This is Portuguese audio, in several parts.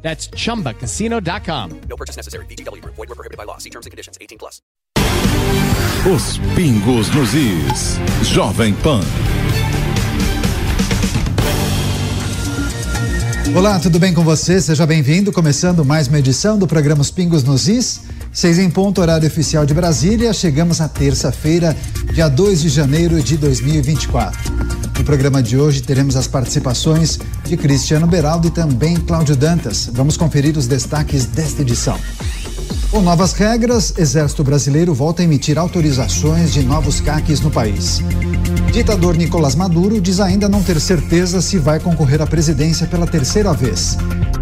That's chumbacasino.com. No purchase necessary. BGW. Void were prohibited by law. See terms and conditions. 18 plus. Os pingos nos is. Jovem Pan. Olá, tudo bem com você? Seja bem-vindo. Começando mais uma edição do programa Os Pingos nos Is. Seis em ponto, horário oficial de Brasília. Chegamos à terça-feira, dia 2 de janeiro de 2024. No programa de hoje teremos as participações de Cristiano Beraldo e também Cláudio Dantas. Vamos conferir os destaques desta edição. Com novas regras, Exército Brasileiro volta a emitir autorizações de novos caques no país. Ditador Nicolás Maduro diz ainda não ter certeza se vai concorrer à presidência pela terceira vez.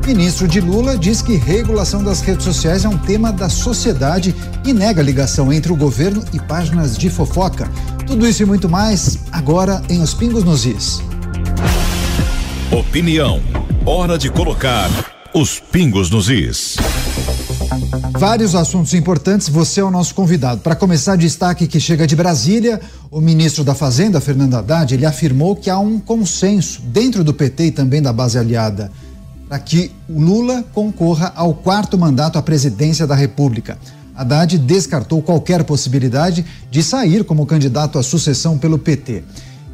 Ministro de Lula diz que regulação das redes sociais é um tema da sociedade e nega ligação entre o governo e páginas de fofoca. Tudo isso e muito mais agora em Os Pingos nos Is. Opinião. Hora de colocar os pingos nos is. Vários assuntos importantes, você é o nosso convidado. Para começar, destaque que chega de Brasília, o ministro da Fazenda, Fernando Haddad, ele afirmou que há um consenso dentro do PT e também da base aliada para que Lula concorra ao quarto mandato à presidência da República. Haddad descartou qualquer possibilidade de sair como candidato à sucessão pelo PT.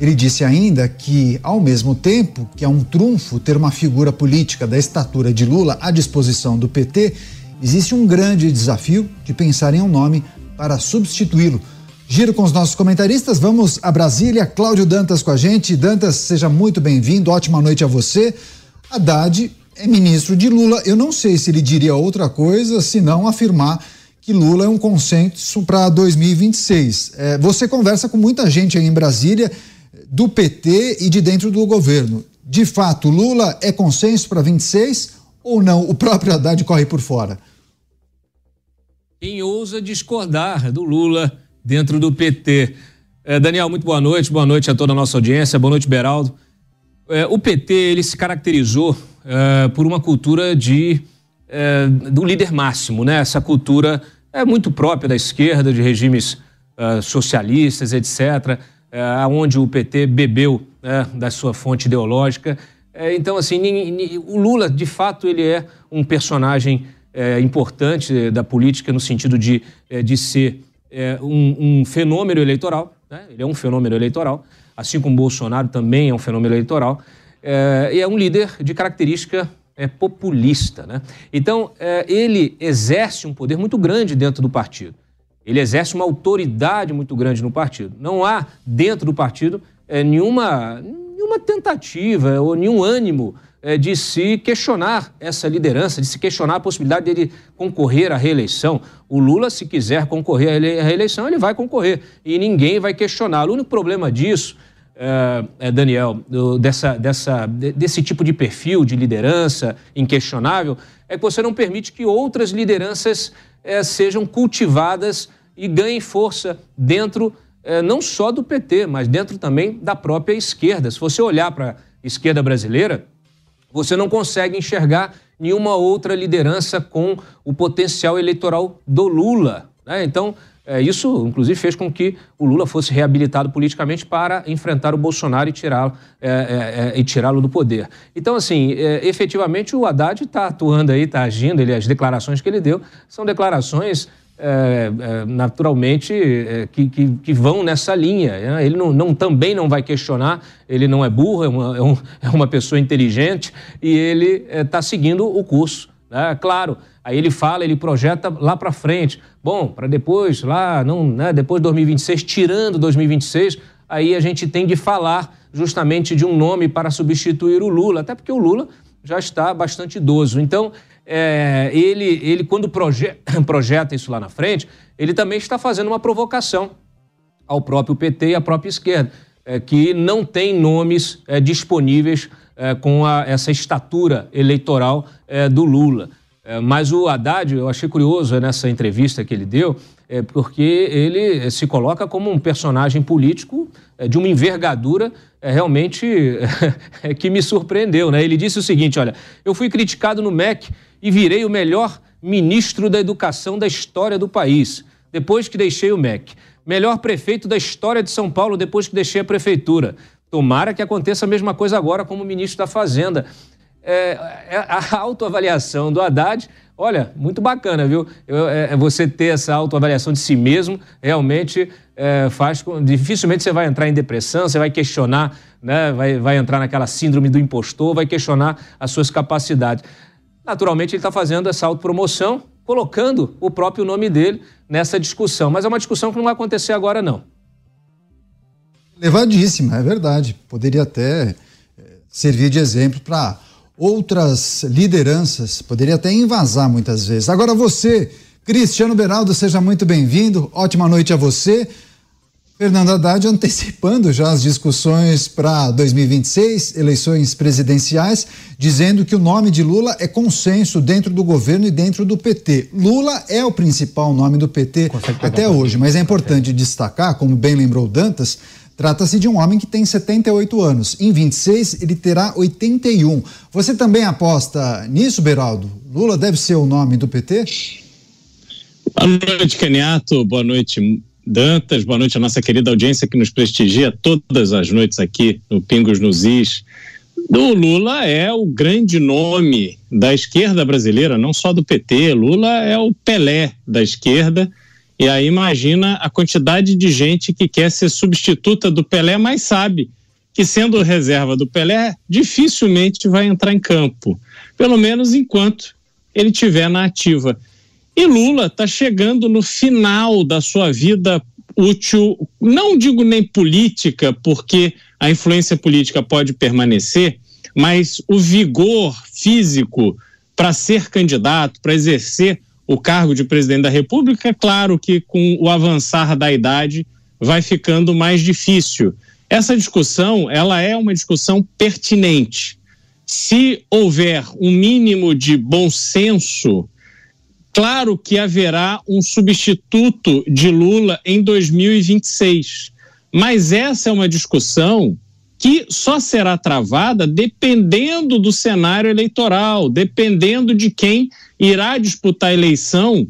Ele disse ainda que, ao mesmo tempo que é um trunfo ter uma figura política da estatura de Lula à disposição do PT, existe um grande desafio de pensar em um nome para substituí-lo. Giro com os nossos comentaristas, vamos a Brasília. Cláudio Dantas com a gente. Dantas, seja muito bem-vindo, ótima noite a você. Haddad é ministro de Lula. Eu não sei se ele diria outra coisa se não afirmar que Lula é um consenso para 2026. É, você conversa com muita gente aí em Brasília, do PT e de dentro do governo. De fato, Lula é consenso para 26 ou não? O próprio Haddad corre por fora. Quem ousa discordar do Lula dentro do PT? É, Daniel, muito boa noite. Boa noite a toda a nossa audiência. Boa noite, Beraldo. É, o PT ele se caracterizou é, por uma cultura de é, do líder máximo, né? Essa cultura é muito própria da esquerda, de regimes uh, socialistas, etc., uh, onde o PT bebeu né, da sua fonte ideológica. Uh, então, assim, o Lula, de fato, ele é um personagem importante da política no sentido de, de ser um, um, fenômeno eleitoral. Né? Ele é um fenômeno eleitoral, assim como Bolsonaro também é um fenômeno eleitoral. e é um líder de característica é, populista. Né? Então, é, ele exerce um poder muito grande dentro do partido. Ele exerce uma autoridade muito grande no partido. Não há dentro do partido é, nenhuma, nenhuma tentativa ou nenhum ânimo é, de se questionar essa liderança, de se questionar a possibilidade dele concorrer à reeleição. O Lula, se quiser concorrer à reeleição, ele vai concorrer e ninguém vai questioná-lo. O único problema disso uh, Daniel, do, dessa, dessa, desse tipo de perfil de liderança inquestionável, é que você não permite que outras lideranças uh, sejam cultivadas e ganhem força dentro uh, não só do PT, mas dentro também da própria esquerda. Se você olhar para a esquerda brasileira, você não consegue enxergar nenhuma outra liderança com o potencial eleitoral do Lula. Né? Então, é, isso, inclusive, fez com que o Lula fosse reabilitado politicamente para enfrentar o Bolsonaro e tirá-lo é, é, é tirá-lo do poder. Então, assim, é, efetivamente o Haddad está atuando aí, está agindo, ele, as declarações que ele deu são declarações é, naturalmente que, que, que, vão nessa linha. Né? Ele não, não, também não vai questionar, ele não é burro, é uma, um, é uma pessoa inteligente e ele está seguindo o curso. Né? Claro, Aí ele fala, ele projeta lá para frente. Bom, para depois, lá, não, né, depois de 2026, tirando 2026, aí a gente tem de falar justamente de um nome para substituir o Lula, até porque o Lula já está bastante idoso. Então, é, ele, ele, quando proje projeta isso lá na frente, ele também está fazendo uma provocação ao próprio PT e à própria esquerda, é, que não tem nomes é, disponíveis é, com a, essa estatura eleitoral é, do Lula. É, mas o Haddad, eu achei curioso nessa entrevista que ele deu, é, porque ele se coloca como um personagem político é, de uma envergadura é, realmente é, que me surpreendeu. Né? Ele disse o seguinte: olha, eu fui criticado no MEC e virei o melhor ministro da educação da história do país, depois que deixei o MEC. Melhor prefeito da história de São Paulo depois que deixei a prefeitura. Tomara que aconteça a mesma coisa agora como ministro da Fazenda. É, é a autoavaliação do Haddad, olha, muito bacana, viu? Eu, é, é você ter essa autoavaliação de si mesmo realmente é, faz. Dificilmente você vai entrar em depressão, você vai questionar, né? vai, vai entrar naquela síndrome do impostor, vai questionar as suas capacidades. Naturalmente, ele está fazendo essa autopromoção, colocando o próprio nome dele nessa discussão. Mas é uma discussão que não vai acontecer agora, não. Levadíssima, é verdade. Poderia até eh, servir de exemplo para outras lideranças, poderia até invasar muitas vezes. Agora você, Cristiano Beraldo, seja muito bem-vindo. Ótima noite a você. Fernando Haddad antecipando já as discussões para 2026, eleições presidenciais, dizendo que o nome de Lula é consenso dentro do governo e dentro do PT. Lula é o principal nome do PT até hoje, mas é importante destacar, como bem lembrou Dantas, Trata-se de um homem que tem 78 anos. Em 26, ele terá 81. Você também aposta nisso, Beraldo? Lula deve ser o nome do PT? Boa noite, Caniato. Boa noite, Dantas, boa noite à nossa querida audiência que nos prestigia todas as noites aqui no Pingos nos Is. O Lula é o grande nome da esquerda brasileira, não só do PT. Lula é o Pelé da esquerda. E aí imagina a quantidade de gente que quer ser substituta do Pelé, mas sabe que sendo reserva do Pelé, dificilmente vai entrar em campo, pelo menos enquanto ele estiver na ativa. E Lula está chegando no final da sua vida útil, não digo nem política, porque a influência política pode permanecer, mas o vigor físico para ser candidato, para exercer o cargo de presidente da República, é claro que com o avançar da idade vai ficando mais difícil. Essa discussão, ela é uma discussão pertinente. Se houver um mínimo de bom senso Claro que haverá um substituto de Lula em 2026, mas essa é uma discussão que só será travada dependendo do cenário eleitoral, dependendo de quem irá disputar a eleição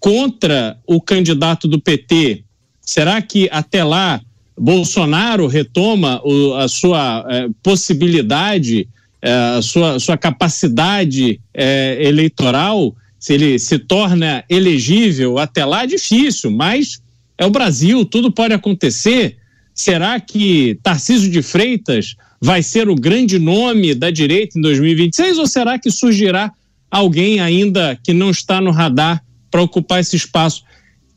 contra o candidato do PT. Será que até lá Bolsonaro retoma o, a sua eh, possibilidade, eh, a sua, sua capacidade eh, eleitoral? se ele se torna elegível até lá, é difícil, mas é o Brasil, tudo pode acontecer. Será que Tarcísio de Freitas vai ser o grande nome da direita em 2026 ou será que surgirá alguém ainda que não está no radar para ocupar esse espaço?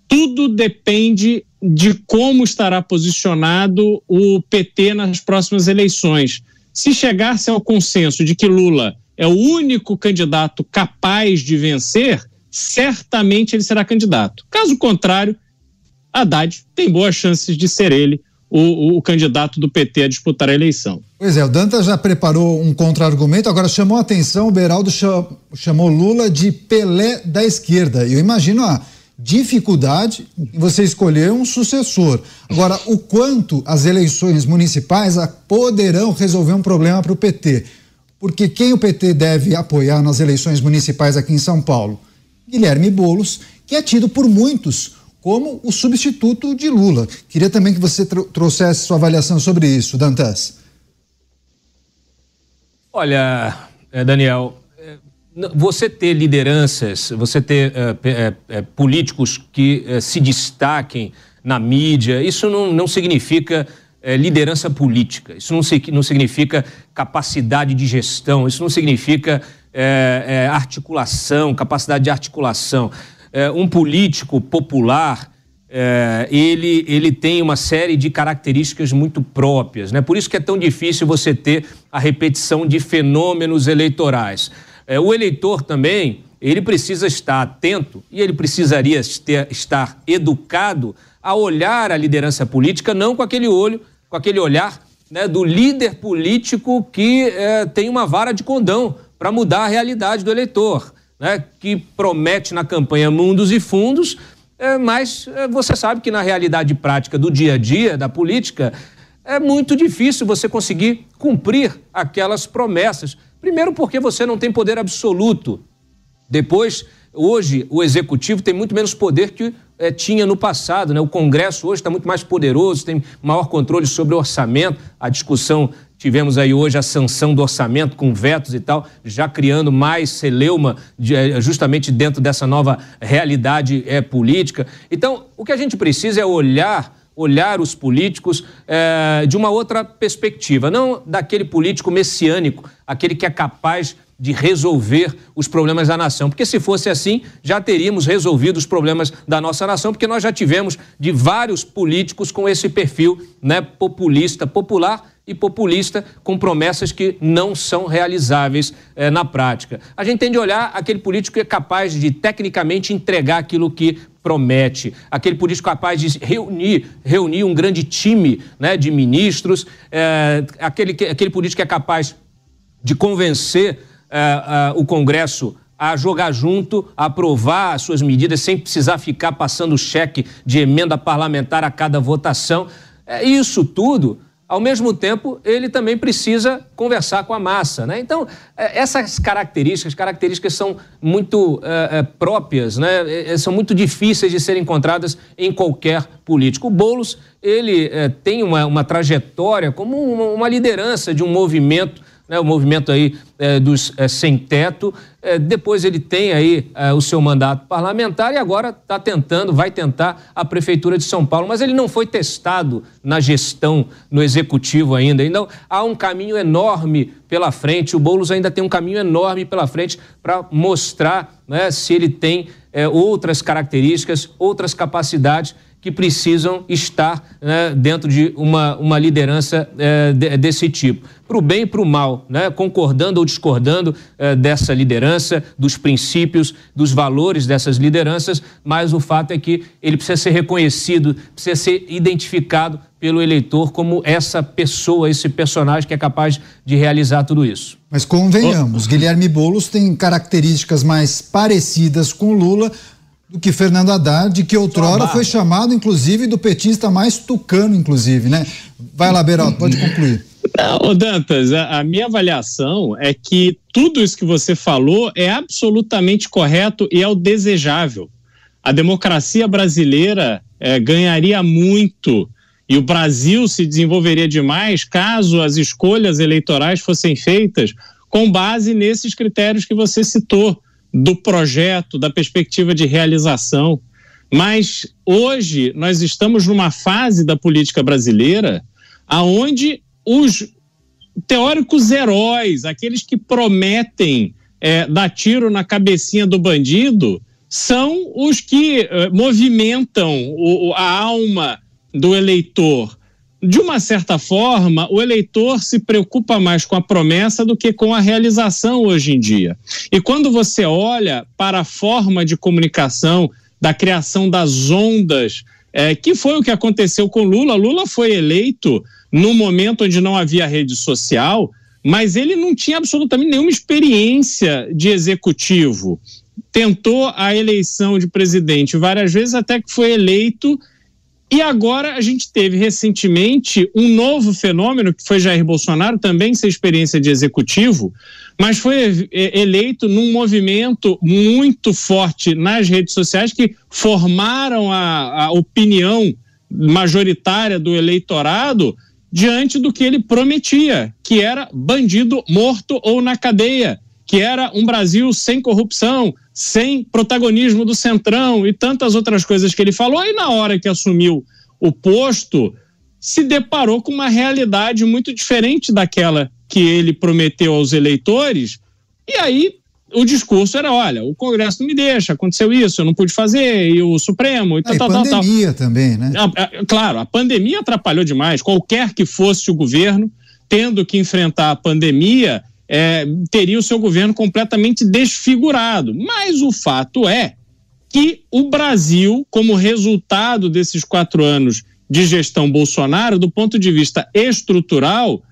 Tudo depende de como estará posicionado o PT nas próximas eleições. Se chegar-se ao consenso de que Lula é o único candidato capaz de vencer, certamente ele será candidato. Caso contrário, Haddad tem boas chances de ser ele o, o, candidato do PT a disputar a eleição. Pois é, o Danta já preparou um contra-argumento, agora chamou a atenção, o Beraldo chamou Lula de Pelé da esquerda. Eu imagino a dificuldade em você escolher um sucessor. Agora, o quanto as eleições municipais poderão resolver um problema para o PT? Porque quem o PT deve apoiar nas eleições municipais aqui em São Paulo? Guilherme Bolos, que é tido por muitos como o substituto de Lula. Queria também que você trouxesse sua avaliação sobre isso, Dantas. Olha, eh, Daniel, eh, você ter lideranças, você ter é, é, políticos que é, se destaquem na mídia, isso não, não significa liderança política, isso não, não, significa capacidade de gestão, isso não significa articulação, capacidade de articulação. É, um político popular, é, ele, ele tem uma série de características muito próprias. Né? Por isso que é tão difícil você ter a repetição de fenômenos eleitorais. É, o eleitor também, ele precisa estar atento e ele precisaria ter, estar educado a olhar a liderança política não com aquele olho com aquele olhar né, do líder político que é, tem uma vara de condão para mudar a realidade do eleitor, né, que promete na campanha mundos e fundos é, mas é, você sabe que na realidade prática do dia a dia da política é muito difícil você conseguir cumprir aquelas promessas. Primeiro, porque você não tem poder absoluto. Depois, hoje, o executivo tem muito menos poder que é, tinha no passado. Né? O Congresso hoje está muito mais poderoso, tem maior controle sobre o orçamento. A discussão, tivemos aí hoje a sanção do orçamento com vetos e tal, já criando mais celeuma de, é, justamente dentro dessa nova realidade é, política. Então, o que a gente precisa é olhar olhar os políticos é, de uma outra perspectiva, não daquele político messiânico, aquele que é capaz de resolver os problemas da nação. Porque se fosse assim, já teríamos resolvido os problemas da nossa nação, porque nós já tivemos de vários políticos com esse perfil né, populista, popular e populista, com promessas que não são realizáveis eh, na prática. A gente tem de olhar aquele político que é capaz de, tecnicamente, entregar aquilo que promete, aquele político capaz de reunir, reunir um grande time né, de ministros, eh, aquele, aquele político que é capaz de convencer eh, o Congresso a jogar junto, a aprovar as suas medidas sem precisar ficar passando cheque de emenda parlamentar a cada votação. É, isso tudo ao mesmo tempo, ele também precisa conversar com a massa. Né? Então, é, essas características, características são muito é, é, próprias, né? são muito difíceis de serem encontradas em qualquer político. O Boulos ele, é, tem uma, uma trajetória como uma, uma liderança de um movimento né, o movimento aí é, dos é, sem teto. É, depois ele tem aí é, o seu mandato parlamentar e agora está tentando, vai tentar a prefeitura de São Paulo, mas ele não foi testado na gestão, no executivo ainda. Então há um caminho enorme pela frente. O Boulos ainda tem um caminho enorme pela frente para mostrar né, se ele tem é, outras características, outras capacidades que precisam estar né, dentro de uma, uma liderança é, desse tipo. Para o bem e para o mal, né, concordando ou discordando é, dessa liderança, dos princípios, dos valores dessas lideranças, mas o fato é que ele precisa ser reconhecido, precisa ser identificado pelo eleitor como essa pessoa, esse personagem que é capaz de realizar tudo isso. Mas convenhamos, Guilherme Boulos tem características mais parecidas com Lula, do que Fernando Haddad, que outrora foi chamado, inclusive, do petista mais tucano, inclusive, né? Vai lá, Beraldo, pode concluir. Ô Dantas, a, a, minha avaliação é que tudo isso que você falou é absolutamente correto e é o desejável. A democracia brasileira é, ganharia muito e o Brasil se desenvolveria demais caso as escolhas eleitorais fossem feitas com base nesses critérios que você citou do projeto, da perspectiva de realização. Mas hoje nós estamos numa fase da política brasileira aonde os teóricos heróis, aqueles que prometem é, dar tiro na cabecinha do bandido, são os que é, movimentam o, a alma do eleitor de uma certa forma, o eleitor se preocupa mais com a promessa do que com a realização hoje em dia. E quando você olha para a forma de comunicação, da criação das ondas, é, que foi o que aconteceu com Lula. Lula foi eleito num momento onde não havia rede social, mas ele não tinha absolutamente nenhuma experiência de executivo. Tentou a eleição de presidente várias vezes, até que foi eleito e agora a gente teve recentemente um novo fenômeno, que foi Jair Bolsonaro, também sem experiência de executivo, mas foi eleito num movimento muito forte nas redes sociais que formaram a, a opinião majoritária do eleitorado diante do que ele prometia, que era bandido morto ou na cadeia, que era um Brasil sem corrupção, sem protagonismo do Centrão e tantas outras coisas que ele falou, e na hora que assumiu o posto, se deparou com uma realidade muito diferente daquela que ele prometeu aos eleitores, e aí o discurso era: olha, o Congresso não me deixa, aconteceu isso, eu não pude fazer, e o Supremo, e tal, ah, tal, tal. pandemia também, né? claro, a pandemia atrapalhou demais. Qualquer que fosse o governo, tendo que enfrentar a pandemia, é, teria o seu governo completamente desfigurado. Mas o fato é que o Brasil, como resultado desses quatro anos de gestão Bolsonaro, do ponto de vista estrutural,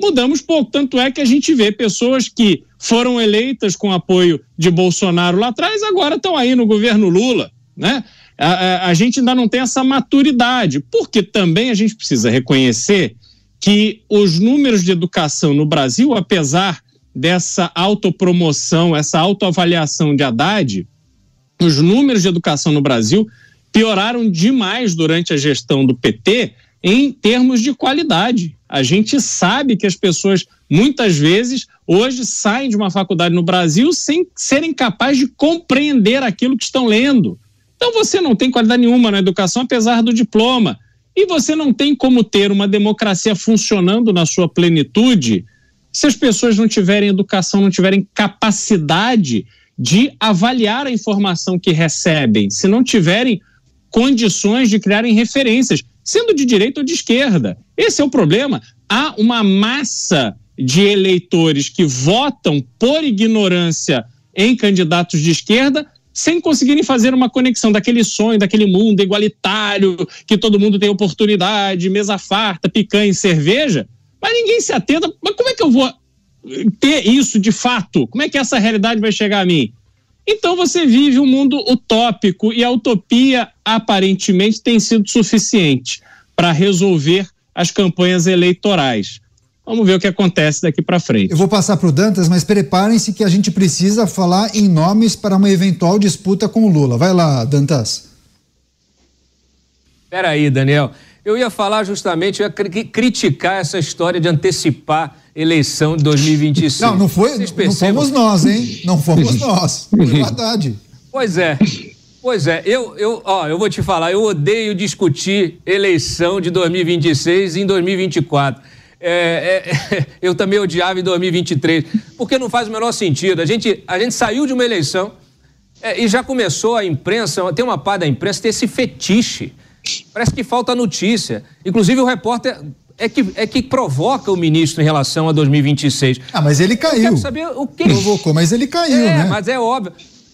mudamos pouco. Tanto é que a gente vê pessoas que foram eleitas com apoio de Bolsonaro lá atrás, agora estão aí no governo Lula, né? A, a, a gente ainda não tem essa maturidade, porque também a gente precisa reconhecer que os números de educação no Brasil, apesar dessa autopromoção, essa autoavaliação de Haddad, os números de educação no Brasil pioraram demais durante a gestão do PT em termos de qualidade. A gente sabe que as pessoas, muitas vezes, hoje saem de uma faculdade no Brasil sem serem capazes de compreender aquilo que estão lendo. Então você não tem qualidade nenhuma na educação, apesar do diploma. E você não tem como ter uma democracia funcionando na sua plenitude se as pessoas não tiverem educação, não tiverem capacidade de avaliar a informação que recebem, se não tiverem condições de criarem referências, sendo de direita ou de esquerda. Esse é o problema. Há uma massa de eleitores que votam por ignorância em candidatos de esquerda sem conseguirem fazer uma conexão daquele sonho, daquele mundo igualitário, que todo mundo tem oportunidade, mesa farta, picanha e cerveja, mas ninguém se atenta. Mas como é que eu vou ter isso de fato? Como é que essa realidade vai chegar a mim? Então você vive um mundo utópico e a utopia aparentemente tem sido suficiente para resolver as campanhas eleitorais. Vamos ver o que acontece daqui para frente. Eu vou passar para o Dantas, mas preparem-se que a gente precisa falar em nomes para uma eventual disputa com o Lula. Vai lá, Dantas. Espera aí, Daniel. Eu ia falar justamente, eu ia criticar essa história de antecipar eleição de 2026. Não, não foi, não fomos nós, hein? Não fomos nós. Foi Haddad. Pois é. Pois é, eu, eu, ó, eu vou te falar, eu odeio discutir eleição de 2026 em 2024. É, é, eu também odiava em 2023, porque não faz o menor sentido. A gente, a gente saiu de uma eleição é, e já começou a imprensa, tem uma parte da imprensa ter esse fetiche. Parece que falta notícia. Inclusive o repórter é que, é que provoca o ministro em relação a 2026. Ah, mas ele caiu. Eu quero saber o que. Provocou, mas ele caiu, é, né? Mas é óbvio.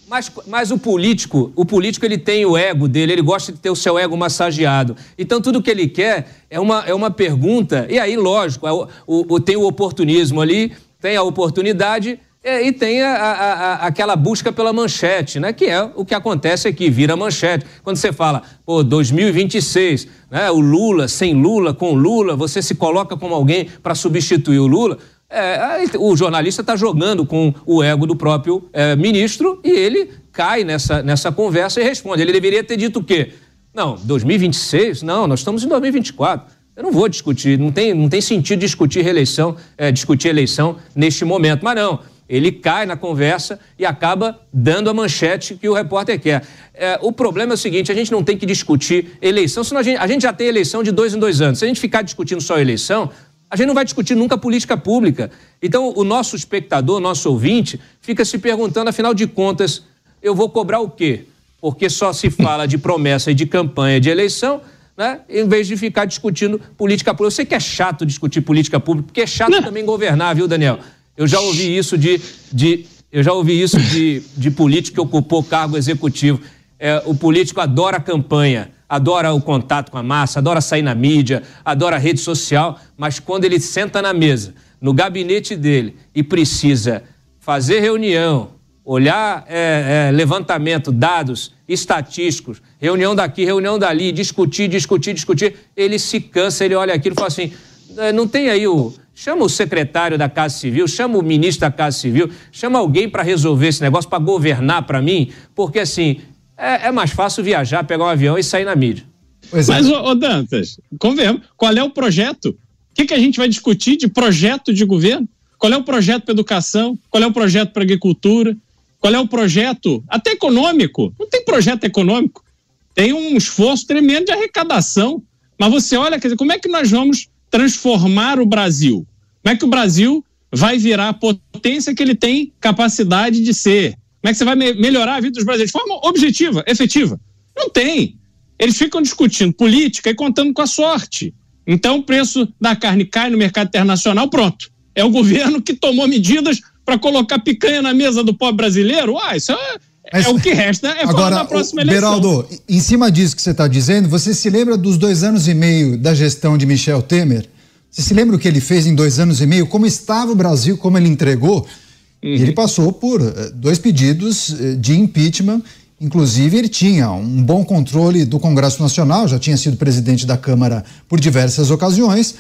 Mas, mas o político, o político ele tem o ego dele, ele gosta de ter o seu ego massageado. Então tudo que ele quer é uma, é uma pergunta, e aí, lógico, é o, o, tem o oportunismo ali, tem a oportunidade, e tem a, a, a, aquela busca pela manchete, né? Que é o que acontece aqui, vira manchete. Quando você fala, pô, 2026, né? O Lula, sem Lula, com Lula, você se coloca como alguém para substituir o Lula. É, o jornalista está jogando com o ego do próprio é, ministro e ele cai nessa, nessa conversa e responde. Ele deveria ter dito o quê? Não, 2026? Não, nós estamos em 2024. Eu não vou discutir, não tem, não tem sentido discutir reeleição, é, discutir eleição neste momento. Mas não, ele cai na conversa e acaba dando a manchete que o repórter quer. É, o problema é o seguinte: a gente não tem que discutir eleição, senão a gente, a gente já tem eleição de dois em dois anos. Se a gente ficar discutindo só eleição, a gente não vai discutir nunca política pública. Então, o nosso espectador, nosso ouvinte, fica se perguntando, afinal de contas, eu vou cobrar o quê? Porque só se fala de promessa e de campanha de eleição. Né? Em vez de ficar discutindo política pública. Eu sei que é chato discutir política pública, porque é chato não. também governar, viu, Daniel? Eu já ouvi isso de, de eu já ouvi isso de, de político que ocupou cargo executivo. É, o político adora a campanha, adora o contato com a massa, adora sair na mídia, adora a rede social, mas quando ele senta na mesa, no gabinete dele, e precisa fazer reunião, olhar é, é, levantamento, dados estatísticos, reunião daqui, reunião dali, discutir, discutir, discutir, ele se cansa, ele olha aquilo e fala assim: é, não tem aí o Chama o secretário da Casa Civil, chama o ministro da Casa Civil, chama alguém para resolver esse negócio, para governar para mim, porque assim, é, é, mais fácil viajar, pegar um avião e sair na mídia. Pois Mas, é. ô, ô Dantas, convenhamos, qual é o projeto? O que, que a gente vai discutir de projeto de governo? Qual é o projeto para educação? Qual é o projeto para agricultura? Qual é o projeto, até econômico? Não tem projeto econômico. Tem um esforço tremendo de arrecadação. Mas você olha, quer dizer, como é que nós vamos transformar o Brasil? Como é que o Brasil vai virar a potência que ele tem capacidade de ser? Como é que você vai me melhorar a vida dos brasileiros de forma objetiva, efetiva? Não tem. Eles ficam discutindo política e contando com a sorte. Então o preço da carne cai no mercado internacional, pronto. É o governo que tomou medidas para colocar picanha na mesa do pobre brasileiro? Ah, isso é, é o que resta é Agora, falar da próxima eleição. Beraldo, em cima disso que você está dizendo, você se lembra dos dois anos e meio da gestão de Michel Temer? Você se lembra o que ele fez em dois anos e meio? Como estava o Brasil, como ele entregou? Uhum. Ele passou por eh, dois pedidos eh, de impeachment Inclusive, ele tinha um bom controle do Congresso Nacional, já tinha sido presidente da Câmara por diversas ocasiões,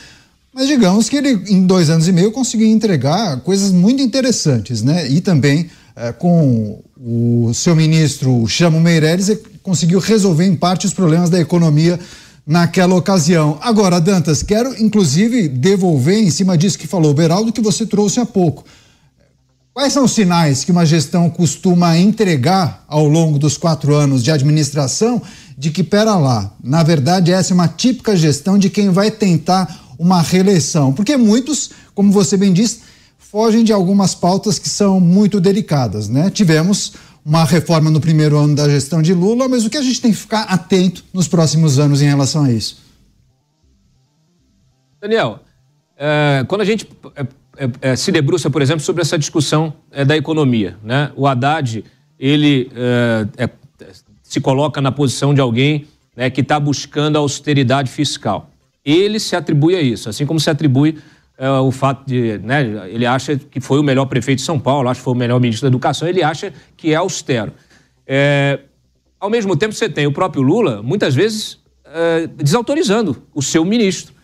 mas digamos que ele, em dois anos e meio, conseguiu entregar coisas muito interessantes, né? E também é, com o seu ministro Chamo Meirelles, ele conseguiu resolver em parte os problemas da economia naquela ocasião. Agora, Dantas, quero inclusive devolver em cima disso que falou o Beraldo, que você trouxe há pouco. Quais são os sinais que uma gestão costuma entregar ao longo dos quatro anos de administração de que, pera lá, na verdade, essa é uma típica gestão de quem vai tentar uma reeleição? Porque muitos, como você bem disse, fogem de algumas pautas que são muito delicadas, né? Tivemos uma reforma no primeiro ano da gestão de Lula, mas o que a gente tem que ficar atento nos próximos anos em relação a isso? Daniel, é, quando a gente é, é, é, se debruça, por exemplo, sobre essa discussão é, da economia. Né? O Haddad, ele é, se coloca na posição de alguém né, que está buscando a austeridade fiscal. Ele se atribui a isso, assim como se atribui o fato de. Né, ele acha que foi o melhor prefeito de São Paulo, acha que foi o melhor ministro da Educação, ele acha que é austero. ao mesmo tempo, você tem o próprio Lula, muitas vezes, desautorizando o seu ministro.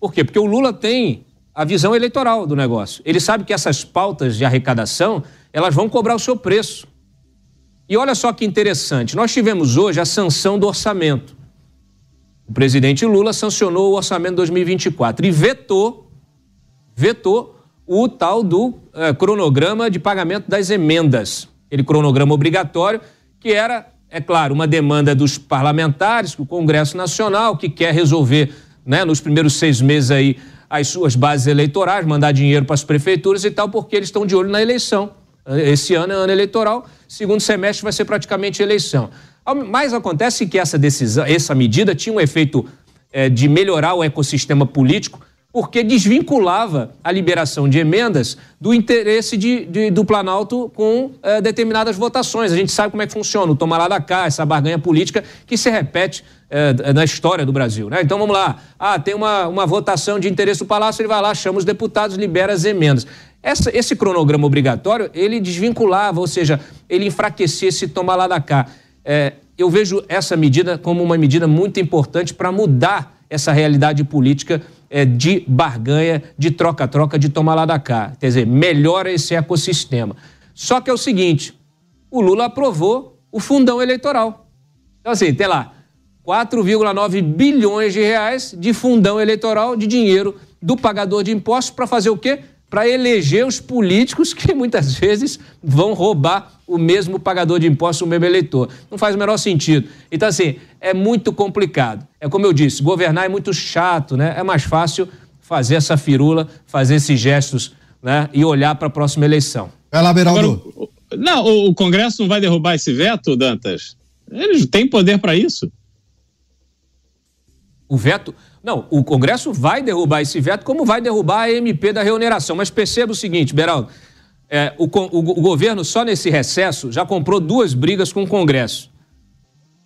Por quê? Porque o Lula tem a visão eleitoral do negócio. Ele sabe que essas pautas de arrecadação, elas vão cobrar o seu preço. E olha só que interessante, nós tivemos hoje a sanção do orçamento. O presidente Lula sancionou o orçamento 2024 e vetou, vetou o tal do eh, cronograma de pagamento das emendas. Aquele cronograma obrigatório, que era, é claro, uma demanda dos parlamentares, do Congresso Nacional, que quer resolver né, nos primeiros seis meses aí as suas bases eleitorais, mandar dinheiro para as prefeituras e tal, porque eles estão de olho na eleição. Esse ano é ano eleitoral, segundo semestre vai ser praticamente eleição. Mas acontece que essa decisão, essa medida tinha um efeito é, de melhorar o ecossistema político, porque desvinculava a liberação de emendas do interesse de, de, do Planalto com é, determinadas votações. A gente sabe como é que funciona o tomar lá da cá, essa barganha política que se repete é, na história do Brasil. Né? Então vamos lá. Ah, tem uma, uma votação de interesse do Palácio, ele vai lá, chama os deputados, libera as emendas. Essa, esse cronograma obrigatório, ele desvinculava, ou seja, ele enfraquecia esse tomar lá da cá. É, eu vejo essa medida como uma medida muito importante para mudar essa realidade política é, de barganha, de troca-troca, de tomar lá da cá. Quer dizer, melhora esse ecossistema. Só que é o seguinte: o Lula aprovou o fundão eleitoral. Então, assim, tem lá 4,9 bilhões de reais de fundão eleitoral de dinheiro do pagador de impostos para fazer o quê? Para eleger os políticos que muitas vezes vão roubar o mesmo pagador de impostos, o mesmo eleitor. Não faz o menor sentido. Então, assim, é muito complicado. É como eu disse, governar é muito chato, né? É mais fácil fazer essa firula, fazer esses gestos né? e olhar para a próxima eleição. Vai lá, Beraldo. Agora, não, o Congresso não vai derrubar esse veto, Dantas? Eles têm poder para isso. O veto. Não, o Congresso vai derrubar esse veto, como vai derrubar a MP da reoneração. Mas perceba o seguinte, Beraldo: é, o, o, o governo, só nesse recesso, já comprou duas brigas com o Congresso.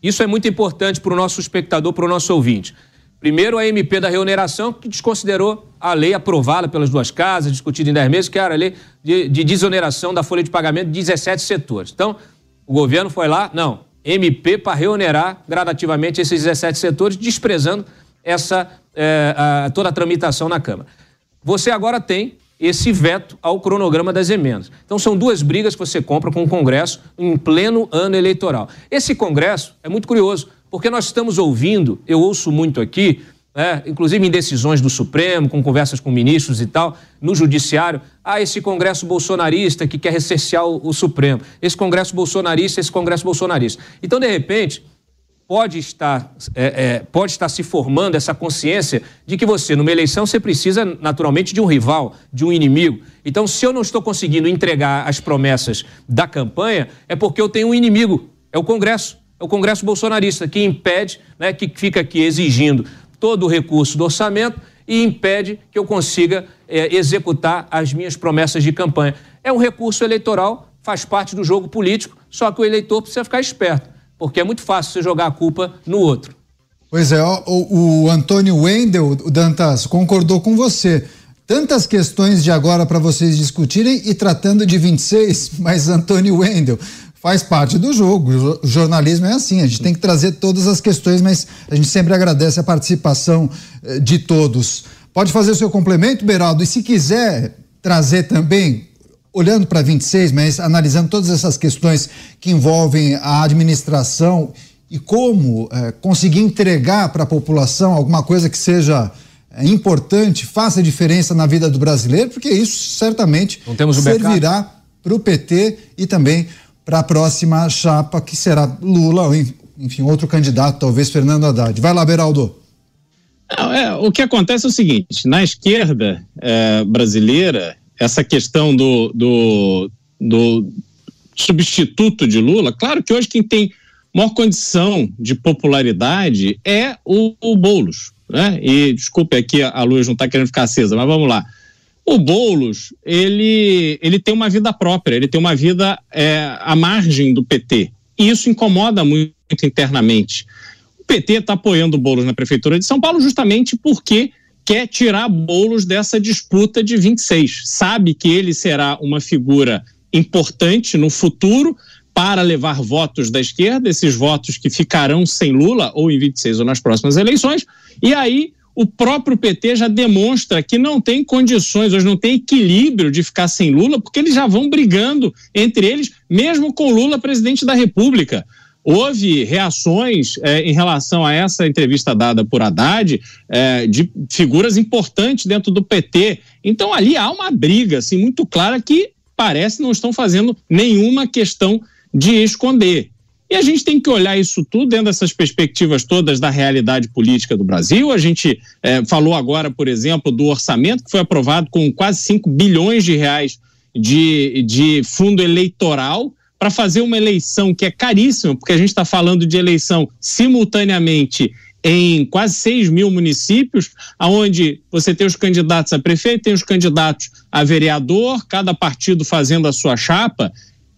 Isso é muito importante para o nosso espectador, para o nosso ouvinte. Primeiro, a MP da reoneração, que desconsiderou a lei aprovada pelas duas casas, discutida em 10 meses, que era a lei de, de desoneração da folha de pagamento de 17 setores. Então, o governo foi lá, não, MP para reonerar gradativamente esses 17 setores, desprezando essa é, a, toda a tramitação na Câmara. Você agora tem esse veto ao cronograma das emendas. Então são duas brigas que você compra com o Congresso em pleno ano eleitoral. Esse Congresso é muito curioso, porque nós estamos ouvindo, eu ouço muito aqui, né, inclusive em decisões do Supremo, com conversas com ministros e tal, no Judiciário, ah, esse Congresso bolsonarista que quer recercear o, o Supremo, esse Congresso bolsonarista, esse Congresso bolsonarista. Então, de repente, pode estar, é, é, pode estar se formando essa consciência de que você, numa eleição, você precisa naturalmente de um rival, de um inimigo. Então, se eu não estou conseguindo entregar as promessas da campanha, é porque eu tenho um inimigo, é o Congresso. É o Congresso bolsonarista que impede, né, que fica aqui exigindo todo o recurso do orçamento e impede que eu consiga é, executar as minhas promessas de campanha. É um recurso eleitoral, faz parte do jogo político, só que o eleitor precisa ficar esperto, porque é muito fácil você jogar a culpa no outro. Pois é, o, o Antônio Wendel, o Dantas, concordou com você. Tantas questões de agora para vocês discutirem e tratando de 26, mas Antônio Wendel, faz parte do jogo. O jornalismo é assim, a gente tem que trazer todas as questões, mas a gente sempre agradece a participação eh, de todos. Pode fazer o seu complemento, Beraldo, e se quiser trazer também, olhando para 26, mas analisando todas essas questões que envolvem a administração e como eh, conseguir entregar para a população alguma coisa que seja eh, importante, faça diferença na vida do brasileiro, porque isso certamente servirá para o PT e também para a próxima chapa, que será Lula, ou enfim, outro candidato, talvez Fernando Haddad. Vai lá, Beraldo. Não, é, o que acontece é o seguinte: na esquerda é, brasileira, essa questão do, do, do substituto de Lula, claro que hoje quem tem maior condição de popularidade é o, o Boulos. Né? E desculpe aqui, a luz não está querendo ficar acesa, mas vamos lá. O Boulos, ele, ele tem uma vida própria, ele tem uma vida é, à margem do PT. E isso incomoda muito internamente. O PT está apoiando o Boulos na Prefeitura de São Paulo justamente porque quer tirar Boulos dessa disputa de 26. Sabe que ele será uma figura importante no futuro para levar votos da esquerda, esses votos que ficarão sem Lula ou em 26 ou nas próximas eleições. E aí o próprio PT já demonstra que não tem condições, hoje não tem equilíbrio de ficar sem Lula, porque eles já vão brigando entre eles, mesmo com Lula presidente da República. Houve reações é, em relação a essa entrevista dada por Haddad é, de figuras importantes dentro do PT. Então ali há uma briga assim, muito clara que parece não estão fazendo nenhuma questão de esconder. E a gente tem que olhar isso tudo dentro dessas perspectivas todas da realidade política do Brasil. A gente é, falou agora, por exemplo, do orçamento que foi aprovado com quase 5 bilhões de reais de, de fundo eleitoral para fazer uma eleição que é caríssima, porque a gente está falando de eleição simultaneamente em quase 6 mil municípios, onde você tem os candidatos a prefeito, tem os candidatos a vereador, cada partido fazendo a sua chapa.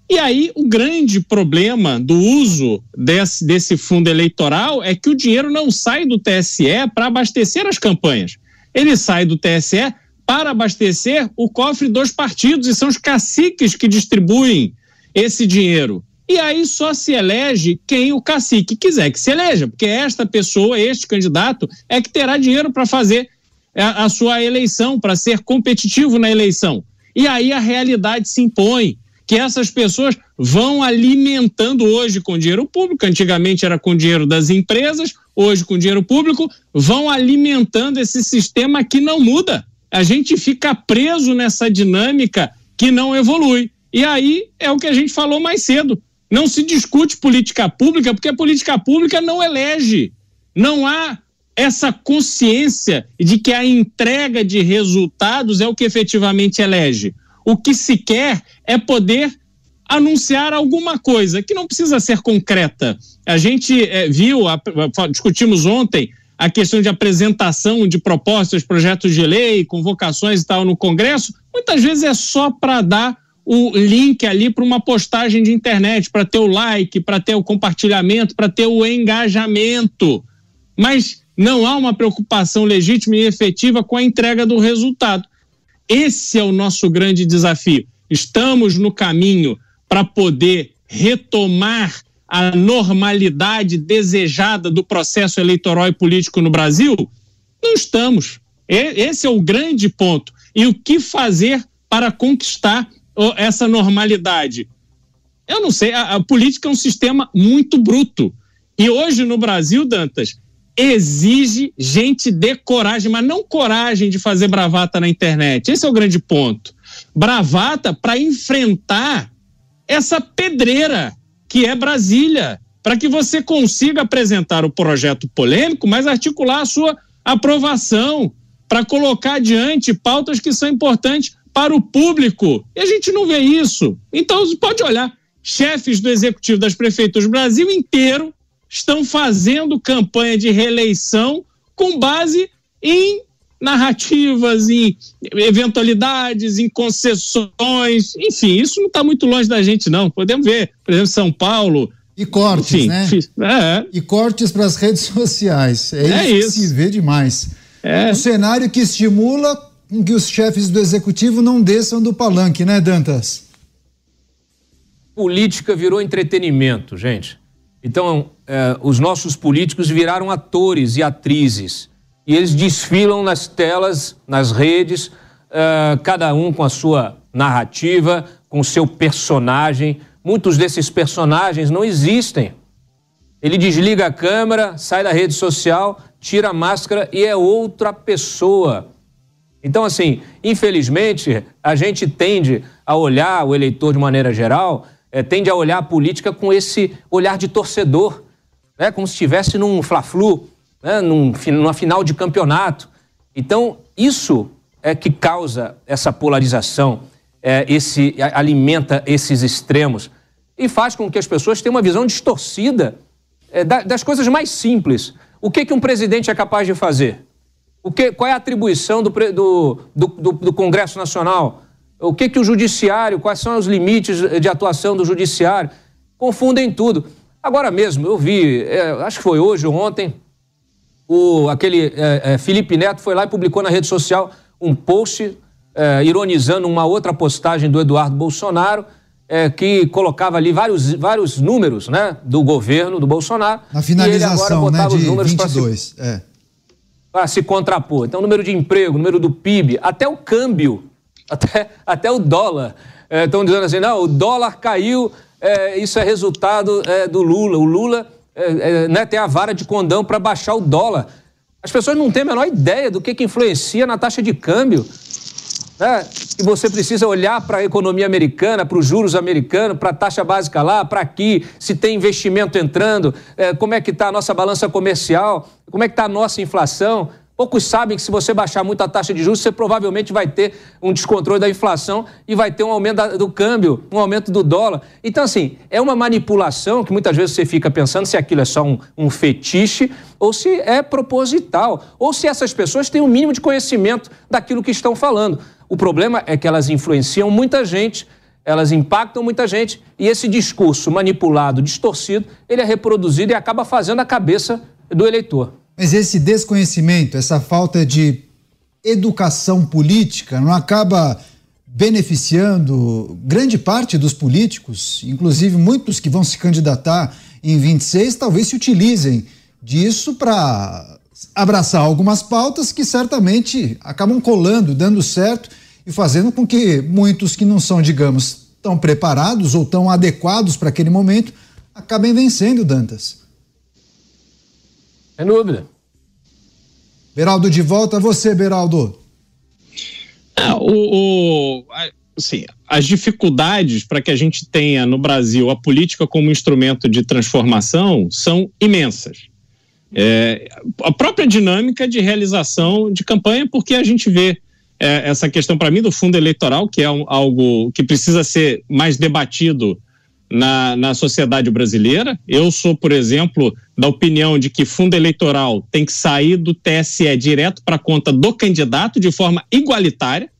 E aí, o grande problema do uso desse, desse fundo eleitoral é que o dinheiro não sai do TSE para abastecer as campanhas. Ele sai do TSE para abastecer o cofre dos partidos e são os caciques que distribuem esse dinheiro. E aí só se elege quem o cacique quiser que se eleja, porque esta pessoa, este candidato, é que terá dinheiro para fazer a, a sua eleição, para ser competitivo na eleição. E aí a realidade se impõe que essas pessoas vão alimentando hoje com dinheiro público, antigamente era com dinheiro das empresas, hoje com dinheiro público, vão alimentando esse sistema que não muda. A gente fica preso nessa dinâmica que não evolui. E aí é o que a gente falou mais cedo. Não se discute política pública porque a política pública não elege. Não há essa consciência de que a entrega de resultados é o que efetivamente elege. O que se quer é poder anunciar alguma coisa que não precisa ser concreta. A gente é, viu, a, discutimos ontem a questão de apresentação de propostas, projetos de lei, convocações e tal no Congresso. Muitas vezes é só para dar o link ali para uma postagem de internet, para ter o like, para ter o compartilhamento, para ter o engajamento. Mas não há uma preocupação legítima e efetiva com a entrega do resultado. Esse é o nosso grande desafio. Estamos no caminho para poder retomar a normalidade desejada do processo eleitoral e político no Brasil? Não estamos. Esse é o grande ponto. E o que fazer para conquistar essa normalidade? Eu não sei, a, a política é um sistema muito bruto. E hoje no Brasil, Dantas, exige gente de coragem, mas não coragem de fazer bravata na internet. Esse é o grande ponto. Bravata para enfrentar essa pedreira que é Brasília, para que você consiga apresentar o projeto polêmico, mas articular a sua aprovação, para colocar adiante pautas que são importantes para o público. E a gente não vê isso. Então, pode olhar, chefes do executivo das prefeituras do Brasil inteiro estão fazendo campanha de reeleição com base em narrativas, em eventualidades, em concessões, enfim, isso não está muito longe da gente, não. Podemos ver, por exemplo, São Paulo. E cortes, enfim, né? É. E cortes para as redes sociais. É, é isso, isso, que se vê demais. É. Um cenário que estimula que os chefes do executivo não desçam do palanque, né, Dantas? política virou entretenimento, gente. Então, é, os nossos políticos viraram atores e atrizes. E eles desfilam nas telas, nas redes, é, cada um com a sua narrativa, com o seu personagem. Muitos desses personagens não existem. Ele desliga a câmera, sai da rede social, tira a máscara e é outra pessoa. Então, assim, infelizmente, a gente tende a olhar o eleitor de maneira geral, é, tende a olhar a política com esse olhar de torcedor, né? como se estivesse num fla-flu, né? Num, numa final de campeonato. Então, isso é que causa essa polarização, é, esse alimenta esses extremos e faz com que as pessoas tenham uma visão distorcida é, das coisas mais simples. O que, que um presidente é capaz de fazer? O que, qual é a atribuição do, do, do, do Congresso Nacional? O que, que o judiciário, quais são os limites de atuação do judiciário? Confundem tudo. Agora mesmo, eu vi, é, acho que foi hoje ou ontem, o, aquele é, é, Felipe Neto foi lá e publicou na rede social um post é, ironizando uma outra postagem do Eduardo Bolsonaro, é, que colocava ali vários, vários números né, do governo do Bolsonaro. Na finalização, né, de os números 22. Se, é. Para se contrapor. Então, número de emprego, número do PIB, até o câmbio, até, até o dólar. Estão é, dizendo assim, não, o dólar caiu, é, isso é resultado é, do Lula. O Lula é, né, tem a vara de condão para baixar o dólar. As pessoas não têm a menor ideia do que, que influencia na taxa de câmbio. Né? E você precisa olhar para a economia americana, para os juros americanos, para a taxa básica lá, para aqui, se tem investimento entrando, é, como é que está a nossa balança comercial, como é que está a nossa inflação. Poucos sabem que se você baixar muito a taxa de juros, você provavelmente vai ter um descontrole da inflação e vai ter um aumento do câmbio, um aumento do dólar. Então, assim, é uma manipulação que muitas vezes você fica pensando se aquilo é só um, um fetiche ou se é proposital, ou se essas pessoas têm o um mínimo de conhecimento daquilo que estão falando. O problema é que elas influenciam muita gente, elas impactam muita gente e esse discurso manipulado, distorcido, ele é reproduzido e acaba fazendo a cabeça do eleitor. Mas esse desconhecimento, essa falta de educação política não acaba beneficiando grande parte dos políticos, inclusive muitos que vão se candidatar em 26, talvez se utilizem disso para abraçar algumas pautas que certamente acabam colando, dando certo e fazendo com que muitos que não são, digamos, tão preparados ou tão adequados para aquele momento acabem vencendo, Dantas. Sem dúvida. Beraldo, de volta a você, Beraldo. Ah, o, o, assim, as dificuldades para que a gente tenha no Brasil a política como instrumento de transformação são imensas. É, a própria dinâmica de realização de campanha, porque a gente vê é, essa questão, para mim, do fundo eleitoral, que é um, algo que precisa ser mais debatido na, na sociedade brasileira. Eu sou, por exemplo, da opinião de que fundo eleitoral tem que sair do TSE direto para conta do candidato de forma igualitária.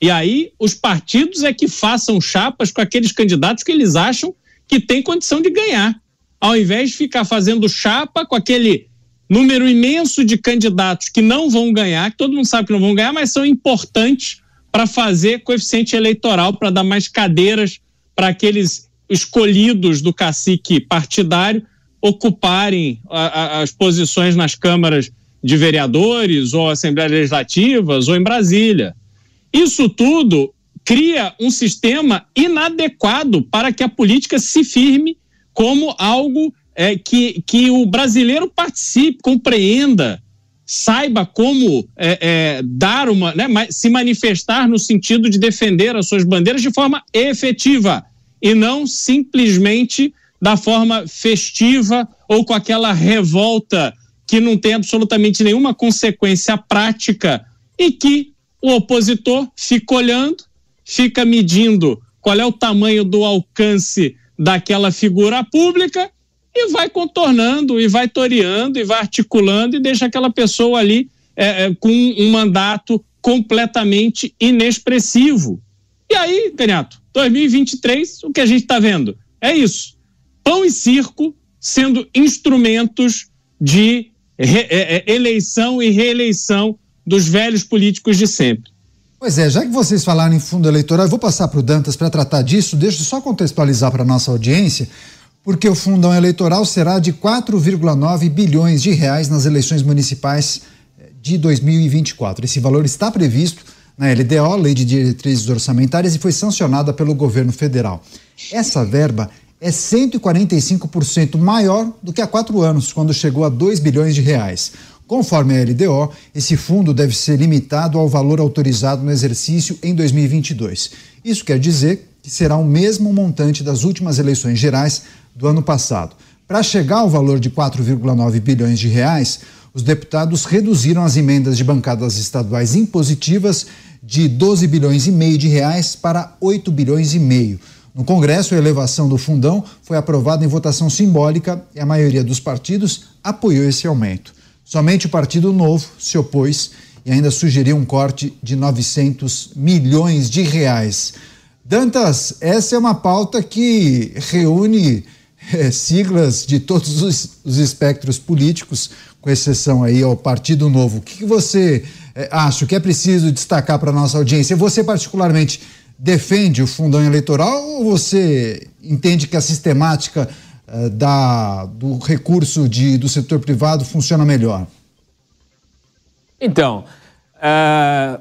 E aí os partidos é que façam chapas com aqueles candidatos que eles acham que têm condição de ganhar. Ao invés de ficar fazendo chapa com aquele número imenso de candidatos que não vão ganhar, que todo mundo sabe que não vão ganhar, mas são importantes para fazer coeficiente eleitoral, para dar mais cadeiras para aqueles escolhidos do cacique partidário ocuparem a, a, as posições nas câmaras de vereadores ou assembleias legislativas ou em Brasília. Isso tudo cria um sistema inadequado para que a política se firme como algo é, que, que o brasileiro participe, compreenda, saiba como é, é, dar uma, né, se manifestar no sentido de defender as suas bandeiras de forma efetiva e não simplesmente da forma festiva ou com aquela revolta que não tem absolutamente nenhuma consequência prática e que o opositor fica olhando, fica medindo qual é o tamanho do alcance daquela figura pública e vai contornando, e vai toreando, e vai articulando, e deixa aquela pessoa ali é, é, com um mandato completamente inexpressivo. E aí, Ganiato, 2023, o que a gente está vendo é isso: pão e circo sendo instrumentos de re, é, é, eleição e reeleição dos velhos políticos de sempre. Pois é, já que vocês falaram em fundo eleitoral, eu vou passar para o Dantas para tratar disso. Deixa eu só contextualizar para a nossa audiência, porque o fundão eleitoral será de 4,9 bilhões de reais nas eleições municipais eh, de 2024. Esse valor está previsto na LDO, Lei de Diretrizes Orçamentárias, e foi sancionada pelo governo federal. Essa verba é 145% maior do que há quatro anos, quando chegou a 2 bilhões de reais. Conforme a LDO, esse fundo deve ser limitado ao valor autorizado no exercício em 2022. Isso quer dizer que será o mesmo montante das últimas eleições gerais do ano passado. Para chegar ao valor de 4,9 bilhões de reais, os deputados reduziram as emendas de bancadas estaduais impositivas de 12 bilhões e meio de reais para 8 bilhões e meio. No Congresso, a elevação do fundão foi aprovada em votação simbólica e a maioria dos partidos apoiou esse aumento. Somente o Partido Novo se opôs e ainda sugeriu um corte de 900 milhões de reais. Dantas, essa é uma pauta que reúne é, siglas de todos os, os, espectros políticos, com exceção aí ao Partido Novo. O que, que você é, acha que é preciso destacar para a nossa audiência? Você particularmente defende o fundão eleitoral ou você entende que a sistemática eh, da, do recurso de, do setor privado funciona melhor? Então, uh,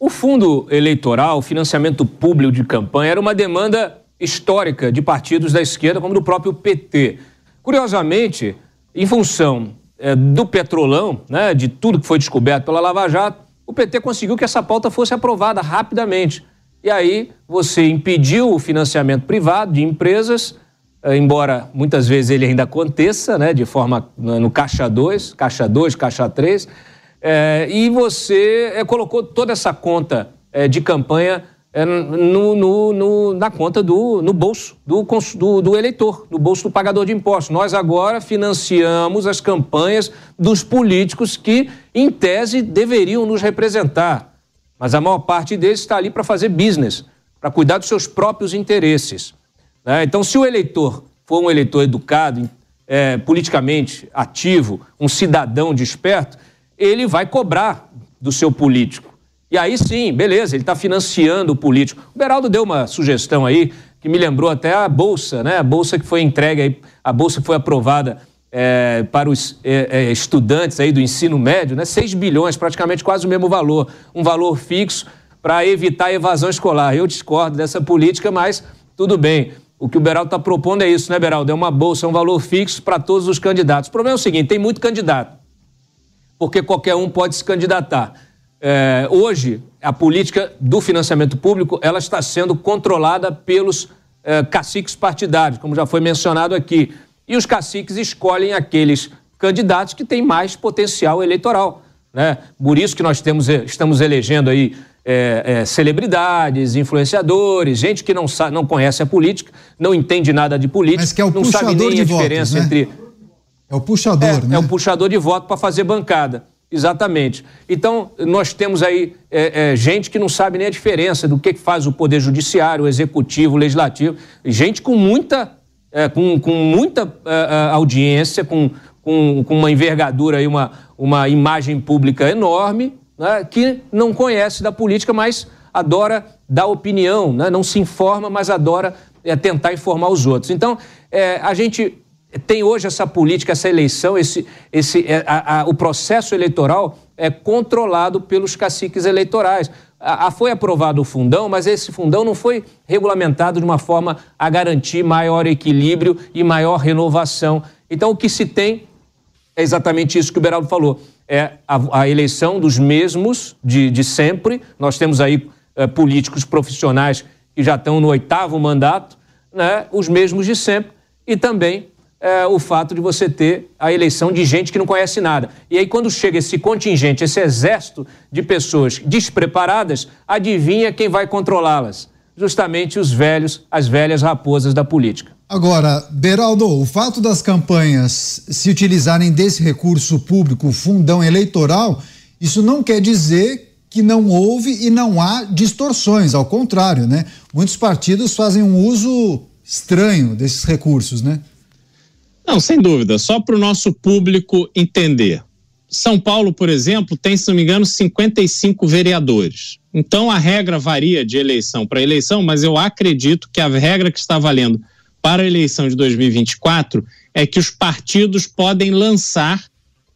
o fundo eleitoral, o financiamento público de campanha, era uma demanda histórica de partidos da esquerda, como do próprio PT. Curiosamente, em função uh, do petrolão, né, de tudo que foi descoberto pela Lava Jato, o PT conseguiu que essa pauta fosse aprovada rapidamente. E aí você impediu o financiamento privado de empresas eh, embora muitas vezes ele ainda aconteça, né, de forma no caixa 2, caixa 2, caixa 3, é, e você é, colocou toda essa conta é, de campanha é, no, no, no, na conta do no bolso do, do, do, eleitor, no bolso do pagador de impostos. Nós agora financiamos as campanhas dos políticos que, em tese, deveriam nos representar. Mas a maior parte deles está ali para fazer business, para cuidar dos seus próprios interesses. Né? Então, se o eleitor for um eleitor educado, é, politicamente ativo, um cidadão desperto, ele vai cobrar do seu político. E aí sim, beleza, ele está financiando o político. O Beraldo deu uma sugestão aí que me lembrou até a bolsa, né? A bolsa que foi entregue a bolsa que foi aprovada é, para os é, é estudantes aí do ensino médio, né? 6 bilhões, praticamente quase o mesmo valor, um valor fixo para evitar a evasão escolar. Eu discordo dessa política, mas tudo bem. O que o Beraldo está propondo é isso, né, Beraldo? É uma bolsa, é um valor fixo para todos os candidatos. O problema é o seguinte: tem muito candidato, porque qualquer um pode se candidatar. É, hoje, a política do financiamento público ela está sendo controlada pelos é, caciques partidários, como já foi mencionado aqui. E os caciques escolhem aqueles candidatos que têm mais potencial eleitoral. Né? Por isso que nós temos, estamos elegendo aí é, é, celebridades, influenciadores, gente que não, sabe, não conhece a política, não entende nada de política, Mas que é o não sabe nem a diferença votos, né? entre. É o puxador, é, né? É o puxador de voto para fazer bancada. Exatamente. Então, nós temos aí é, é, gente que não sabe nem a diferença do que faz o Poder Judiciário, o Executivo, o Legislativo. Gente com muita, é, com, com muita é, é, audiência, com, com, com uma envergadura e uma, uma imagem pública enorme, né, que não conhece da política, mas adora dar opinião, né, não se informa, mas adora é, tentar informar os outros. Então, a gente tem hoje essa política, essa eleição, esse, esse, é, a, a, o processo eleitoral é controlado pelos caciques eleitorais. A, foi aprovado o fundão, mas esse fundão não foi regulamentado de uma forma a garantir maior equilíbrio e maior renovação. Então, o que se tem é exatamente isso que o Beraldo falou é a, a eleição dos mesmos de, de sempre. Nós temos aí é, políticos profissionais que já estão no oitavo mandato, né, os mesmos de sempre, e também é, o fato de você ter a eleição de gente que não conhece nada. E aí, quando chega esse contingente, esse exército de pessoas despreparadas, adivinha quem vai controlá-las? Justamente os velhos, as velhas raposas da política. Agora, Beraldo, o fato das campanhas se utilizarem desse recurso público, fundão eleitoral, isso não quer dizer que não houve e não há distorções, ao contrário, né? Muitos partidos fazem um uso estranho desses recursos, né? Não, sem dúvida. Só para o nosso público entender. São Paulo, por exemplo, tem, se não me engano, 55 vereadores. Então a regra varia de eleição para eleição, mas eu acredito que a regra que está valendo para a eleição de 2024 é que os partidos podem lançar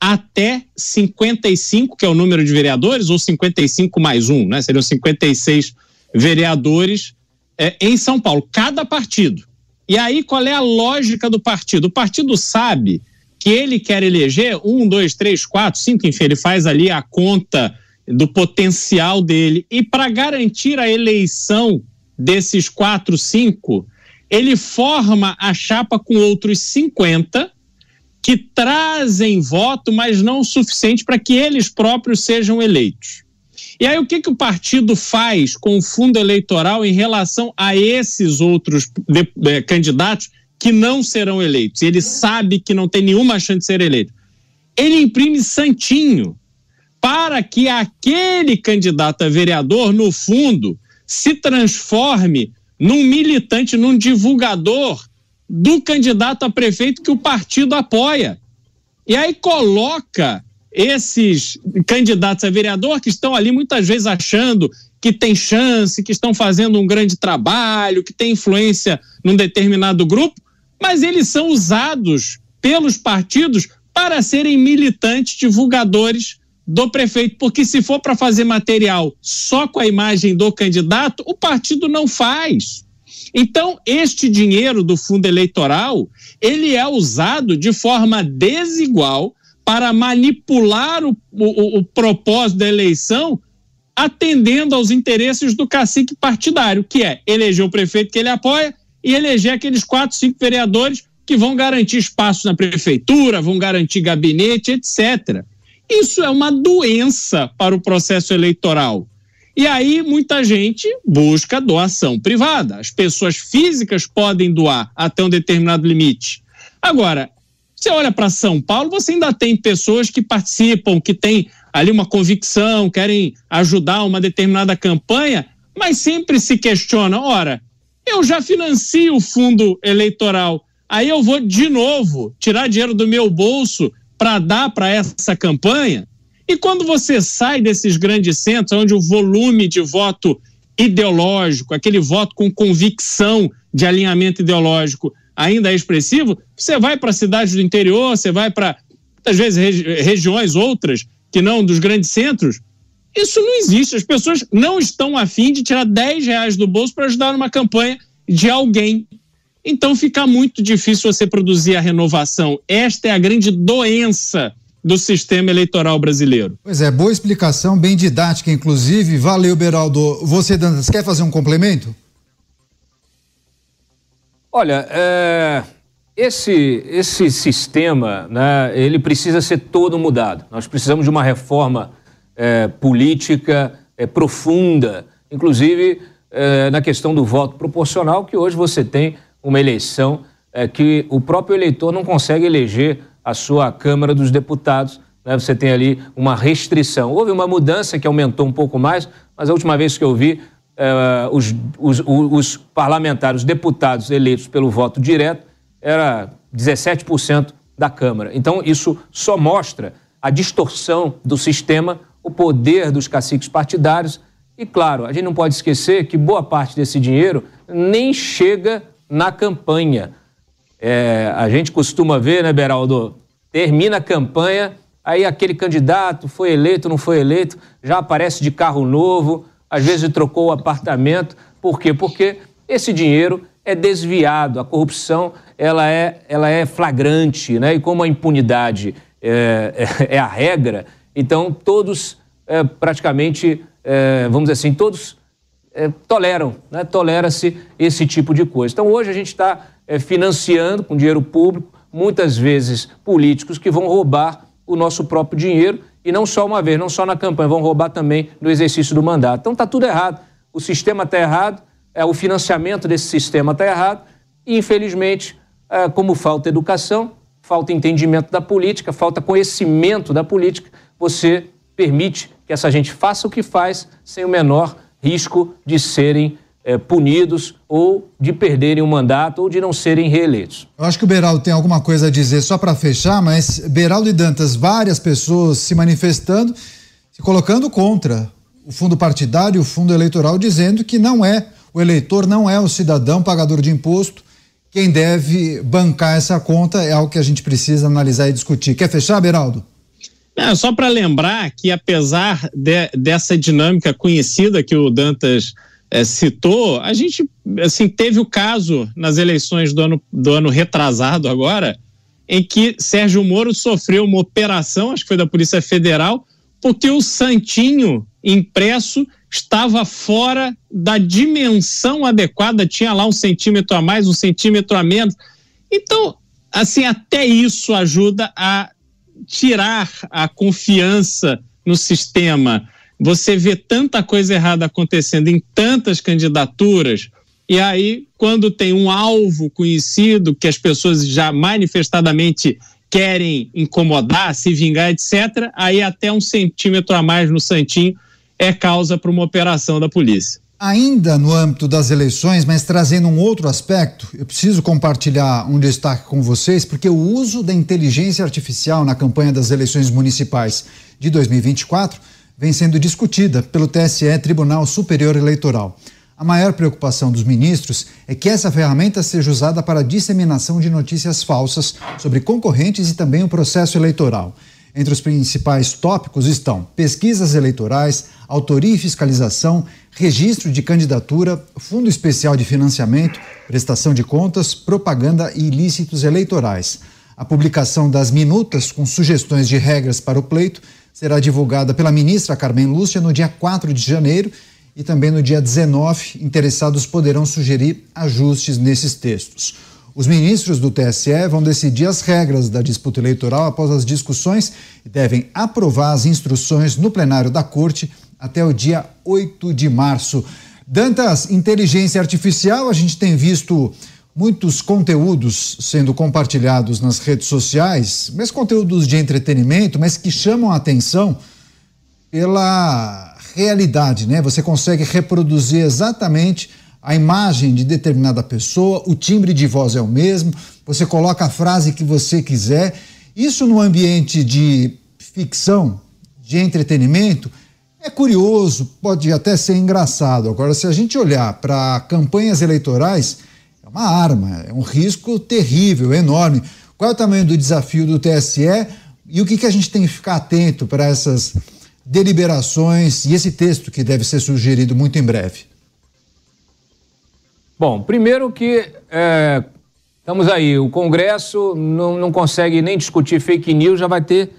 até 55, que é o número de vereadores, ou 55 mais um, né? Seriam 56 vereadores é, em São Paulo, cada partido. E aí, qual é a lógica do partido? O partido sabe que ele quer eleger um, dois, três, quatro, cinco, enfim, ele faz ali a conta do potencial dele. E para garantir a eleição desses quatro, cinco, ele forma a chapa com outros 50 que trazem voto, mas não o suficiente para que eles próprios sejam eleitos. E aí, o que, que o partido faz com o fundo eleitoral em relação a esses outros de, de, candidatos que não serão eleitos? Ele sabe que não tem nenhuma chance de ser eleito. Ele imprime santinho para que aquele candidato a vereador, no fundo, se transforme num militante, num divulgador do candidato a prefeito que o partido apoia. E aí coloca esses candidatos a vereador que estão ali muitas vezes achando que tem chance, que estão fazendo um grande trabalho, que tem influência num determinado grupo, mas eles são usados pelos partidos para serem militantes, divulgadores do prefeito, porque se for para fazer material só com a imagem do candidato, o partido não faz. Então, este dinheiro do fundo eleitoral, ele é usado de forma desigual para manipular o, o, o propósito da eleição, atendendo aos interesses do cacique partidário, que é eleger o prefeito que ele apoia e eleger aqueles quatro, cinco vereadores que vão garantir espaço na prefeitura, vão garantir gabinete, etc. Isso é uma doença para o processo eleitoral. E aí muita gente busca doação privada. As pessoas físicas podem doar até um determinado limite. Agora, você olha para São Paulo, você ainda tem pessoas que participam, que têm ali uma convicção, querem ajudar uma determinada campanha, mas sempre se questiona: ora, eu já financio o fundo eleitoral, aí eu vou de novo tirar dinheiro do meu bolso para dar para essa campanha. E quando você sai desses grandes centros, onde o volume de voto ideológico, aquele voto com convicção de alinhamento ideológico ainda é expressivo, você vai para cidades do interior, você vai para, muitas vezes, regi regiões outras que não dos grandes centros. Isso não existe. As pessoas não estão afim de tirar 10 reais do bolso para ajudar numa campanha de alguém. Então fica muito difícil você produzir a renovação. Esta é a grande doença do sistema eleitoral brasileiro. Pois é, boa explicação, bem didática, inclusive. Valeu, Beraldo. Você, Dantas, quer fazer um complemento? Olha, é, esse, esse sistema, né, ele precisa ser todo mudado. Nós precisamos de uma reforma é, política é, profunda, inclusive é, na questão do voto proporcional, que hoje você tem uma eleição é, que o próprio eleitor não consegue eleger a sua Câmara dos Deputados. Né? Você tem ali uma restrição. Houve uma mudança que aumentou um pouco mais, mas a última vez que eu vi, é, os, os, os, parlamentares, os deputados eleitos pelo voto direto, era 17% da Câmara. Então, isso só mostra a distorção do sistema, o poder dos caciques partidários. E, claro, a gente não pode esquecer que boa parte desse dinheiro nem chega na campanha. É, a gente costuma ver, né, Beraldo? Termina a campanha, aí aquele candidato foi eleito, não foi eleito, já aparece de carro novo, às vezes trocou o apartamento. Por quê? Porque esse dinheiro é desviado, a corrupção ela é, ela é flagrante, né? E como a impunidade é, é, a regra, então todos é, praticamente, é, vamos dizer assim, todos é, toleram, né? tolera-se esse tipo de coisa. Então hoje a gente está é, financiando com dinheiro público, muitas vezes políticos que vão roubar o nosso próprio dinheiro e não só uma vez, não só na campanha, vão roubar também no exercício do mandato. Então está tudo errado. O sistema está errado, é, o financiamento desse sistema está errado e, infelizmente, é, como falta educação, falta entendimento da política, falta conhecimento da política, você permite que essa gente faça o que faz sem o menor risco de serem é, punidos ou de perderem o mandato ou de não serem reeleitos. Eu acho que o Beraldo tem alguma coisa a dizer só para fechar, mas Beraldo e Dantas, várias pessoas se manifestando, se colocando contra o fundo partidário, o fundo eleitoral, dizendo que não é, o eleitor não é o cidadão pagador de imposto, quem deve bancar essa conta é algo que a gente precisa analisar e discutir. Quer fechar, Beraldo? É, só para lembrar que, apesar de, dessa dinâmica conhecida que o Dantas é, citou, a gente assim, teve o caso nas eleições do ano, do ano retrasado agora, em que Sérgio Moro sofreu uma operação, acho que foi da Polícia Federal, porque o Santinho impresso estava fora da dimensão adequada, tinha lá um centímetro a mais, um centímetro a menos. Então, assim, até isso ajuda a tirar a confiança no sistema. Você vê tanta coisa errada acontecendo em tantas candidaturas, e aí, quando tem um alvo conhecido que as pessoas já manifestadamente querem incomodar, se vingar, etc., aí até um centímetro a mais no Santinho é causa para uma operação da polícia. Ainda no âmbito das eleições, mas trazendo um outro aspecto, eu preciso compartilhar um destaque com vocês, porque o uso da inteligência artificial na campanha das eleições municipais de 2024 vem sendo discutida pelo TSE, Tribunal Superior Eleitoral. A maior preocupação dos ministros é que essa ferramenta seja usada para a disseminação de notícias falsas sobre concorrentes e também o processo eleitoral. Entre os principais tópicos estão pesquisas eleitorais, autoria e fiscalização, registro de candidatura, fundo especial de financiamento, prestação de contas, propaganda e ilícitos eleitorais. A publicação das minutas com sugestões de regras para o pleito será divulgada pela ministra Carmen Lúcia no dia 4 de janeiro e também no dia 19. Interessados poderão sugerir ajustes nesses textos. Os ministros do TSE vão decidir as regras da disputa eleitoral após as discussões e devem aprovar as instruções no plenário da Corte até o dia 8 de março. Dantas, inteligência artificial, a gente tem visto muitos conteúdos sendo compartilhados nas redes sociais, mas conteúdos de entretenimento, mas que chamam a atenção pela realidade, né? Você consegue reproduzir exatamente a imagem de determinada pessoa, o timbre de voz é o mesmo, você coloca a frase que você quiser. Isso no ambiente de ficção, de entretenimento, é curioso, pode até ser engraçado. Agora, se a gente olhar para campanhas eleitorais, é uma arma, é um risco terrível, enorme. Qual é o tamanho do desafio do TSE e o que, que a gente tem que ficar atento para essas deliberações e esse texto que deve ser sugerido muito em breve? Bom, primeiro que é, estamos aí, o Congresso não, não consegue nem discutir fake news, já vai ter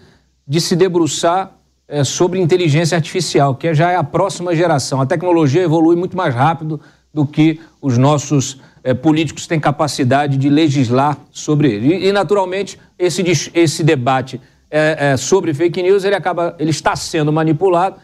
de se debruçar é, sobre inteligência artificial, que já é a próxima geração. A tecnologia evolui muito mais rápido do que os nossos é, políticos têm capacidade de legislar sobre ele. E, naturalmente, esse, esse debate é, é, sobre fake news ele acaba, ele está sendo manipulado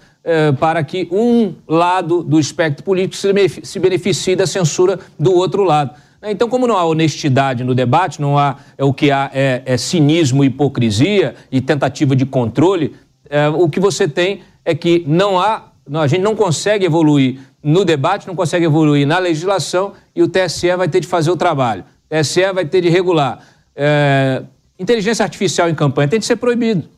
para que um lado do espectro político se beneficie da censura do outro lado. Então, como não há honestidade no debate, não há é, o que há é, é cinismo, hipocrisia e tentativa de controle, é, o que você tem é que não há, a gente não consegue evoluir no debate, não consegue evoluir na legislação e o TSE vai ter de fazer o trabalho. O TSE vai ter de regular. É, inteligência artificial em campanha tem de ser proibido.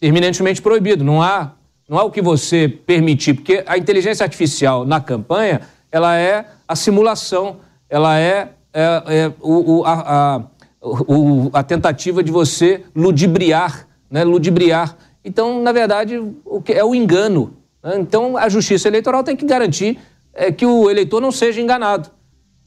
Terminantemente proibido. Não há não é o que você permitir, porque a inteligência artificial na campanha, ela é a simulação, ela é, é, é o, o, a, a, o, a, tentativa de você ludibriar, né? ludibriar. Então, na verdade, o que é o engano. Então, a justiça eleitoral tem que garantir é, que o eleitor não seja enganado.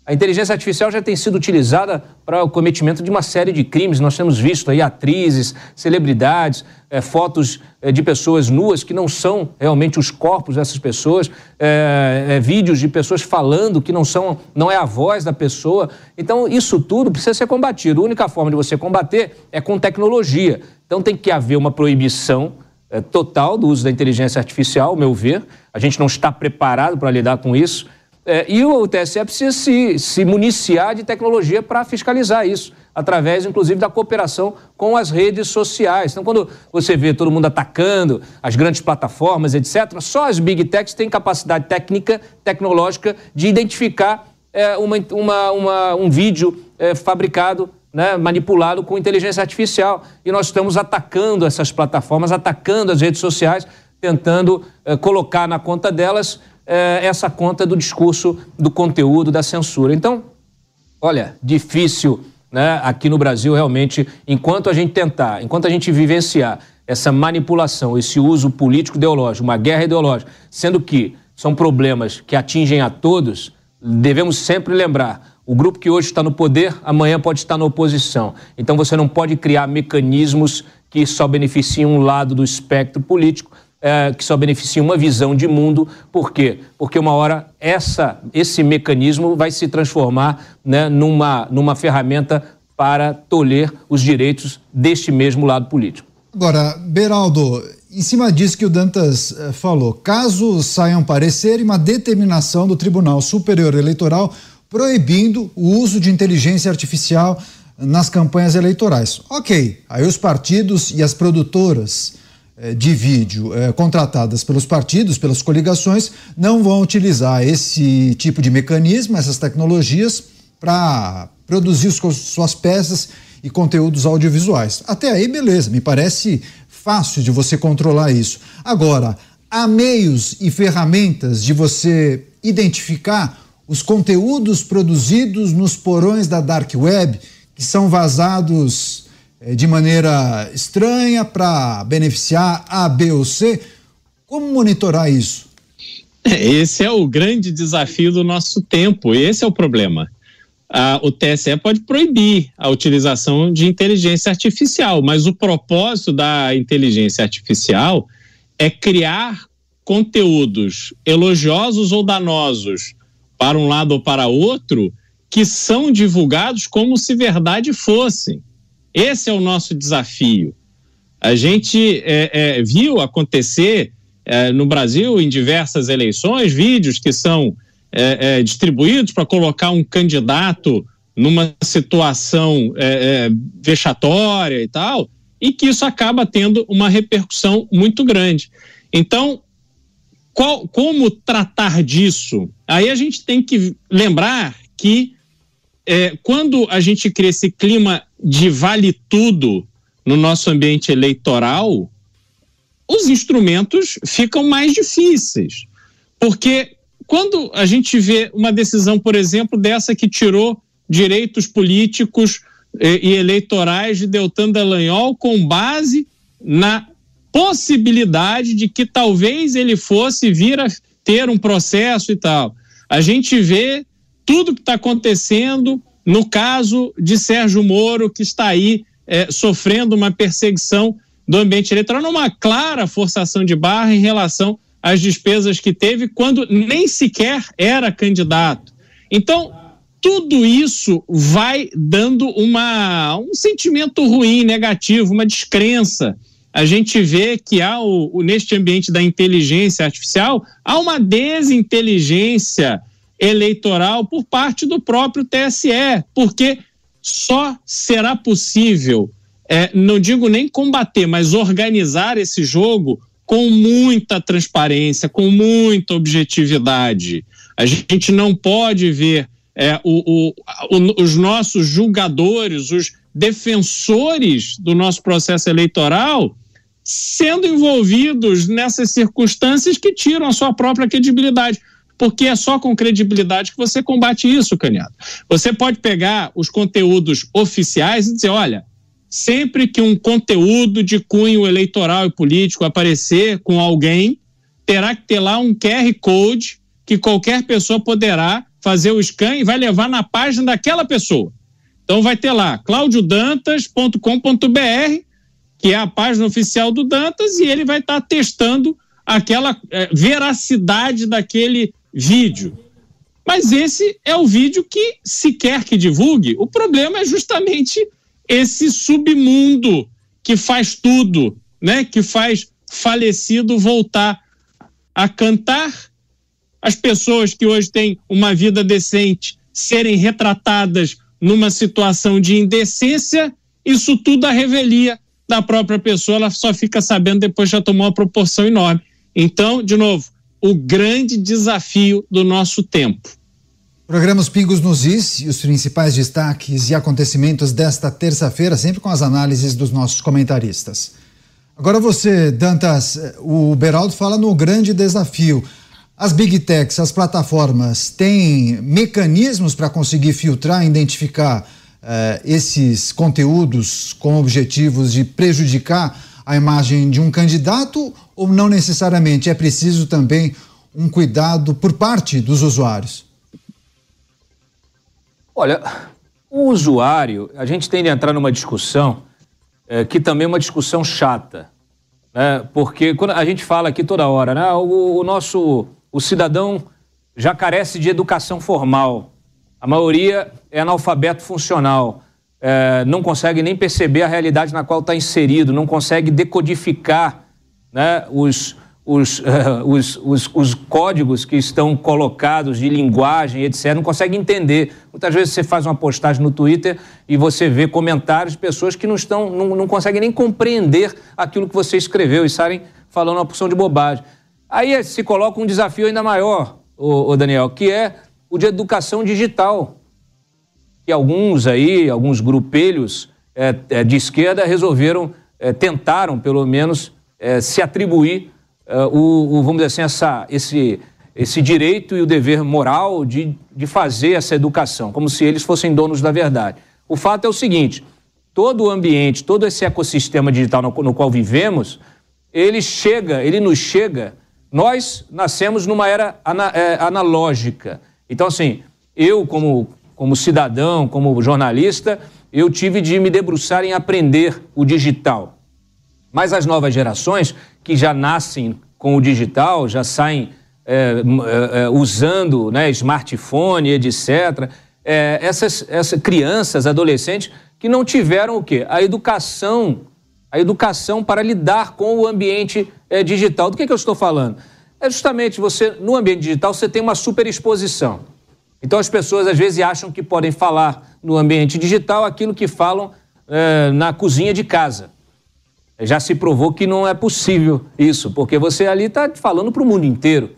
A inteligência artificial já tem sido utilizada para o cometimento de uma série de crimes. Nós temos visto aí atrizes, celebridades, é, fotos é, de pessoas nuas que não são realmente os corpos dessas pessoas, é, vídeos de pessoas falando que não são, não é a voz da pessoa. Então isso tudo precisa ser combatido. A única forma de você combater é com tecnologia. Então tem que haver uma proibição total do uso da inteligência artificial, ao meu ver. A gente não está preparado para lidar com isso. É, e o TSE precisa se, se municiar de tecnologia para fiscalizar isso, através, inclusive, da cooperação com as redes sociais. Então, quando você vê todo mundo atacando as grandes plataformas, etc., só as big techs têm capacidade técnica, tecnológica de identificar é, uma, uma, uma, um vídeo fabricado né, manipulado com inteligência artificial. E nós estamos atacando essas plataformas, atacando as redes sociais, tentando eh, colocar na conta delas eh, essa conta do discurso, do conteúdo, da censura. Então, olha, difícil né, aqui no Brasil realmente, enquanto a gente tentar, enquanto a gente vivenciar essa manipulação, esse uso político ideológico, uma guerra ideológica, sendo que são problemas que atingem a todos, devemos sempre lembrar o grupo que hoje está no poder, amanhã pode estar na oposição. Então você não pode criar mecanismos que só beneficiam um lado do espectro político, é, que só beneficiam uma visão de mundo. Por quê? Porque uma hora essa, esse mecanismo vai se transformar né, numa, numa ferramenta para tolher os direitos deste mesmo lado político. Agora, Beraldo, em cima disso que o Dantas eh, falou, caso saia um parecer e uma determinação do Tribunal Superior Eleitoral proibindo o uso de inteligência artificial nas campanhas eleitorais. Ok, aí os partidos e as produtoras eh, de vídeo eh, contratadas pelos partidos, pelas coligações, não vão utilizar esse tipo de mecanismo, essas tecnologias, para produzir suas peças e conteúdos audiovisuais. Até aí, beleza, me parece fácil de você controlar isso. Agora, há meios e ferramentas de você identificar os conteúdos produzidos nos porões da Dark Web, que são vazados eh, de maneira estranha para beneficiar A, B ou C. Como monitorar isso? Esse é o grande desafio do nosso tempo, esse é o problema. Ah, o TSE pode proibir a utilização de inteligência artificial, mas o propósito da inteligência artificial é criar conteúdos elogiosos ou danosos para um lado ou para outro, que são divulgados como se verdade fossem. Esse é o nosso desafio. A gente é, é, viu acontecer é, no Brasil, em diversas eleições, vídeos que são é, é, distribuídos para colocar um candidato numa situação é, vexatória e tal, e que isso acaba tendo uma repercussão muito grande. Então, qual, como tratar disso? Aí a gente tem que lembrar que é, quando a gente cria esse clima de vale tudo no nosso ambiente eleitoral, os instrumentos ficam mais difíceis. Porque quando a gente vê uma decisão, por exemplo, dessa que tirou direitos políticos e, e eleitorais de Deltan Dallagnol com base na possibilidade de que talvez ele fosse vir a ter um processo e tal. A gente vê tudo que está acontecendo no caso de Sérgio Moro, que está aí é, sofrendo uma perseguição do ambiente eleitoral, numa clara forçação de barra em relação às despesas que teve, quando nem sequer era candidato. Então, tudo isso vai dando uma, um sentimento ruim, negativo, uma descrença a gente vê que há o, o, neste ambiente da inteligência artificial há uma desinteligência eleitoral por parte do próprio TSE, porque só será possível, é, não digo nem combater, mas organizar esse jogo com muita transparência, com muita objetividade. A gente não pode ver é, o, o, os nossos julgadores, os defensores do nosso processo eleitoral sendo envolvidos nessas circunstâncias que tiram a sua própria credibilidade. Porque é só com credibilidade que você combate isso, Canhado. Você pode pegar os conteúdos oficiais e dizer: olha, sempre que um conteúdo de cunho eleitoral e político aparecer com alguém, terá que ter lá um QR Code que qualquer pessoa poderá fazer o scan e vai levar na página daquela pessoa. Então vai ter lá claudiodantas.com.br que é a página oficial do Dantas, e ele vai estar tá testando aquela é, veracidade daquele vídeo. Mas esse é o vídeo que se quer que divulgue. O problema é justamente esse submundo que faz tudo, né? Que faz falecido voltar a cantar, as pessoas que hoje têm uma vida decente serem retratadas numa situação de indecência, isso tudo a revelia da própria pessoa, ela só fica sabendo depois já tomou uma proporção enorme. Então, de novo, o grande desafio do nosso tempo. Programas Pingos nos Is e os principais destaques e acontecimentos desta terça-feira, sempre com as análises dos nossos comentaristas. Agora você, Dantas, o Beraldo fala no grande desafio. As big techs, as plataformas, têm mecanismos para conseguir filtrar, identificar uh, esses conteúdos com objetivos de prejudicar a imagem de um candidato ou não necessariamente? É preciso também um cuidado por parte dos usuários? Olha, o usuário, a gente tem de entrar numa discussão é, que também é uma discussão chata, né? porque quando a gente fala aqui toda hora, né? o, o nosso o cidadão já carece de educação formal. A maioria é analfabeto funcional, é, não consegue nem perceber a realidade na qual está inserido, não consegue decodificar né, os, os, uh, os, os, os, códigos que estão colocados de linguagem, etc., não consegue entender. Muitas vezes você faz uma postagem no Twitter e você vê comentários de pessoas que não, estão, não, não conseguem nem compreender aquilo que você escreveu e saem falando uma porção de bobagem. Aí se coloca um desafio ainda maior, o, Daniel, que é o de educação digital. Que alguns aí, alguns grupelhos é, de esquerda resolveram, é, tentaram pelo menos é, se atribuir o, o, vamos dizer assim, essa, esse, esse direito e o dever moral de, de fazer essa educação, como se eles fossem donos da verdade. O fato é o seguinte: todo o ambiente, todo esse ecossistema digital no, no qual vivemos, ele chega, ele nos chega nós nascemos numa era ana, é, analógica. Então, assim, eu, como, como cidadão, como jornalista, eu tive de me debruçar em aprender o digital. Mas as novas gerações, que já nascem com o digital, já saem é, é, é usando né, smartphone, etc., é, essas, essas crianças, adolescentes, que não tiveram o quê? A educação a educação para lidar com o ambiente é, digital. Do que, que eu estou falando? É justamente você, no ambiente digital, você tem uma superexposição. Então as pessoas às vezes acham que podem falar no ambiente digital aquilo que falam é, na cozinha de casa. Já se provou que não é possível isso, porque você ali está falando para o mundo inteiro.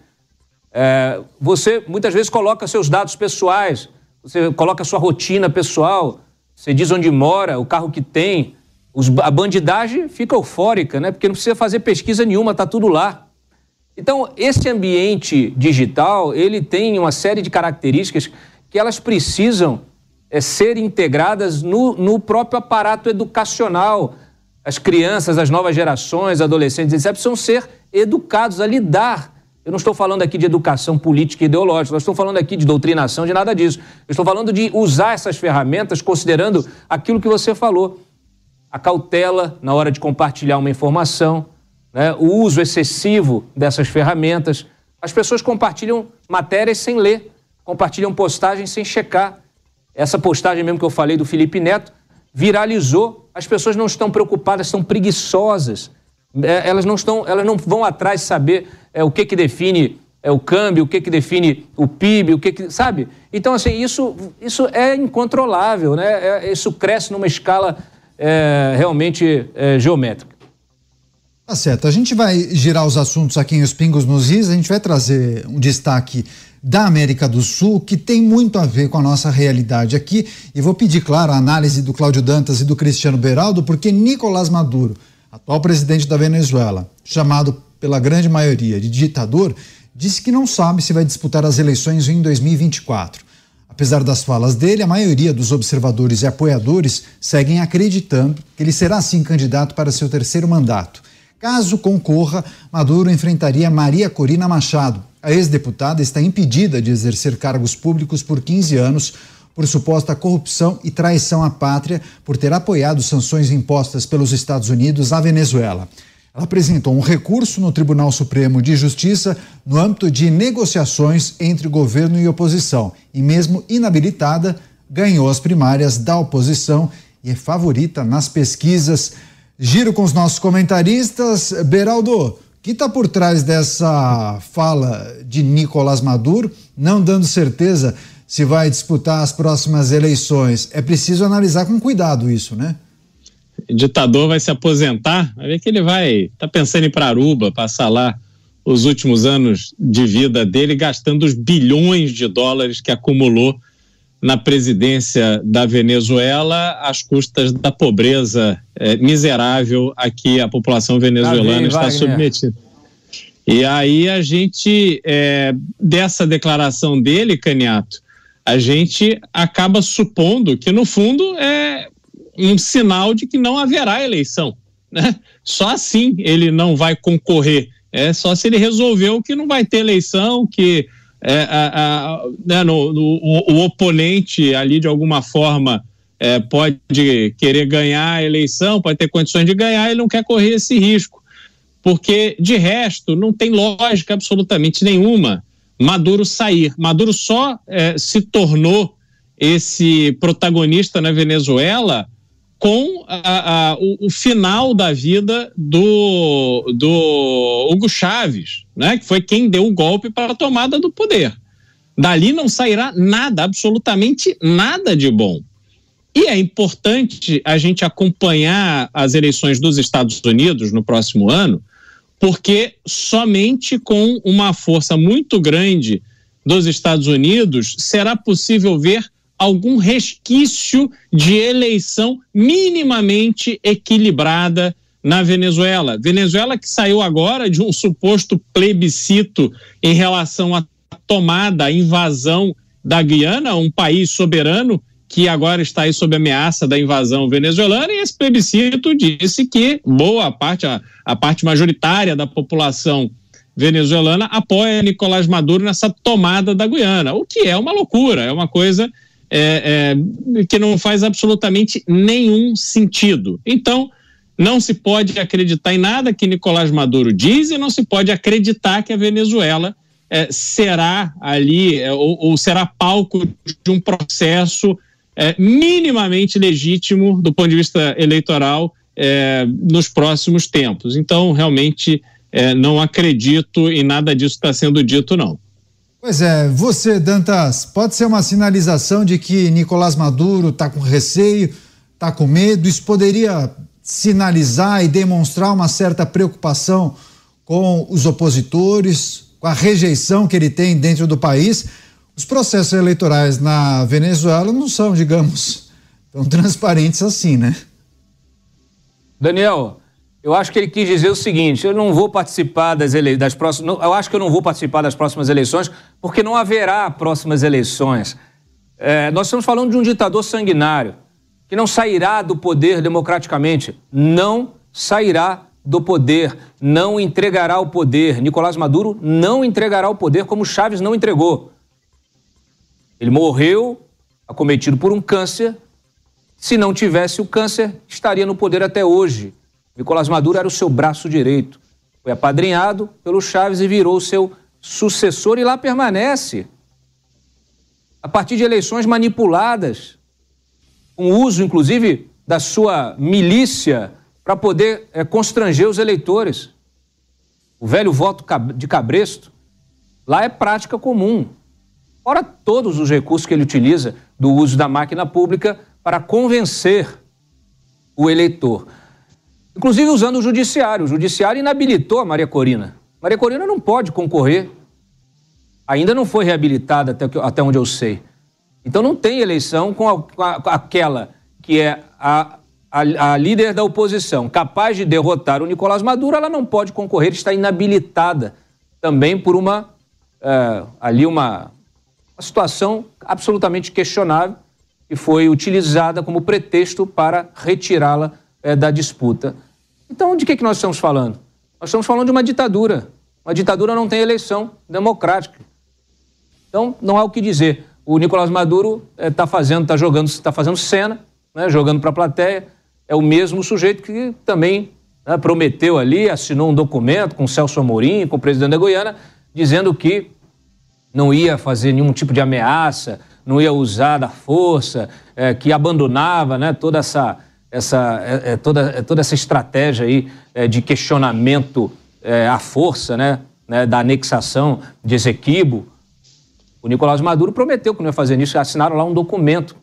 É, você muitas vezes coloca seus dados pessoais, você coloca sua rotina pessoal, você diz onde mora, o carro que tem, os, a bandidagem fica eufórica, né? Porque não precisa fazer pesquisa nenhuma, está tudo lá. Então, esse ambiente digital, ele tem uma série de características que elas precisam é, ser integradas no, no próprio aparato educacional. As crianças, as novas gerações, adolescentes, etc., precisam ser educados a lidar. Eu não estou falando aqui de educação política e ideológica, não estou falando aqui de doutrinação, de nada disso. Eu estou falando de usar essas ferramentas considerando aquilo que você falou a cautela na hora de compartilhar uma informação, né? o uso excessivo dessas ferramentas. As pessoas compartilham matérias sem ler, compartilham postagens sem checar. Essa postagem mesmo que eu falei do Felipe Neto viralizou. As pessoas não estão preocupadas, estão preguiçosas. É, elas não estão, elas não vão atrás saber é, o que que define é, o câmbio, o que que define o PIB, o que que sabe. Então assim isso isso é incontrolável, né? É, isso cresce numa escala é, realmente é, geométrica. Tá certo. A gente vai girar os assuntos aqui em Os Pingos nos Is. A gente vai trazer um destaque da América do Sul que tem muito a ver com a nossa realidade aqui. E vou pedir, claro, a análise do Cláudio Dantas e do Cristiano Beraldo, porque Nicolás Maduro, atual presidente da Venezuela, chamado pela grande maioria de ditador, disse que não sabe se vai disputar as eleições em 2024. Apesar das falas dele, a maioria dos observadores e apoiadores seguem acreditando que ele será sim candidato para seu terceiro mandato. Caso concorra, Maduro enfrentaria Maria Corina Machado. A ex-deputada está impedida de exercer cargos públicos por 15 anos por suposta corrupção e traição à pátria por ter apoiado sanções impostas pelos Estados Unidos à Venezuela. Ela apresentou um recurso no Tribunal Supremo de Justiça no âmbito de negociações entre governo e oposição e, mesmo inabilitada, ganhou as primárias da oposição e é favorita nas pesquisas. Giro com os nossos comentaristas. Beraldo, que está por trás dessa fala de Nicolás Maduro, não dando certeza se vai disputar as próximas eleições? É preciso analisar com cuidado isso, né? O ditador vai se aposentar, vai ver que ele vai, tá pensando em ir para Aruba, passar lá os últimos anos de vida dele, gastando os bilhões de dólares que acumulou na presidência da Venezuela às custas da pobreza é, miserável a que a população venezuelana está submetida. E aí a gente, é, dessa declaração dele, Caniato, a gente acaba supondo que, no fundo, é um sinal de que não haverá eleição. Né? Só assim ele não vai concorrer. É só se ele resolveu que não vai ter eleição, que é, a, a, né, no, no, o, o, oponente ali de alguma forma é, pode querer ganhar a eleição, pode ter condições de ganhar, ele não quer correr esse risco. Porque, de resto, não tem lógica absolutamente nenhuma Maduro sair. Maduro só é, se tornou esse protagonista na Venezuela com a, a, o, o, final da vida do, do Hugo Chávez, né, que foi quem deu o golpe para a tomada do poder. Dali não sairá nada, absolutamente nada de bom. E é importante a gente acompanhar as eleições dos Estados Unidos no próximo ano, porque somente com uma força muito grande dos Estados Unidos será possível ver algum resquício de eleição minimamente equilibrada na Venezuela. Venezuela que saiu agora de um suposto plebiscito em relação à tomada, à invasão da Guiana, um país soberano que agora está aí sob ameaça da invasão venezuelana, e esse plebiscito disse que boa parte, a, a parte majoritária da população venezuelana apoia Nicolás Maduro nessa tomada da Guiana, o que é uma loucura, é uma coisa é, é, que não faz absolutamente nenhum sentido. Então, não se pode acreditar em nada que Nicolás Maduro diz e não se pode acreditar que a Venezuela é, será ali é, ou, ou, será palco de um processo é, minimamente legítimo do ponto de vista eleitoral é, nos próximos tempos. Então, realmente, não acredito em nada disso está sendo dito, não. Pois é, você, Dantas, pode ser uma sinalização de que Nicolás Maduro está com receio, está com medo? Isso poderia sinalizar e demonstrar uma certa preocupação com os opositores, com a rejeição que ele tem dentro do país. Os processos eleitorais na Venezuela não são, digamos, tão transparentes assim, né? Daniel, eu acho que ele quis dizer o seguinte: eu não vou participar das eleições, das próximas. Eu acho que eu não vou participar das próximas eleições porque não haverá próximas eleições. É, nós estamos falando de um ditador sanguinário que não sairá do poder democraticamente, não sairá do poder, não entregará o poder. Nicolás Maduro não entregará o poder como Chaves não entregou. Ele morreu acometido por um câncer. Se não tivesse o câncer, estaria no poder até hoje. Nicolás Maduro era o seu braço direito. Foi apadrinhado pelo Chaves e virou seu sucessor e lá permanece. A partir de eleições manipuladas, com uso, inclusive, da sua milícia para poder é, constranger os eleitores. O velho voto de cabresto, lá é prática comum. Fora todos os recursos que ele utiliza do uso da máquina pública para convencer o eleitor. Inclusive usando o judiciário. O judiciário inabilitou a Maria Corina. Maria Corina não pode concorrer. Ainda não foi reabilitada, até, até onde eu sei. Então não tem eleição com, a, com, a, aquela que é a, a, líder da oposição, capaz de derrotar o Nicolás Maduro, ela não pode concorrer, está inabilitada também por uma é, ali uma, uma situação absolutamente questionável que foi utilizada como pretexto para retirá-la é, da disputa. Então, de que, que nós estamos falando? Nós estamos falando de uma ditadura. Uma ditadura não tem eleição democrática. Então, não há o que dizer. O Nicolás Maduro está é, fazendo, está jogando, está fazendo cena, né, jogando para a plateia. É o mesmo sujeito que também né, prometeu ali, assinou um documento com Celso Amorim, com o presidente da Goiânia, dizendo que não ia fazer nenhum tipo de ameaça, não ia usar da força, é, que abandonava né, toda essa essa, é, é toda, é toda essa estratégia aí é, de questionamento é, à força né, né, da anexação de Esequibo, o Nicolás Maduro prometeu que não ia fazer isso, assinaram lá um documento.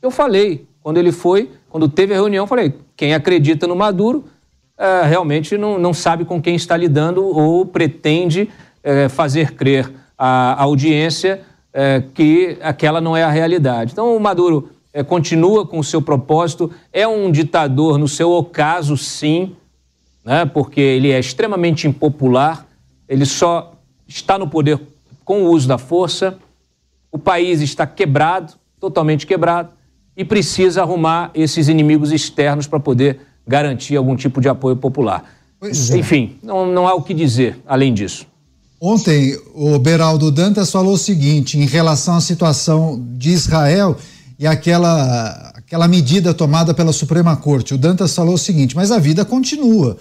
Eu falei, quando ele foi, quando teve a reunião, falei, quem acredita no Maduro realmente não, não sabe com quem está lidando ou pretende fazer crer a audiência é, que aquela não é a realidade. Então o Maduro é, continua com o seu propósito, é um ditador no seu ocaso, sim, né, porque ele é extremamente impopular, ele só está no poder com o uso da força, o país está quebrado, totalmente quebrado, e precisa arrumar esses inimigos externos para poder garantir algum tipo de apoio popular. É. Enfim, não, não há o que dizer além disso. Ontem, o Beraldo Dantas falou o seguinte em relação à situação de Israel e aquela, aquela medida tomada pela Suprema Corte. O Dantas falou o seguinte: mas a vida continua.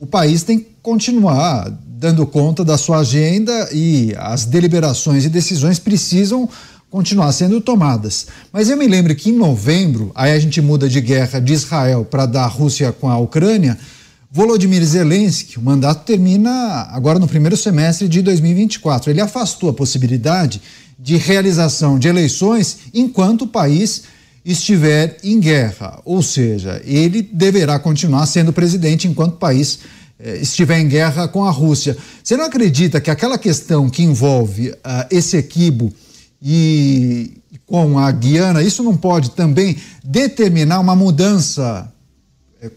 O país tem que continuar dando conta da sua agenda e as deliberações e decisões precisam continuar sendo tomadas. Mas eu me lembro que em novembro, aí a gente muda de guerra de Israel para da Rússia com a Ucrânia. Volodymyr Zelensky, o mandato termina agora no primeiro semestre de 2024. Ele afastou a possibilidade de realização de eleições enquanto o país estiver em guerra, ou seja, ele deverá continuar sendo presidente enquanto o país eh, estiver em guerra com a Rússia. Você não acredita que aquela questão que envolve uh, esse equibo e com a Guiana, isso não pode também determinar uma mudança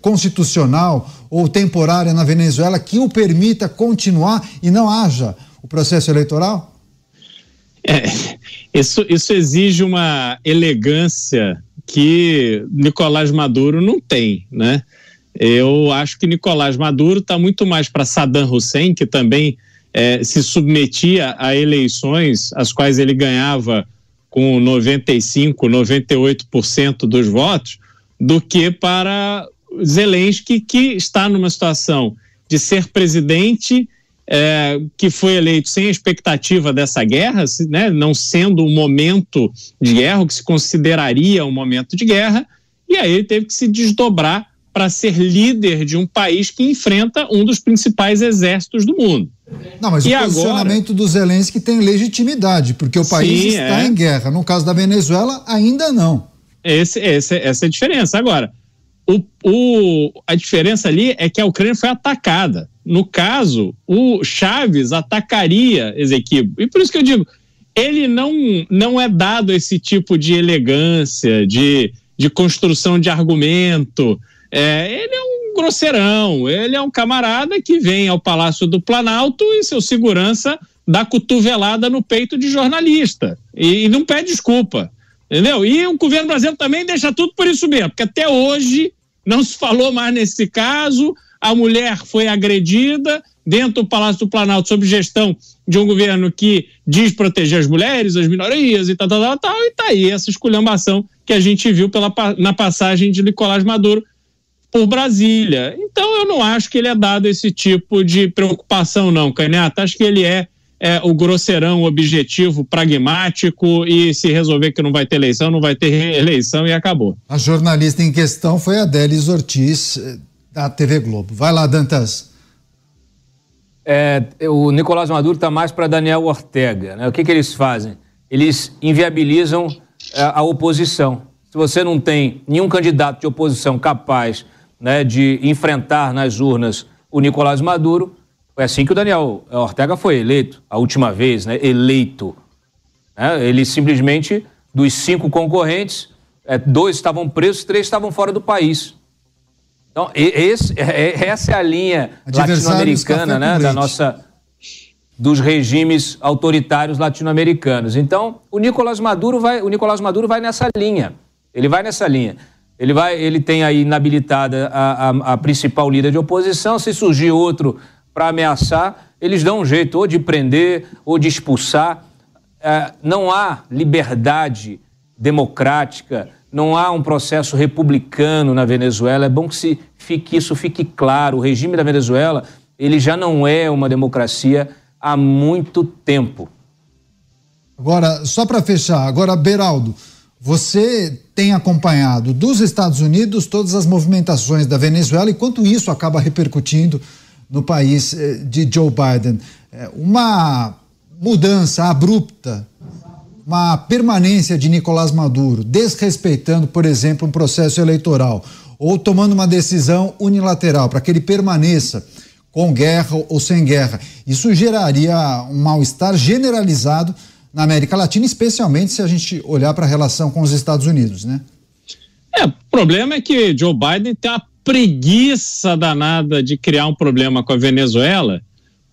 constitucional ou temporária na Venezuela que o permita continuar e não haja o processo eleitoral? É, isso, isso exige uma elegância que Nicolás Maduro não tem, né? Eu acho que Nicolás Maduro está muito mais para Saddam Hussein, que também é, se submetia a eleições as quais ele ganhava com 95, 98% dos votos, do que para Zelensky, que está numa situação de ser presidente é, que foi eleito sem a expectativa dessa guerra, né, não sendo um momento de guerra, o que se consideraria um momento de guerra, e aí ele teve que se desdobrar para ser líder de um país que enfrenta um dos principais exércitos do mundo. Não, mas e o posicionamento agora... do Zelensky tem legitimidade, porque o país Sim, está é. em guerra. No caso da Venezuela, ainda não. Esse, esse, essa é a diferença. Agora, o, o, a diferença ali é que a Ucrânia foi atacada. No caso, o Chaves atacaria Ezequiel. E por isso que eu digo, ele não, não é dado esse tipo de elegância, de, de construção de argumento. É, ele é um grosseirão, ele é um camarada que vem ao Palácio do Planalto e seu segurança dá cotovelada no peito de jornalista. E, e não pede desculpa. Entendeu? E o governo brasileiro também deixa tudo por isso mesmo, porque até hoje não se falou mais nesse caso, a mulher foi agredida dentro do Palácio do Planalto sob gestão de um governo que diz proteger as mulheres, as minorias e tal, tal, tal, tal e tá aí essa esculhambação que a gente viu pela, na passagem de Nicolás Maduro por Brasília. Então eu não acho que ele é dado esse tipo de preocupação não, Caneta, acho que ele é é, o grosseirão objetivo, pragmático e se resolver que não vai ter eleição, não vai ter eleição e acabou. A jornalista em questão foi a Délis Ortiz, eh, da TV Globo. Vai lá, Dantas. É, o Nicolás Maduro está mais para Daniel Ortega. Né? O que, que eles fazem? Eles inviabilizam a, é, a oposição. Se você não tem nenhum candidato de oposição capaz né, de enfrentar nas urnas o Nicolás Maduro, foi assim que o Daniel Ortega foi eleito, a última vez, né? Eleito. Né? Ele simplesmente, dos cinco concorrentes, é, dois estavam presos, três estavam fora do país. Então, esse, é, é, essa é a linha latino-americana, né? Da nossa. dos regimes autoritários latino-americanos. Então, o Nicolás Maduro vai, o Nicolás Maduro vai nessa linha. Ele vai nessa linha. Ele, vai, ele tem aí inabilitada a, a, a principal líder de oposição. Se surgir outro para ameaçar, eles dão um jeito ou de prender ou de expulsar. É, não há liberdade democrática, não há um processo republicano na Venezuela. É bom que se fique, isso fique claro. O regime da Venezuela ele já não é uma democracia há muito tempo. Agora, só para fechar, agora, Beraldo, você tem acompanhado dos Estados Unidos todas as movimentações da Venezuela e quanto isso acaba repercutindo no país eh, de Joe Biden. É, uma mudança abrupta, uma permanência de Nicolás Maduro, desrespeitando, por exemplo, um processo eleitoral, ou tomando uma decisão unilateral para que ele permaneça com guerra ou sem guerra. Isso geraria um mal-estar generalizado na América Latina, especialmente se a gente olhar para a relação com os Estados Unidos, né? É, o problema é que Joe Biden tem uma preguiça danada de criar um problema com a Venezuela,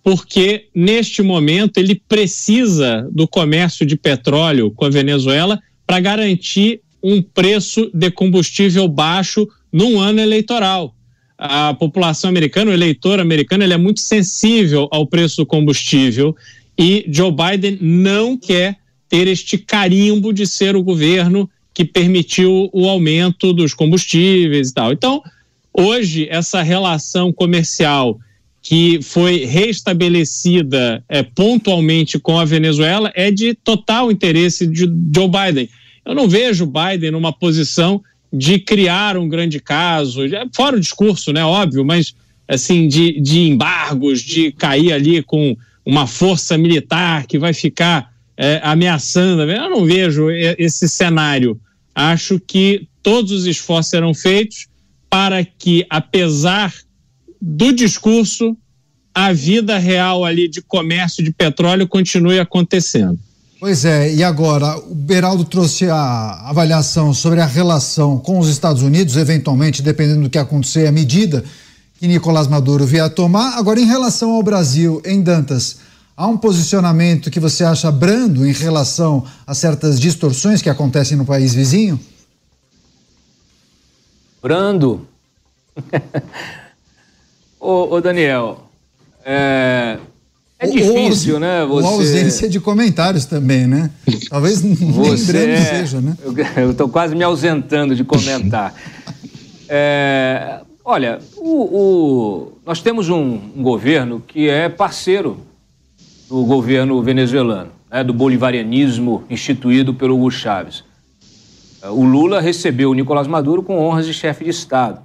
porque neste momento ele precisa do comércio de petróleo com a Venezuela para garantir um preço de combustível baixo num ano eleitoral. A população americana, o eleitor americano, ele é muito sensível ao preço do combustível e Joe Biden não quer ter este carimbo de ser o governo que permitiu o aumento dos combustíveis e tal. Então, hoje, essa relação comercial que foi restabelecida é, pontualmente com a Venezuela é de total interesse de Joe Biden. Eu não vejo Biden numa posição de criar um grande caso, fora o discurso, né, óbvio, mas assim, de, de embargos, de cair ali com uma força militar que vai ficar é, ameaçando. Eu não vejo esse cenário. Acho que todos os esforços serão feitos para que, apesar do discurso, a vida real ali de comércio de petróleo continue acontecendo. Pois é, e agora, o Beraldo trouxe a avaliação sobre a relação com os Estados Unidos, eventualmente, dependendo do que acontecer, a medida que Nicolás Maduro vier a tomar. Agora, em relação ao Brasil, em Dantas, há um posicionamento que você acha brando em relação a certas distorções que acontecem no país vizinho? Brando? ô, ô, Daniel, é, é difícil, né? Você... Uma ausência de comentários também, né? Talvez você nem é... seja, né? Eu estou quase me ausentando de comentar. é, Olha, o, o, nós temos um, um, governo que é parceiro do governo venezuelano, né, do bolivarianismo instituído pelo Hugo Chávez. O Lula recebeu o Nicolás Maduro com honras de chefe de Estado.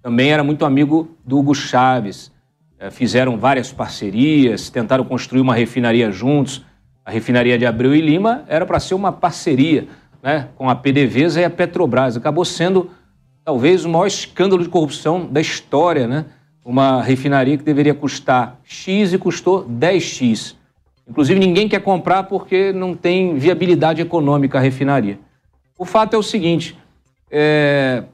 Também era muito amigo do Hugo Chávez. É, fizeram várias parcerias, tentaram construir uma refinaria juntos. A refinaria de Abreu e Lima era para ser uma parceria né, com a PDVSA e a Petrobras. Acabou sendo talvez o maior escândalo de corrupção da história, né? Uma refinaria que deveria custar X e custou 10X. Inclusive, ninguém quer comprar porque não tem viabilidade econômica a refinaria. O fato é o seguinte: é,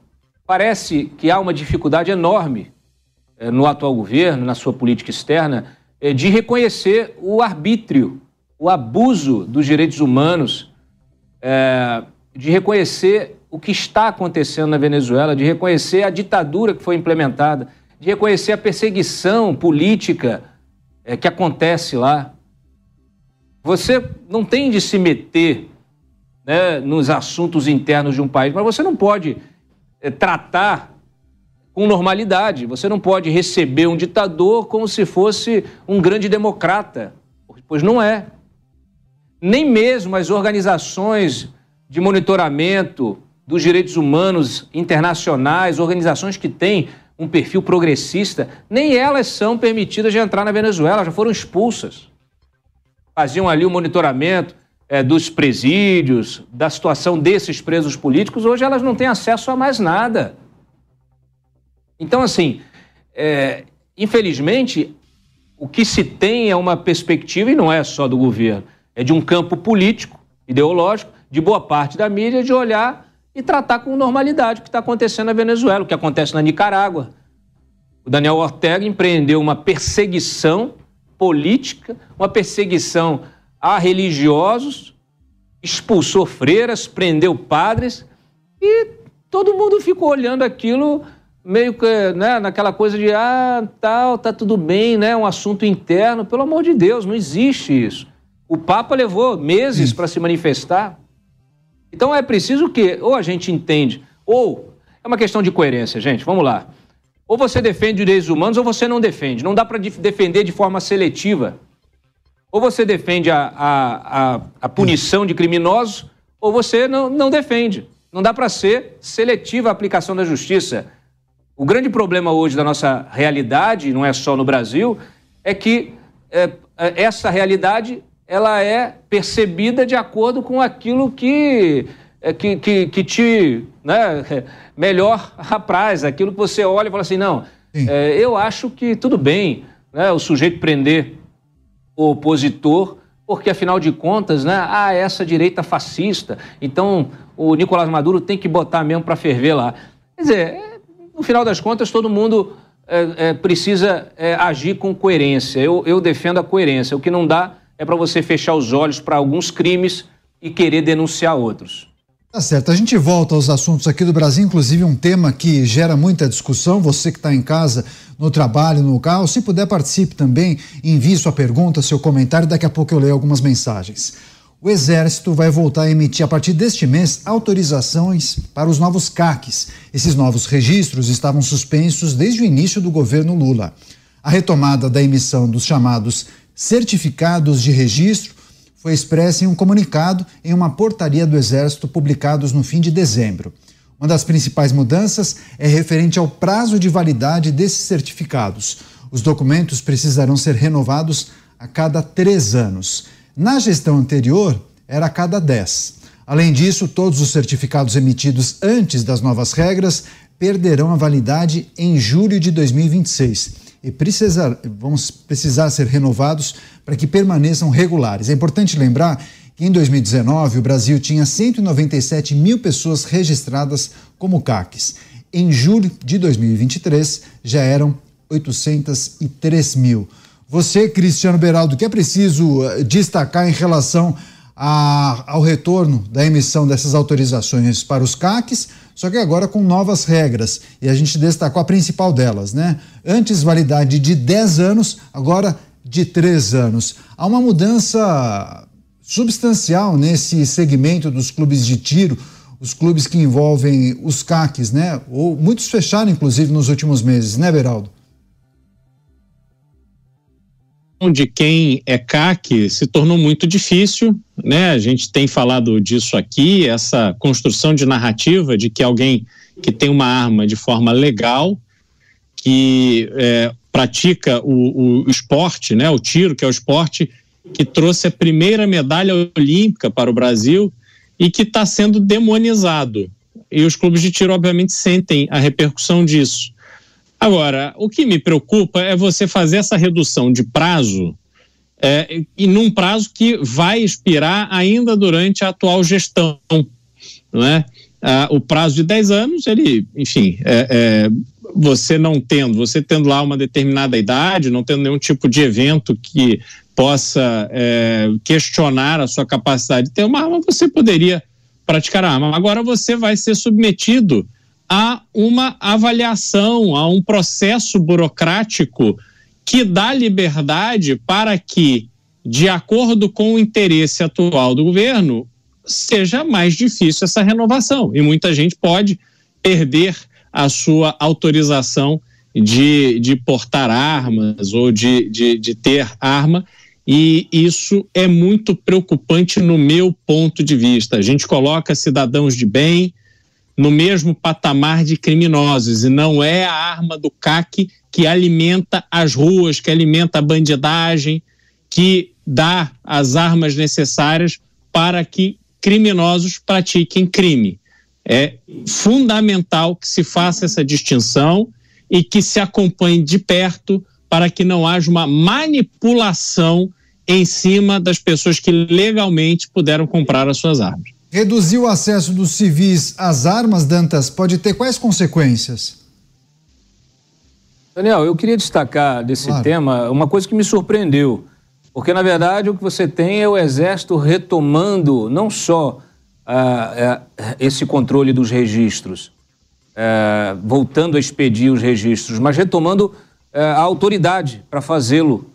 parece que há uma dificuldade enorme é, no atual governo, na sua política externa, é, de reconhecer o arbítrio, o abuso dos direitos humanos, é, de reconhecer o que está acontecendo na Venezuela, de reconhecer a ditadura que foi implementada, de reconhecer a perseguição política é, que acontece lá. Você não tem de se meter né, nos assuntos internos de um país, mas você não pode é, tratar com normalidade. Você não pode receber um ditador como se fosse um grande democrata, pois não é. Nem mesmo as organizações de monitoramento dos direitos humanos internacionais, organizações que têm um perfil progressista, nem elas são permitidas de entrar na Venezuela, já foram expulsas. Faziam ali o monitoramento é, dos presídios, da situação desses presos políticos, hoje elas não têm acesso a mais nada. Então, assim, é, infelizmente, o que se tem é uma perspectiva, e não é só do governo, é de um campo político, ideológico, de boa parte da mídia, de olhar e tratar com normalidade o que está acontecendo na Venezuela, o que acontece na Nicarágua. O Daniel Ortega empreendeu uma perseguição política, uma perseguição a religiosos, expulsou freiras, prendeu padres e todo mundo ficou olhando aquilo meio que né, naquela coisa de ah, tal, tá tudo bem, né, um assunto interno. Pelo amor de Deus, não existe isso. O Papa levou meses para se manifestar. Então é preciso que ou a gente entende, ou é uma questão de coerência, gente, vamos lá. Ou você defende direitos humanos ou você não defende. Não dá para defender de forma seletiva. Ou você defende a, a, a, a punição de criminosos, ou você não, não defende. Não dá para ser seletiva a aplicação da justiça. O grande problema hoje da nossa realidade, não é só no Brasil, é que é, é essa realidade ela é percebida de acordo com aquilo que, é, que, que, que te né, melhor apraz, aquilo que você olha e fala assim, não, é, eu acho que tudo bem né, o sujeito prender o opositor, porque afinal de contas, né, ah, essa direita fascista, então o Nicolás Maduro tem que botar mesmo para ferver lá. Quer dizer, no final das contas, todo mundo é, é, precisa é, agir com coerência. Eu, eu defendo a coerência. O que não dá é para você fechar os olhos para alguns crimes e querer denunciar outros. Tá certo. A gente volta aos assuntos aqui do Brasil, inclusive um tema que gera muita discussão. Você que está em casa, no trabalho, no carro, se puder, participe também. Envie sua pergunta, seu comentário. Daqui a pouco eu leio algumas mensagens. O Exército vai voltar a emitir a partir deste mês autorizações para os novos CACs. Esses novos registros estavam suspensos desde o início do governo Lula. A retomada da emissão dos chamados certificados de registro foi expressa em um comunicado em uma portaria do Exército publicados no fim de dezembro. Uma das principais mudanças é referente ao prazo de validade desses certificados. Os documentos precisarão ser renovados a cada três anos. Na gestão anterior, era a cada dez. Além disso, todos os certificados emitidos antes das novas regras perderão a validade em julho de 2026 e precisar, vão precisar ser renovados para que permaneçam regulares. É importante lembrar que em 2019 o Brasil tinha 197 mil pessoas registradas como CACs. Em julho de 2023 já eram 803 mil. Você, Cristiano Beraldo, que é preciso eh, destacar em relação a, ao retorno da emissão dessas autorizações para os CACs, só que agora com novas regras. E a gente destacou a principal delas, né? Antes validade de 10 anos, agora de 3 anos. Há uma mudança substancial nesse segmento dos clubes de tiro, os clubes que envolvem os CACs, né? Ou muitos fecharam, inclusive, nos últimos meses, né, Beraldo? De quem é CAC se tornou muito difícil, né? A gente tem falado disso aqui, essa construção de narrativa de que alguém que tem uma arma de forma legal, que é, pratica o, o esporte, né? O tiro, que é o esporte que trouxe a primeira medalha olímpica para o Brasil e que está sendo demonizado. E os clubes de tiro, obviamente, sentem a repercussão disso. Agora, o que me preocupa é você fazer essa redução de prazo é, e num prazo que vai expirar ainda durante a atual gestão. Não é? Ah, o prazo de 10 anos, ele, enfim, é, é, você não tendo, você tendo lá uma determinada idade, não tendo nenhum tipo de evento que possa é, questionar a sua capacidade de ter uma arma, você poderia praticar a arma. Agora você vai ser submetido a uma avaliação, a um processo burocrático que dá liberdade para que, de acordo com o interesse atual do governo, seja mais difícil essa renovação. E muita gente pode perder a sua autorização de, de portar armas ou de, de, de ter arma. E isso é muito preocupante no meu ponto de vista. A gente coloca cidadãos de bem, no mesmo patamar de criminosos e não é a arma do CAC que alimenta as ruas, que alimenta a bandidagem, que dá as armas necessárias para que criminosos pratiquem crime. É fundamental que se faça essa distinção e que se acompanhe de perto para que não haja uma manipulação em cima das pessoas que legalmente puderam comprar as suas armas. Reduzir o acesso dos civis às armas, Dantas, pode ter quais consequências? Daniel, eu queria destacar desse claro. tema uma coisa que me surpreendeu. Porque, na verdade, o que você tem é o Exército retomando não só uh, uh, esse controle dos registros, uh, voltando a expedir os registros, mas retomando a autoridade para fazê-lo.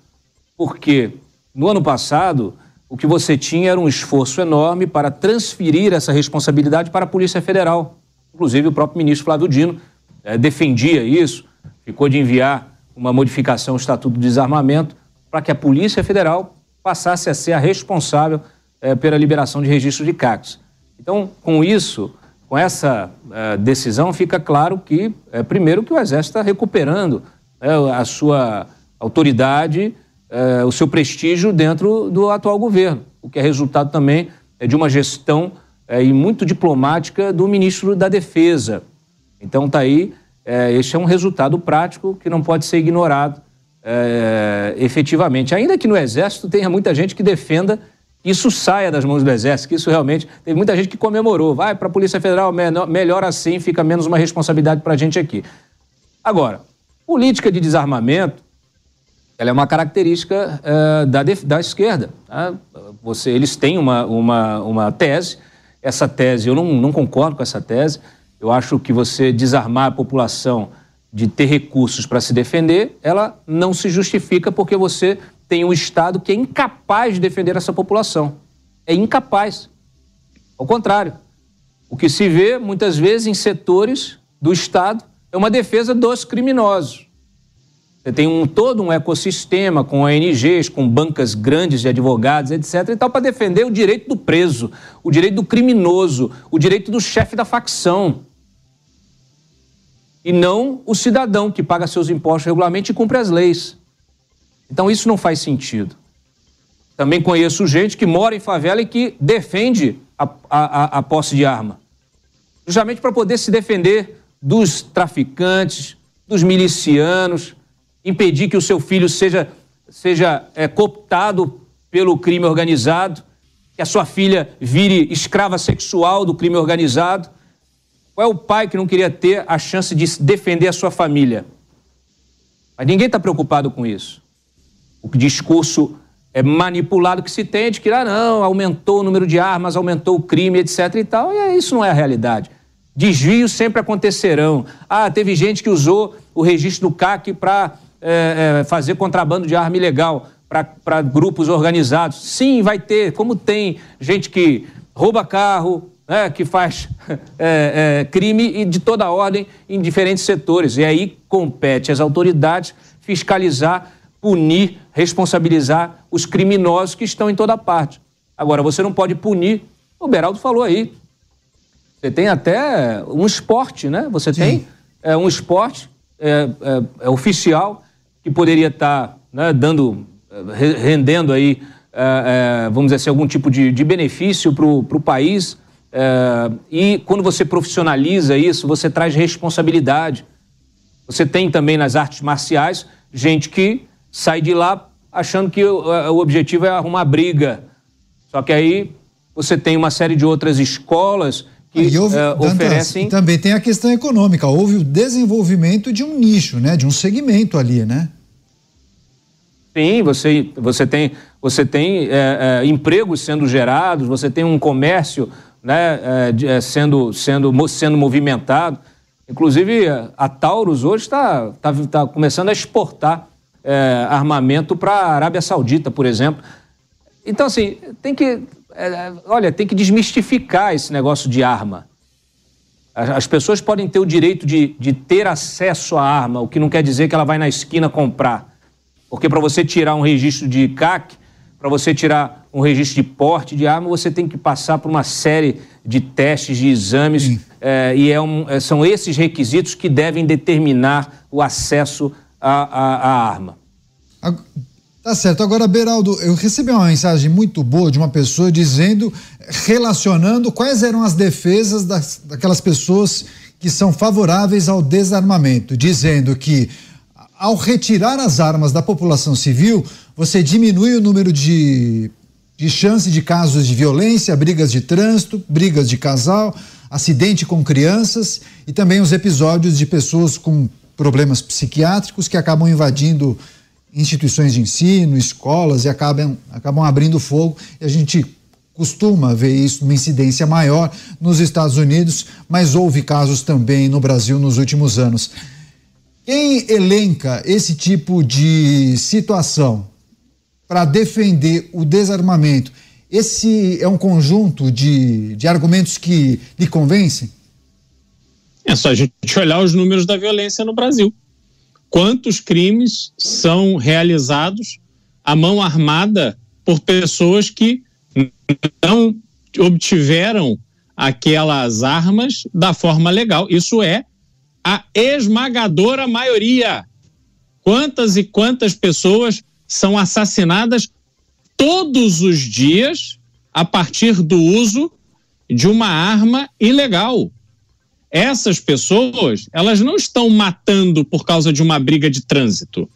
Porque no ano passado o que você tinha era um esforço enorme para transferir essa responsabilidade para a Polícia Federal. Inclusive, o próprio ministro Flávio Dino é, defendia isso, ficou de enviar uma modificação ao Estatuto do Desarmamento para que a Polícia Federal passasse a ser a responsável é, pela liberação de registro de CACs. Então, com isso, com essa uh, decisão, fica claro que, primeiro, que o Exército está recuperando uh, a sua autoridade, o seu prestígio dentro do atual governo, o que é resultado também de uma gestão e muito diplomática do ministro da Defesa. Então, está aí, este é um resultado prático que não pode ser ignorado efetivamente. Ainda que no Exército tenha muita gente que defenda isso saia das mãos do Exército, que isso realmente. Teve muita gente que comemorou. Vai para a Polícia Federal, melhor assim, fica menos uma responsabilidade para a gente aqui. Agora, política de desarmamento, ela é uma característica uh, da, da esquerda. Tá? Você, eles têm uma, uma, uma tese, essa tese, eu não, não concordo com essa tese. Eu acho que você desarmar a população de ter recursos para se defender, ela não se justifica porque você tem um Estado que é incapaz de defender essa população. É incapaz. Ao contrário. O que se vê muitas vezes em setores do Estado é uma defesa dos criminosos. Você tem um, todo um ecossistema com ONGs, com bancas grandes de advogados, etc. e tal, para defender o direito do preso, o direito do criminoso, o direito do chefe da facção. E não o cidadão que paga seus impostos regularmente e cumpre as leis. Então isso não faz sentido. Também conheço gente que mora em favela e que defende a, a, a posse de arma. Justamente para poder se defender dos traficantes, dos milicianos, impedir que o seu filho seja, seja é, cooptado pelo crime organizado, que a sua filha vire escrava sexual do crime organizado. Qual é o pai que não queria ter a chance de defender a sua família? Mas ninguém está preocupado com isso o discurso é manipulado que se tem de que, ah, não, aumentou o número de armas, aumentou o crime, etc e tal, e é, isso não é a realidade. Desvios sempre acontecerão. Ah, teve gente que usou o registro do CAC para é, é, fazer contrabando de arma ilegal para grupos organizados. Sim, vai ter, como tem gente que rouba carro, né, que faz é, é, crime e de toda ordem em diferentes setores. E aí compete às autoridades fiscalizar punir, responsabilizar os criminosos que estão em toda parte. Agora, você não pode punir, o Beraldo falou aí, você tem até um esporte, né? Você Sim. tem é, um esporte é, é, é oficial que poderia estar tá, né, dando, é, rendendo aí, é, vamos dizer assim, algum tipo de, de benefício para o país. e quando você profissionaliza isso, você traz responsabilidade. Você tem também nas artes marciais gente que sai de lá achando que o, o objetivo é arrumar briga. Só que aí você tem uma série de outras escolas que houve, uh, oferecem. Também tem a questão econômica. Houve o desenvolvimento de um nicho, né? De um segmento ali, né? Sim, você, você tem, você tem é, é, empregos sendo gerados, você tem um comércio né, é, sendo, sendo, sendo movimentado. Inclusive, a Taurus hoje está tá, tá começando a exportar é, armamento para a Arábia Saudita, por exemplo. Então, assim, tem que. É, olha, tem que desmistificar esse negócio de arma. As pessoas podem ter o direito de, de ter acesso à arma, o que não quer dizer que ela vai na esquina comprar. Porque para você tirar um registro de CAC, para você tirar um registro de porte de arma, você tem que passar por uma série de testes, de exames, é, e é um, é, são esses requisitos que devem determinar o acesso a arma. Tá certo. Agora, Beraldo, eu recebi uma mensagem muito boa de uma pessoa dizendo, relacionando quais eram as defesas das, daquelas pessoas que são favoráveis ao desarmamento, dizendo que ao retirar as armas da população civil, você diminui o número de, de chance de casos de violência, brigas de trânsito, brigas de casal, acidente com crianças e também os episódios de pessoas com problemas psiquiátricos que acabam invadindo instituições de ensino, escolas e acabam, acabam abrindo fogo. E a gente costuma ver isso numa incidência maior nos Estados Unidos, mas houve casos também no Brasil nos últimos anos. Quem elenca esse tipo de situação para defender o desarmamento, esse é um conjunto de, de argumentos que lhe convencem? É só a gente olhar os números da violência no Brasil. Quantos crimes são realizados à mão armada por pessoas que não obtiveram aquelas armas da forma legal. Isso é a esmagadora maioria. Quantas e quantas pessoas são assassinadas todos os dias a partir do uso de uma arma ilegal? Essas pessoas, elas não estão matando por causa de uma briga de trânsito.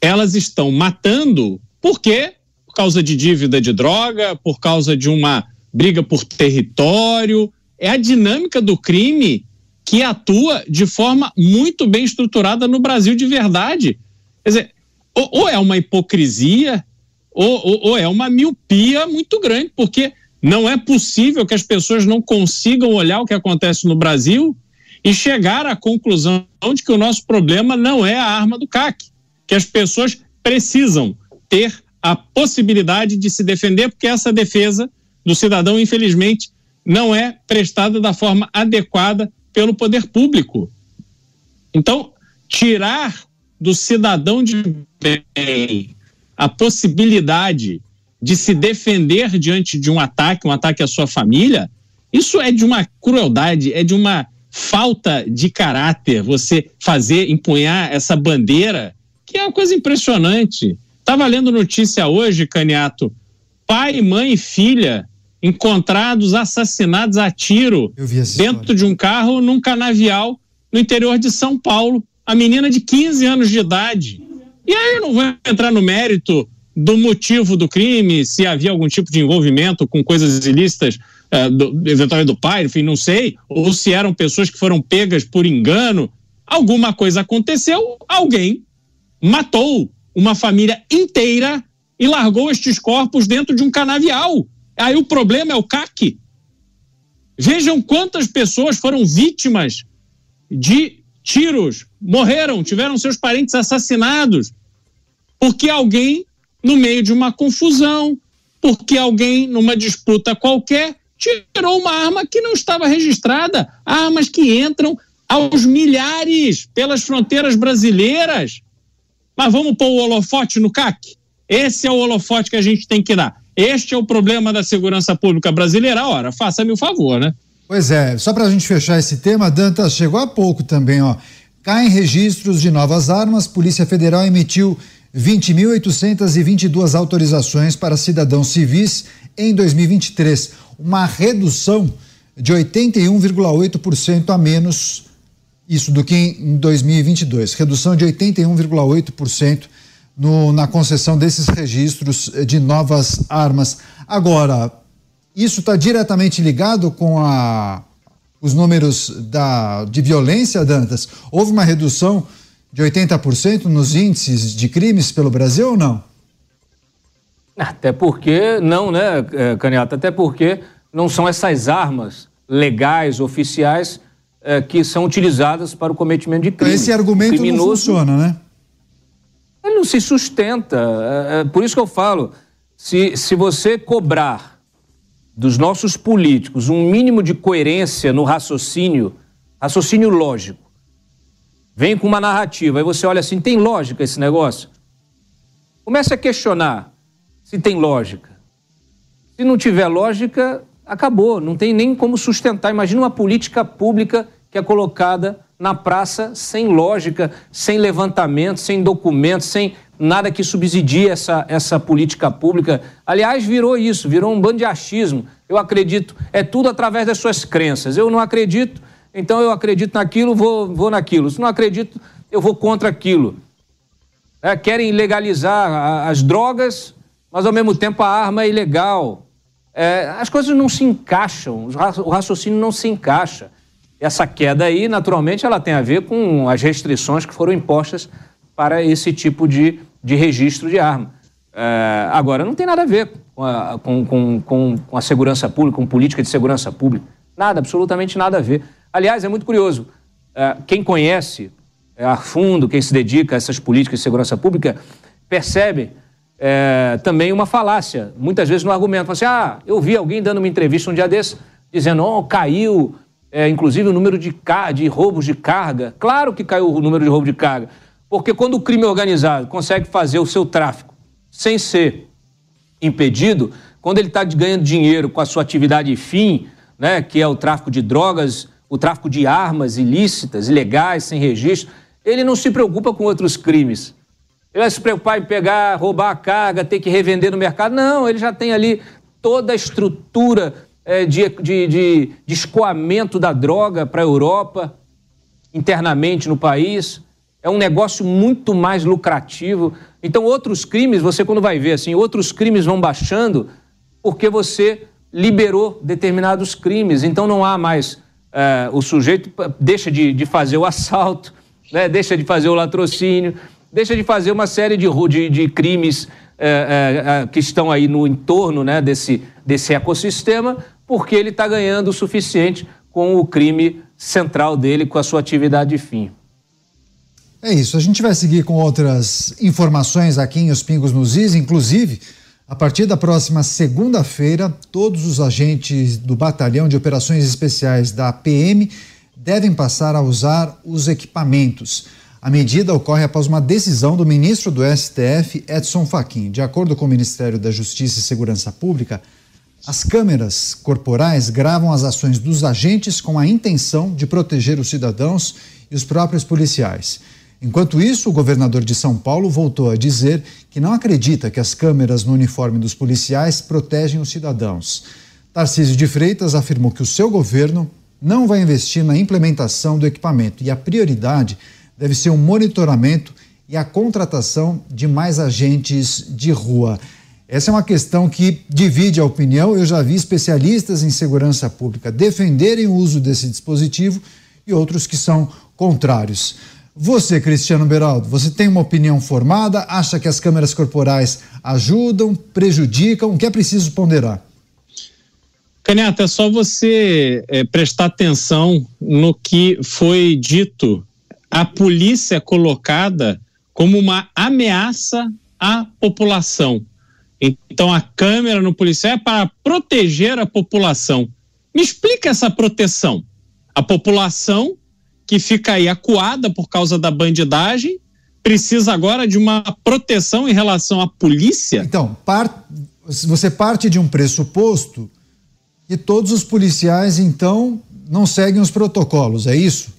Elas estão matando porque por causa de dívida de droga, por causa de uma briga por território. É a dinâmica do crime que atua de forma muito bem estruturada no Brasil de verdade. Quer dizer, ou, ou é uma hipocrisia, ou, ou, ou é uma miopia muito grande, porque não é possível que as pessoas não consigam olhar o que acontece no Brasil e chegar à conclusão de que o nosso problema não é a arma do CAC, que as pessoas precisam ter a possibilidade de se defender, porque essa defesa do cidadão, infelizmente, não é prestada da forma adequada pelo poder público. Então, tirar do cidadão de bem a possibilidade de se defender diante de um ataque, um ataque à sua família, isso é de uma crueldade, é de uma falta de caráter. Você fazer, empunhar essa bandeira, que é uma coisa impressionante. Estava lendo notícia hoje, Caniato. Pai, mãe e filha encontrados assassinados a tiro dentro de um carro num canavial no interior de São Paulo. A menina de 15 anos de idade. E aí eu não vou entrar no mérito do motivo do crime, se havia algum tipo de envolvimento com coisas ilícitas, uh, do, eventualmente do pai, enfim, não sei, ou se eram pessoas que foram pegas por engano. Alguma coisa aconteceu, alguém matou uma família inteira e largou estes corpos dentro de um canavial. Aí o problema é o CAC. Vejam quantas pessoas foram vítimas de tiros, morreram, tiveram seus parentes assassinados, porque alguém, no meio de uma confusão, porque alguém, numa disputa qualquer, tirou uma arma que não estava registrada. Armas que entram aos milhares pelas fronteiras brasileiras. Mas vamos pôr o holofote no CAC? Esse é o holofote que a gente tem que dar. Este é o problema da segurança pública brasileira. Ora, faça-me o favor, né? Pois é, só para a gente fechar esse tema, Dantas, chegou há pouco também, ó. Caem registros de novas armas, Polícia Federal emitiu 20.822 autorizações para cidadãos civis em 2023, uma redução de 81,8% a menos isso do que em 2022, redução de 81,8% no, na concessão desses registros de novas armas. Agora, isso está diretamente ligado com a, os números da, de violência, Dantas? Houve uma redução de 80% nos índices de crimes pelo Brasil ou não? Até porque, não, né, é, Caniata? Até porque não são essas armas legais, oficiais, é, que são utilizadas para o cometimento de crime. Esse argumento não funciona, né? Ele não se sustenta. É, é, por isso que eu falo, se, se você cobrar dos nossos políticos um mínimo de coerência no raciocínio, raciocínio lógico, vem com uma narrativa, aí você olha assim, tem lógica esse negócio? Comece a questionar se tem lógica. Se não tiver lógica, acabou, não tem nem como sustentar. Imagina uma política pública que é colocada na praça sem lógica, sem levantamento, sem documento, sem nada que subsidie essa, essa política pública. Aliás, virou isso, virou um bando de achismo. Eu acredito, é tudo através das suas crenças. Eu não acredito, então eu acredito naquilo, vou, vou naquilo. Se não acredito, eu vou contra aquilo. É, querem legalizar as drogas, mas ao mesmo tempo a arma é ilegal. É, as coisas não se encaixam, o raciocínio não se encaixa. Essa queda aí, naturalmente, ela tem a ver com as restrições que foram impostas para esse tipo de, de registro de arma. É, agora, não tem nada a ver com a, com, com, com, com a segurança pública, com política de segurança pública. Nada, absolutamente nada a ver. Aliás, é muito curioso. É, quem conhece é, a fundo, quem se dedica a essas políticas de segurança pública, percebe é, também uma falácia, muitas vezes no argumento. Fala assim, ah, eu vi alguém dando uma entrevista um dia desse, dizendo, oh, caiu é, inclusive o número de, de roubos de carga. Claro que caiu o número de roubo de carga, porque quando o crime organizado consegue fazer o seu tráfico sem ser impedido, quando ele está ganhando dinheiro com a sua atividade fim, né, que é o tráfico de drogas, o tráfico de armas ilícitas, ilegais, sem registro, ele não se preocupa com outros crimes. Ele vai se preocupar em pegar, roubar a carga, ter que revender no mercado. Não, ele já tem ali toda a estrutura é, de, de, de, de escoamento da droga para a Europa, internamente no país. É um negócio muito mais lucrativo. Então, outros crimes, você quando vai ver assim, outros crimes vão baixando porque você liberou determinados crimes. Então, não há mais. É, o sujeito deixa de, de fazer o assalto, né? deixa de fazer o latrocínio, deixa de fazer uma série de, de, de crimes é, é, que estão aí no entorno né, desse, desse ecossistema, porque ele está ganhando o suficiente com o crime central dele, com a sua atividade fim. É isso. A gente vai seguir com outras informações aqui em Os Pingos nos Is, inclusive. A partir da próxima segunda-feira, todos os agentes do Batalhão de Operações Especiais da PM devem passar a usar os equipamentos. A medida ocorre após uma decisão do ministro do STF, Edson Fachin. De acordo com o Ministério da Justiça e Segurança Pública, as câmeras corporais gravam as ações dos agentes com a intenção de proteger os cidadãos e os próprios policiais. Enquanto isso, o governador de São Paulo voltou a dizer que não acredita que as câmeras no uniforme dos policiais protegem os cidadãos. Tarcísio de Freitas afirmou que o seu governo não vai investir na implementação do equipamento e a prioridade deve ser o monitoramento e a contratação de mais agentes de rua. Essa é uma questão que divide a opinião. Eu já vi especialistas em segurança pública defenderem o uso desse dispositivo e outros que são contrários. Você, Cristiano Beraldo, você tem uma opinião formada? Acha que as câmeras corporais ajudam, prejudicam? O que é preciso ponderar? Caneta, é só você é, prestar atenção no que foi dito. A polícia é colocada como uma ameaça à população. Então a câmera no policial é para proteger a população. Me explica essa proteção. A população que fica aí acuada por causa da bandidagem precisa agora de uma proteção em relação à polícia? Então, par... você parte de um pressuposto que todos os policiais, então, não seguem os protocolos, é isso?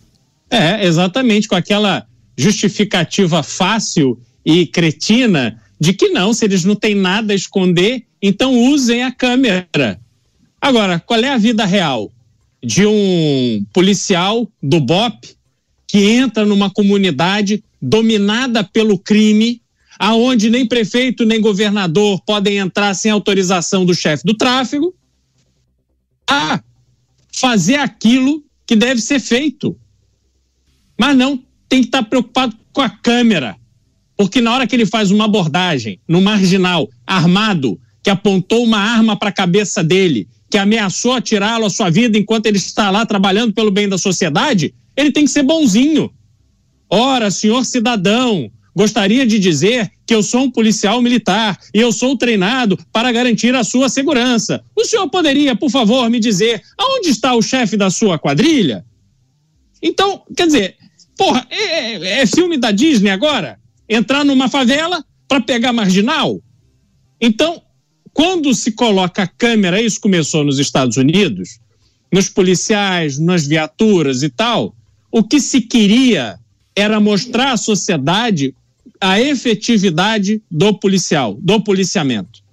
É, exatamente, com aquela justificativa fácil e cretina de que não, se eles não têm nada a esconder, então usem a câmera. Agora, qual é a vida real de um policial do BOP que entra numa comunidade dominada pelo crime, aonde nem prefeito nem governador podem entrar sem autorização do chefe do tráfego, a fazer aquilo que deve ser feito. Mas não tem que estar preocupado com a câmera porque na hora que ele faz uma abordagem no marginal armado, que apontou uma arma para a cabeça dele, que ameaçou atirá-lo à sua vida enquanto ele está lá trabalhando pelo bem da sociedade, ele tem que ser bonzinho. Ora, senhor cidadão, gostaria de dizer que eu sou um policial militar e eu sou treinado para garantir a sua segurança. O senhor poderia, por favor, me dizer aonde está o chefe da sua quadrilha? Então, quer dizer, porra, é, é, é filme da Disney agora? Entrar numa favela para pegar marginal. Então, quando se coloca a câmera, isso começou nos Estados Unidos, nos policiais, nas viaturas e tal, o que se queria era mostrar à sociedade a efetividade do policial, do policiamento.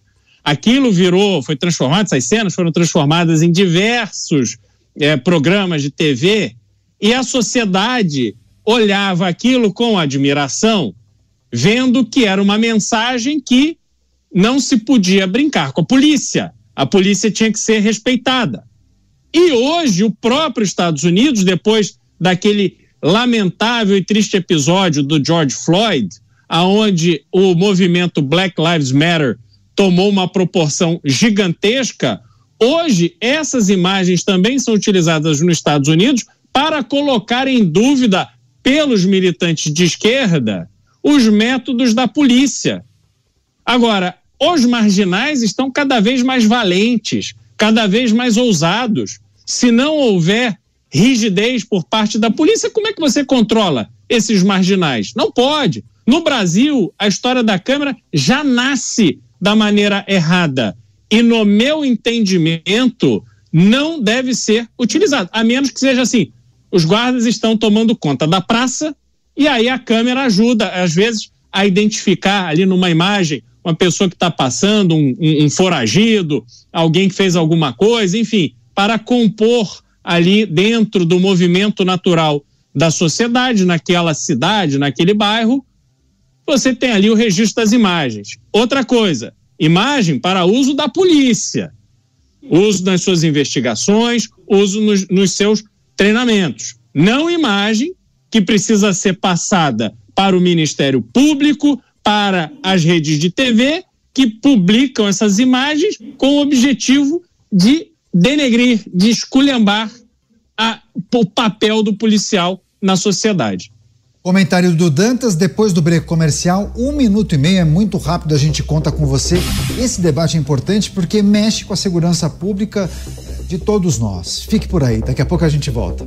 Aquilo virou, foi transformado, essas cenas foram transformadas em diversos é, programas de TV e a sociedade olhava aquilo com admiração vendo que era uma mensagem que não se podia brincar com a polícia. A polícia tinha que ser respeitada. E hoje, o próprio Estados Unidos, depois daquele lamentável e triste episódio do George Floyd, aonde o movimento Black Lives Matter tomou uma proporção gigantesca, hoje essas imagens também são utilizadas nos Estados Unidos para colocar em dúvida pelos militantes de esquerda os métodos da polícia. Agora, os marginais estão cada vez mais valentes, cada vez mais ousados. Se não houver rigidez por parte da polícia, como é que você controla esses marginais? Não pode. No Brasil, a história da Câmara já nasce da maneira errada. E no meu entendimento, não deve ser utilizado, a menos que seja assim: os guardas estão tomando conta da praça e aí a câmera ajuda, às vezes, a identificar ali numa imagem uma pessoa que está passando, um, um, um foragido, alguém que fez alguma coisa, enfim, para compor ali dentro do movimento natural da sociedade, naquela cidade, naquele bairro, você tem ali o registro das imagens. Outra coisa, imagem para uso da polícia, uso nas suas investigações, uso nos, nos seus treinamentos. Não imagem que precisa ser passada para o Ministério Público, para as redes de TV, que publicam essas imagens com o objetivo de denegrir, de esculhambar a, o papel do policial na sociedade. Comentário do Dantas, depois do break comercial, um minuto e meio, é muito rápido, a gente conta com você. Esse debate é importante porque mexe com a segurança pública de todos nós. Fique por aí, daqui a pouco a gente volta.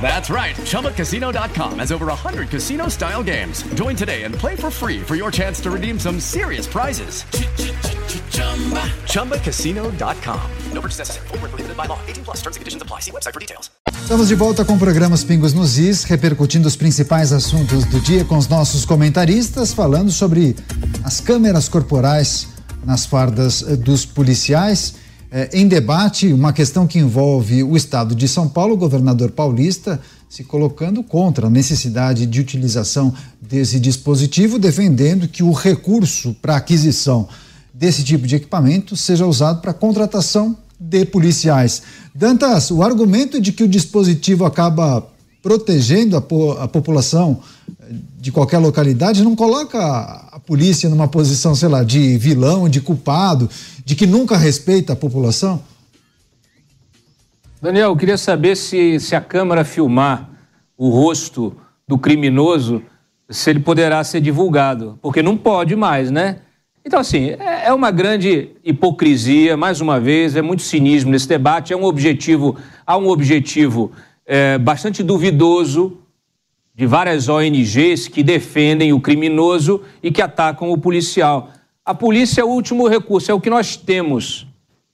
That's right. ChumbaCasino.com has over 100 casino style games. Join today and play for free for your chance to redeem some serious prizes. ChumbaCasino.com. No purchase necessary. Full prohibited by law. 18 plus terms and conditions apply. See website for details. Estamos de volta com o programa Pingos nos Is, repercutindo os principais assuntos do dia com os nossos comentaristas, falando sobre as câmeras corporais nas fardas dos policiais. É, em debate, uma questão que envolve o estado de São Paulo, o governador paulista se colocando contra a necessidade de utilização desse dispositivo, defendendo que o recurso para aquisição desse tipo de equipamento seja usado para contratação de policiais. Dantas, o argumento de que o dispositivo acaba protegendo a, po a população de qualquer localidade não coloca a polícia numa posição, sei lá, de vilão, de culpado, de que nunca respeita a população? Daniel, eu queria saber se, se a câmera filmar o rosto do criminoso, se ele poderá ser divulgado, porque não pode mais, né? Então, assim, é, é uma grande hipocrisia, mais uma vez, é muito cinismo nesse debate, é um objetivo, há um objetivo é, bastante duvidoso de várias ONGs que defendem o criminoso e que atacam o policial. A polícia é o último recurso, é o que nós temos,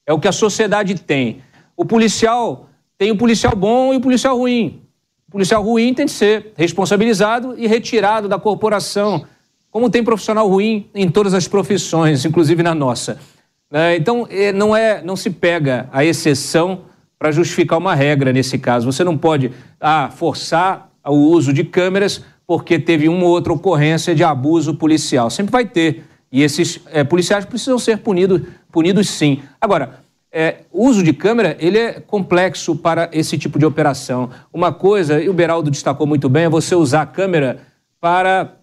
é o que a sociedade tem. O policial tem o policial bom e o policial ruim. O policial ruim tem que ser responsabilizado e retirado da corporação, como tem profissional ruim em todas as profissões, inclusive na nossa. É, então, é, não, é, não se pega a exceção para justificar uma regra nesse caso. Você não pode ah, forçar o uso de câmeras porque teve uma ou outra ocorrência de abuso policial. Sempre vai ter. E esses é, policiais precisam ser punidos, punidos sim. Agora, é, o uso de câmera ele é complexo para esse tipo de operação. Uma coisa, e o Beraldo destacou muito bem, é você usar a câmera para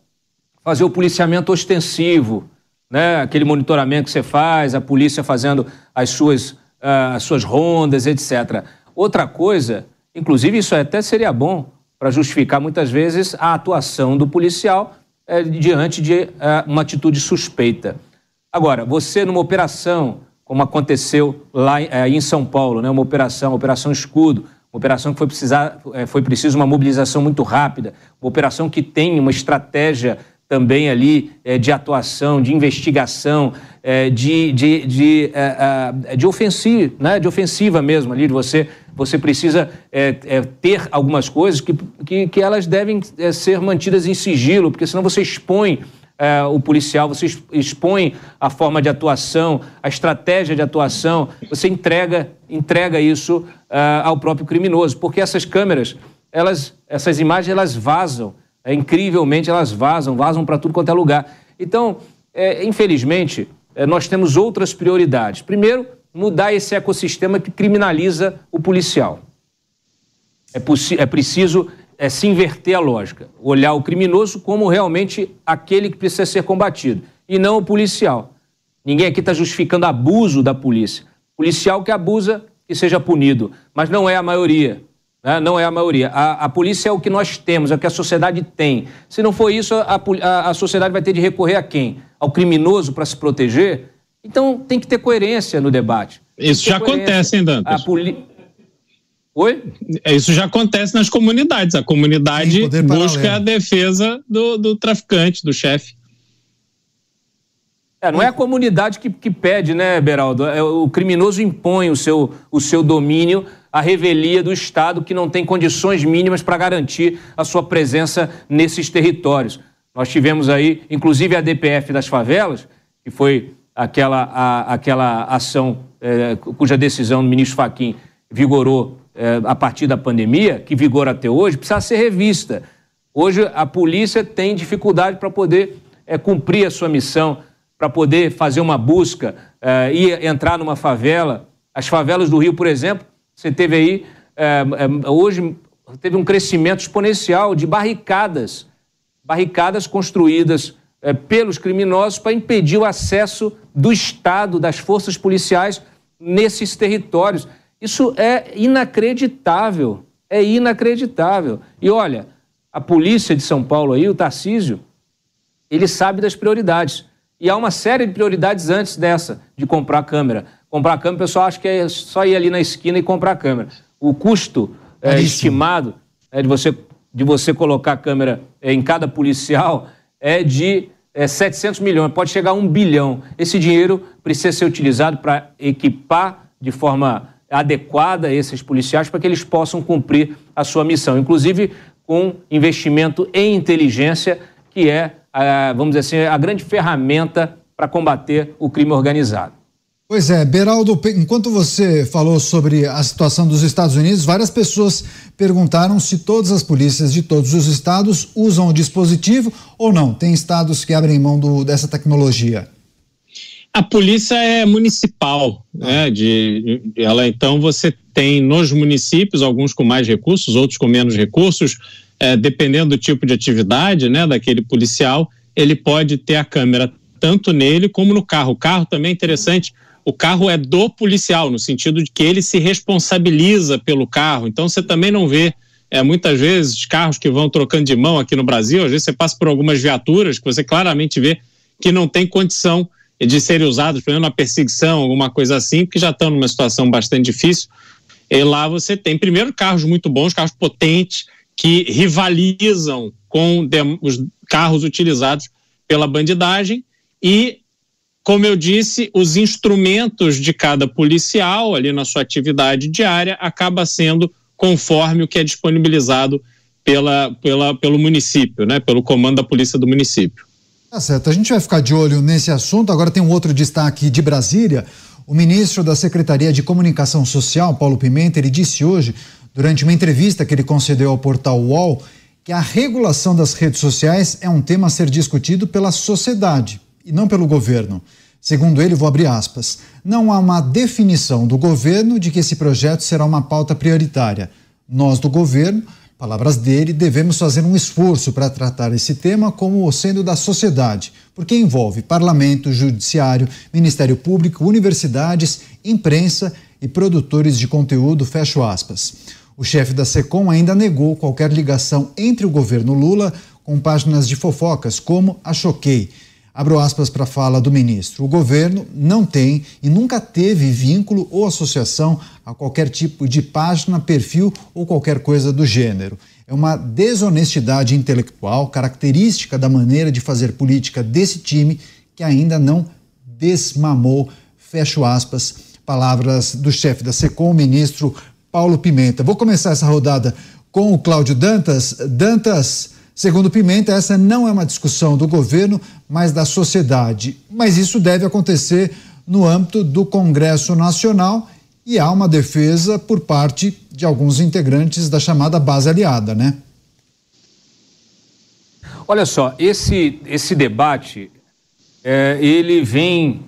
fazer o policiamento ostensivo, né? aquele monitoramento que você faz, a polícia fazendo as suas, uh, as suas rondas, etc. Outra coisa, inclusive isso até seria bom, para justificar muitas vezes a atuação do policial é, diante de é, uma atitude suspeita. Agora, você numa operação, como aconteceu lá é, em São Paulo, né, uma operação, operação escudo, uma operação que foi, precisar, foi preciso uma mobilização muito rápida, uma operação que tem uma estratégia também ali é, de atuação, de investigação, é, de, de, de, é, de, ofensiva, né? de ofensiva mesmo ali, de você, você precisa ter algumas coisas que, que, que elas devem ser mantidas em sigilo, porque senão você expõe o policial, você expõe a forma de atuação, a estratégia de atuação, você entrega, entrega isso ao próprio criminoso, porque essas câmeras, elas, essas imagens, elas vazam, é, incrivelmente elas vazam, vazam para tudo quanto é lugar. Então, é, infelizmente, é, nós temos outras prioridades. Primeiro, mudar esse ecossistema que criminaliza o policial. É, é preciso é, se inverter a lógica, olhar o criminoso como realmente aquele que precisa ser combatido e não o policial. Ninguém aqui está justificando abuso da polícia. Policial que abusa, que seja punido, mas não é a maioria. Né? Não é a maioria. A, a, polícia é o que nós temos, é o que a sociedade tem. Se não for isso, a, a, a sociedade vai ter de recorrer a quem? Ao criminoso para se proteger? Então tem que ter coerência no debate. Isso já coerência. acontece, hein, Dantas? Poli... Oi? É, isso já acontece nas comunidades. A comunidade busca a defesa do, do traficante, do chefe. É, não é a comunidade que, que pede, né, Beraldo? É, o criminoso impõe o seu, o seu domínio à revelia do Estado, que não tem condições mínimas para garantir a sua presença nesses territórios. Nós tivemos aí, inclusive, a DPF das favelas, que foi aquela, a, aquela ação é, cuja decisão do ministro Faquim vigorou é, a partir da pandemia, que vigora até hoje, precisa ser revista. Hoje a polícia tem dificuldade para poder é, cumprir a sua missão para poder fazer uma busca e entrar numa favela. As favelas do Rio, por exemplo, você teve aí, uh, uh, hoje, teve um crescimento exponencial de barricadas, barricadas construídas pelos criminosos para impedir o acesso do Estado, das forças policiais nesses territórios. Isso é inacreditável, é inacreditável. E olha, a polícia de São Paulo aí, o Tarcísio, ele sabe das prioridades. E há uma série de prioridades antes dessa, de comprar câmera. Comprar câmera, o pessoal acha que é só ir ali na esquina e comprar câmera. O custo é, estimado é, de, você, de você colocar a câmera em cada policial é de é, 700 milhões, pode chegar a um bilhão. Esse dinheiro precisa ser utilizado para equipar de forma adequada esses policiais para que eles possam cumprir a sua missão, inclusive com investimento em inteligência, que é vamos dizer assim, a grande ferramenta para combater o crime organizado. Pois é, Beraldo, enquanto você falou sobre a situação dos Estados Unidos, várias pessoas perguntaram se todas as polícias de todos os estados usam o dispositivo ou não. Tem estados que abrem mão do, dessa tecnologia. A polícia é municipal, né? De, ela então você tem nos municípios alguns com mais recursos, outros com menos recursos é, dependendo do tipo de atividade né, daquele policial, ele pode ter a câmera tanto nele como no carro. O carro também é interessante. O carro é do policial, no sentido de que ele se responsabiliza pelo carro. Então você também não vê é, muitas vezes carros que vão trocando de mão aqui no Brasil. Às vezes você passa por algumas viaturas que você claramente vê que não tem condição de serem usados, por exemplo, na perseguição, alguma coisa assim, porque já estão numa situação bastante difícil. E lá você tem, primeiro, carros muito bons, carros potentes, que rivalizam com os carros utilizados pela bandidagem e, como eu disse, os instrumentos de cada policial ali na sua atividade diária acaba sendo conforme o que é disponibilizado pela, pela, pelo município, né, pelo comando da polícia do município. Tá certo, a gente vai ficar de olho nesse assunto. Agora tem um outro destaque de Brasília. O ministro da Secretaria de Comunicação Social, Paulo Pimenta, ele disse hoje durante uma entrevista que ele concedeu ao portal UOL, que a regulação das redes sociais é um tema a ser discutido pela sociedade e não pelo governo. Segundo ele, vou abrir aspas, não há uma definição do governo de que esse projeto será uma pauta prioritária. Nós do governo, palavras dele, devemos fazer um esforço para tratar esse tema como sendo da sociedade, porque envolve parlamento, judiciário, Ministério Público, universidades, imprensa e produtores de conteúdo, fecho aspas. O chefe da SECOM ainda negou qualquer ligação entre o governo Lula com páginas de fofocas como a Choquei. Abro aspas para a fala do ministro. O governo não tem e nunca teve vínculo ou associação a qualquer tipo de página, perfil ou qualquer coisa do gênero. É uma desonestidade intelectual característica da maneira de fazer política desse time que ainda não desmamou, fecho aspas, palavras do chefe da SECOM, ministro Paulo Pimenta. Vou começar essa rodada com o Cláudio Dantas. Dantas, segundo Pimenta, essa não é uma discussão do governo, mas da sociedade. Mas isso deve acontecer no âmbito do Congresso Nacional e há uma defesa por parte de alguns integrantes da chamada base aliada, né? Olha só, esse, esse debate, é, ele vem,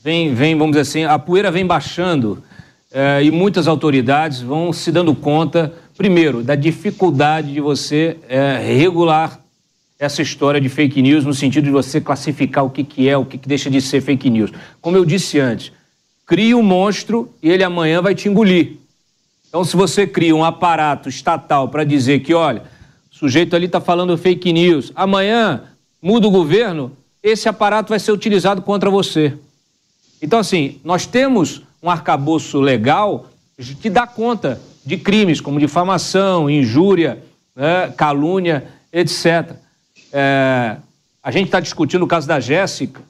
vem, vem, vamos dizer assim, a poeira vem baixando eh, e muitas autoridades vão se dando conta, primeiro, da dificuldade de você eh, regular essa história de fake news, no sentido de você classificar o que, que é, o que, que deixa de ser fake news. Como eu disse antes, cria um monstro e ele amanhã vai te engolir. Então, se você cria um aparato estatal para dizer que, olha, o sujeito ali está falando fake news, amanhã muda o governo, esse aparato vai ser utilizado contra você. Então, assim, nós temos um arcabouço legal que dá conta de crimes como difamação, injúria, né, calúnia, etc. É, a gente está discutindo o caso da Jéssica,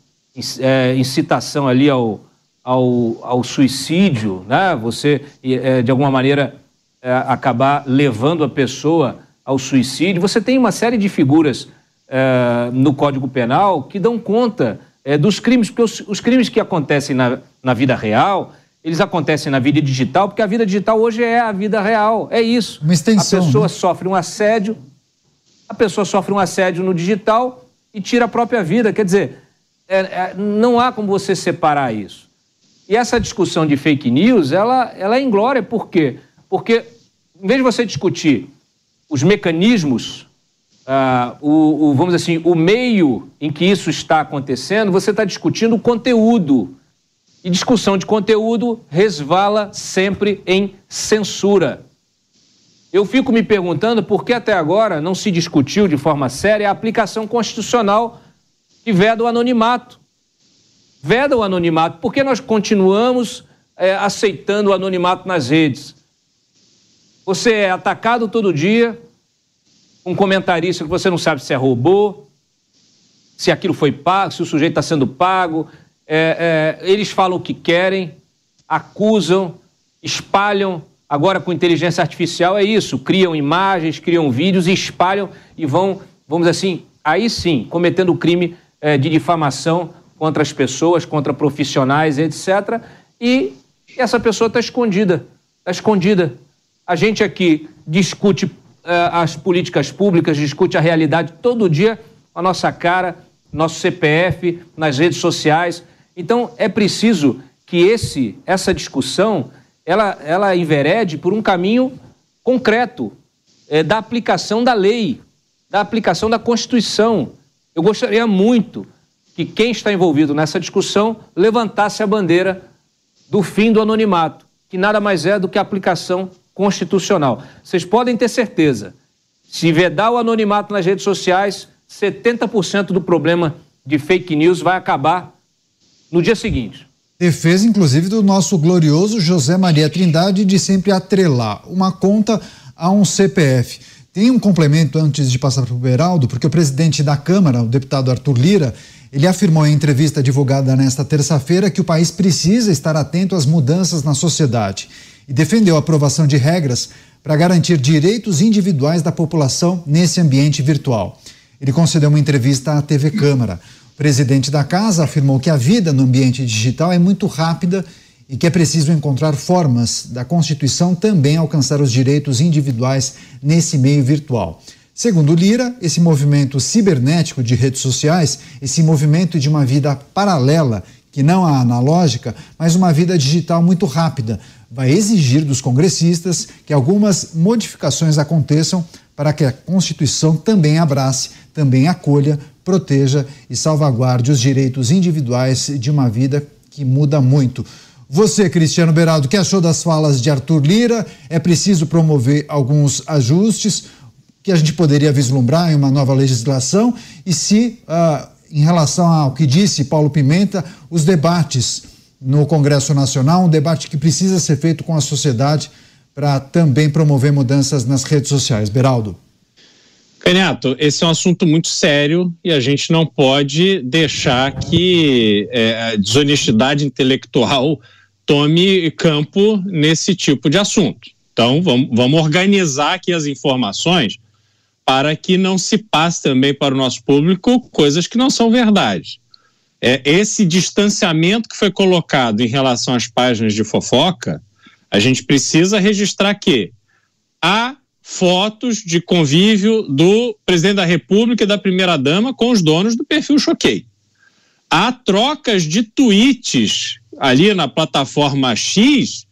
é, incitação ali ao, ao, ao suicídio, né? Você, é, de alguma maneira, é, acabar levando a pessoa ao suicídio. Você tem uma série de figuras é, no Código Penal que dão conta é, dos crimes, porque os, os, crimes que acontecem na, na vida real, eles acontecem na vida digital, porque a vida digital hoje é a vida real, é isso. Uma extensão. A pessoa né? sofre um assédio, a pessoa sofre um assédio no digital e tira a própria vida. Quer dizer, é, é, não há como você separar isso. E essa discussão de fake news, ela, ela é inglória, por quê? Porque, em vez de você discutir os mecanismos, uh, o, o, vamos dizer assim, o meio em que isso está acontecendo, você está discutindo o conteúdo. E discussão de conteúdo resvala sempre em censura. Eu fico me perguntando por que até agora não se discutiu de forma séria a aplicação constitucional que veda o anonimato. Veda o anonimato. Por que nós continuamos é, aceitando o anonimato nas redes? Você é atacado todo dia, um comentarista que você não sabe se é robô, se aquilo foi pago, se o sujeito está sendo pago. É, é, eles falam o que querem, acusam, espalham. Agora, com inteligência artificial, é isso: criam imagens, criam vídeos espalham e vão, vamos assim, aí sim, cometendo o crime é, de difamação contra as pessoas, contra profissionais, etc. E essa pessoa está escondida, está escondida. A gente aqui discute eh, as políticas públicas, discute a realidade todo dia, a nossa cara, nosso CPF, nas redes sociais. Então é preciso que esse, essa discussão ela, ela enverede por um caminho concreto é, da aplicação da lei, da aplicação da Constituição. Eu gostaria muito que quem está envolvido nessa discussão levantasse a bandeira do fim do anonimato, que nada mais é do que a aplicação constitucional. Vocês podem ter certeza, se vedar o anonimato nas redes sociais, 70% do problema de fake news vai acabar no dia seguinte. Defesa, inclusive, do nosso glorioso José Maria Trindade de sempre atrelar uma conta a um CPF. Tem um complemento antes de passar para o Beraldo, porque o presidente da Câmara, o deputado Arthur Lira, ele afirmou em entrevista divulgada nesta terça-feira que o país precisa estar atento às mudanças na sociedade e defendeu a aprovação de regras para garantir direitos individuais da população nesse ambiente virtual. Ele concedeu uma entrevista à TV Câmara. Presidente da casa afirmou que a vida no ambiente digital é muito rápida e que é preciso encontrar formas da Constituição também alcançar os direitos individuais nesse meio virtual. Segundo Lira, esse movimento cibernético de redes sociais, esse movimento de uma vida paralela, que não a analógica, mas uma vida digital muito rápida, vai exigir dos congressistas que algumas modificações aconteçam para que a Constituição também abrace, também acolha, proteja e salvaguarde os direitos individuais de uma vida que muda muito. Você, Cristiano Beraldo, que achou das falas de Arthur Lira? É preciso promover alguns ajustes que a gente poderia vislumbrar em uma nova legislação? E se, uh, em relação ao que disse Paulo Pimenta, os debates no Congresso Nacional, um debate que precisa ser feito com a sociedade para também promover mudanças nas redes sociais. Beraldo. Canhato, esse é um assunto muito sério e a gente não pode deixar que é, a desonestidade intelectual tome campo nesse tipo de assunto. Então, vamos, vamos organizar aqui as informações para que não se passe também para o nosso público coisas que não são verdade é, esse distanciamento que foi colocado em relação às páginas de fofoca, a gente precisa registrar que há fotos de convívio do presidente da República e da primeira-dama com os donos do perfil Choquei. Há trocas de tweets ali na plataforma X,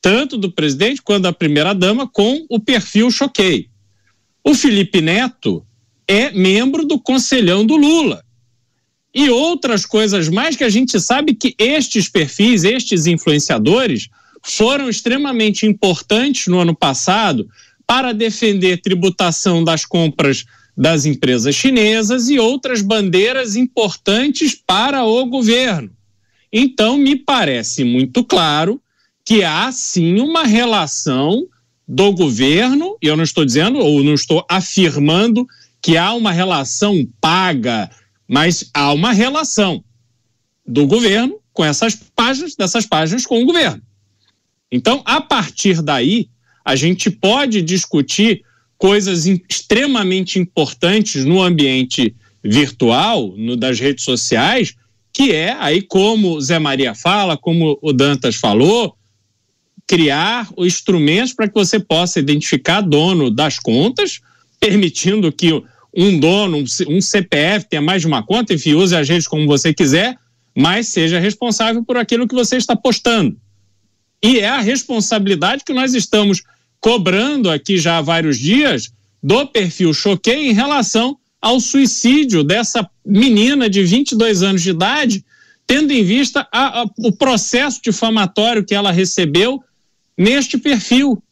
tanto do presidente quanto da primeira-dama, com o perfil Choquei. O Felipe Neto é membro do conselhão do Lula e outras coisas mais que a gente sabe que estes perfis, estes influenciadores, foram extremamente importantes no ano passado para defender tributação das compras das empresas chinesas e outras bandeiras importantes para o governo. Então, me parece muito claro que há sim uma relação do governo, e eu não estou dizendo ou não estou afirmando que há uma relação paga, mas há uma relação do governo com essas páginas, dessas páginas com o governo. Então, a partir daí, a gente pode discutir coisas extremamente importantes no ambiente virtual, no, das redes sociais, que é aí como Zé Maria fala, como o Dantas falou, criar os instrumentos para que você possa identificar dono das contas, permitindo que um dono, um CPF tenha mais de uma conta, enfim, use as redes como você quiser, mas seja responsável por aquilo que você está postando. E é a responsabilidade que nós estamos cobrando aqui já há vários dias do perfil Choquei em relação ao suicídio dessa menina de 22 anos de idade, tendo em vista a, a, o processo difamatório que ela recebeu neste perfil,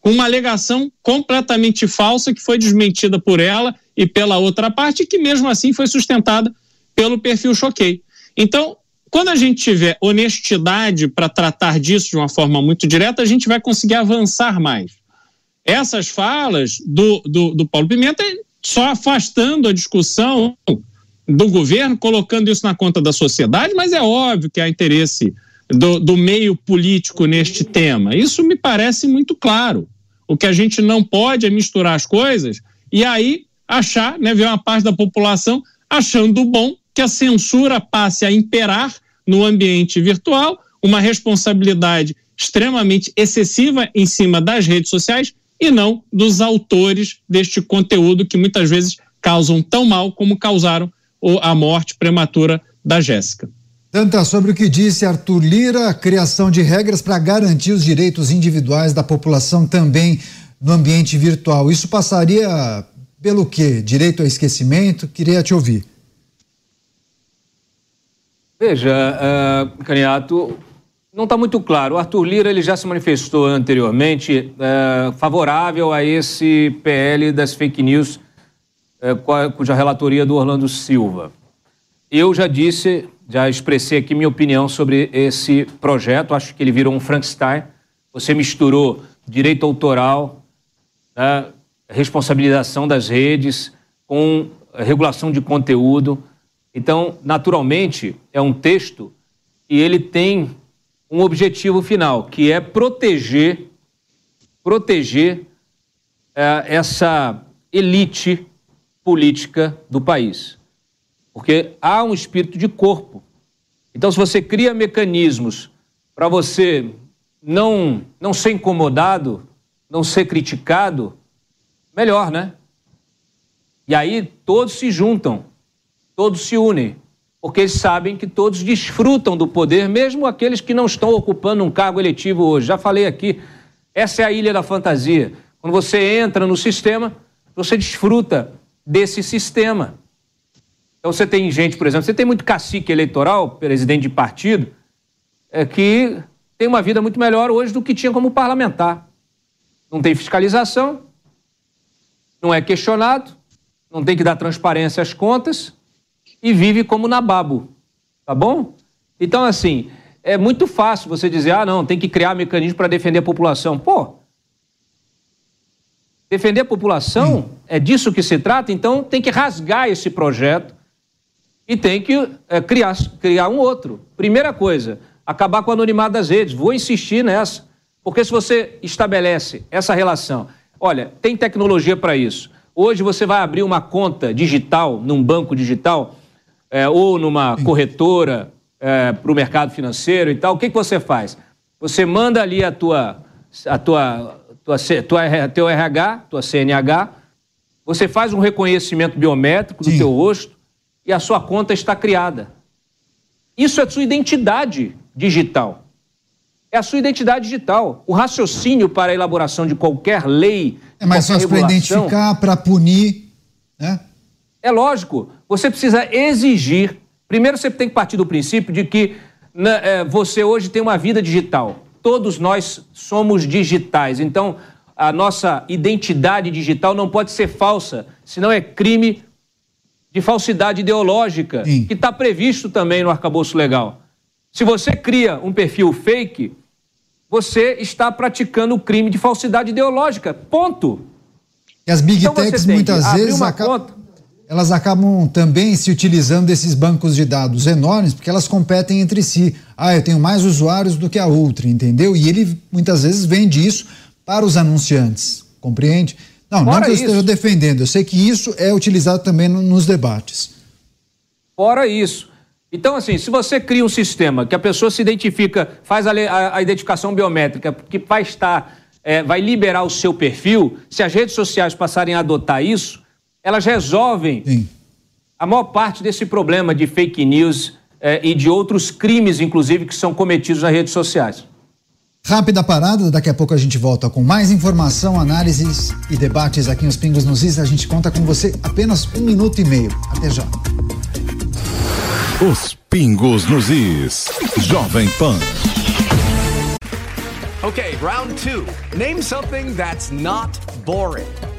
com uma alegação completamente falsa que foi desmentida por ela e pela outra parte, que mesmo assim foi sustentada pelo perfil Choquei. Então, quando a gente tiver honestidade para tratar disso de uma forma muito direta, a gente vai conseguir avançar mais. Essas falas do, do, do Paulo Pimenta só afastando a discussão do governo, colocando isso na conta da sociedade, mas é óbvio que há interesse do, do meio político neste tema. Isso me parece muito claro. O que a gente não pode é misturar as coisas e aí achar, né, ver uma parte da população achando bom que a censura passe a imperar no ambiente virtual, uma responsabilidade extremamente excessiva em cima das redes sociais e não dos autores deste conteúdo que muitas vezes causam tão mal como causaram a morte prematura da Jéssica. Tanta sobre o que disse Arthur Lira, a criação de regras para garantir os direitos individuais da população também no ambiente virtual. Isso passaria pelo quê? Direito ao esquecimento? Queria te ouvir. Veja, uh, Caniato, não está muito claro. O Arthur Lira ele já se manifestou anteriormente uh, favorável a esse PL das fake news, uh, cuja relatoria do Orlando Silva. Eu já disse, já expressei aqui minha opinião sobre esse projeto. Acho que ele virou um Frankenstein. Você misturou direito autoral, né, responsabilização das redes com regulação de conteúdo. Então, naturalmente, é um texto e ele tem um objetivo final, que é proteger, proteger é, essa elite política do país. Porque há um espírito de corpo. Então, se você cria mecanismos para você não, não ser incomodado, não ser criticado, melhor, né? E aí todos se juntam todos se unem, porque eles sabem que todos desfrutam do poder, mesmo aqueles que não estão ocupando um cargo eletivo hoje. Já falei aqui, essa é a ilha da fantasia. Quando você entra no sistema, você desfruta desse sistema. Então você tem gente, por exemplo, você tem muito cacique eleitoral, presidente de partido, é, que tem uma vida muito melhor hoje do que tinha como parlamentar. Não tem fiscalização, não é questionado, não tem que dar transparência às contas, e vive como nababo, tá bom? Então, assim, é muito fácil você dizer, ah, não, tem que criar mecanismo para defender a população. Pô, defender a população, é disso que se trata, então tem que rasgar esse projeto e tem que é, criar, criar um outro. Primeira coisa, acabar com o anonimato das redes. Vou insistir nessa. Porque se você estabelece essa relação, olha, tem tecnologia para isso. Hoje você vai abrir uma conta digital num banco digital é, ou numa corretora é, para o mercado financeiro e tal, o que, que você faz? Você manda ali a tua, a tua, tua, tua, teu RH, tua CNH, você faz um reconhecimento biométrico do Sim. teu rosto e a sua conta está criada. Isso é a sua identidade digital. É a sua identidade digital. O raciocínio para a elaboração de qualquer lei. É mais fácil para identificar, para punir, né? É lógico, você precisa exigir. Primeiro, você tem que partir do princípio de que né, é, você hoje tem uma vida digital. todos nós somos digitais. Então, a nossa identidade digital não pode ser falsa, senão é crime de falsidade ideológica, Sim. que está previsto também no arcabouço legal. Se você cria um perfil fake, você está praticando o crime de falsidade ideológica. Ponto. E as Big Então Techs muitas vezes acabam. Elas acabam também se utilizando desses bancos de dados enormes, porque elas competem entre si. Ah, eu tenho mais usuários do que a outra, entendeu? E ele muitas vezes vende isso para os anunciantes, compreende? Não, não Fora que eu isso- esteja defendendo, eu sei que isso é utilizado também no- nos debates. Fora isso. Então, assim, se você cria um sistema que a pessoa se identifica, faz a, a- a identificação biométrica, que vai estar, é, vai liberar o seu perfil, se as redes sociais passarem a adotar isso, elas resolvem Sim. a maior parte desse problema de fake news é, e de outros crimes, inclusive, que são cometidos nas redes sociais. Rápida parada, daqui a pouco a gente volta com mais informação, análises e debates aqui nos Pingos nos Is. A gente conta com você apenas um minuto e meio. Até já. Os Pingos nos Is. Jovem Pan. Okay, round two. Name something that's not boring.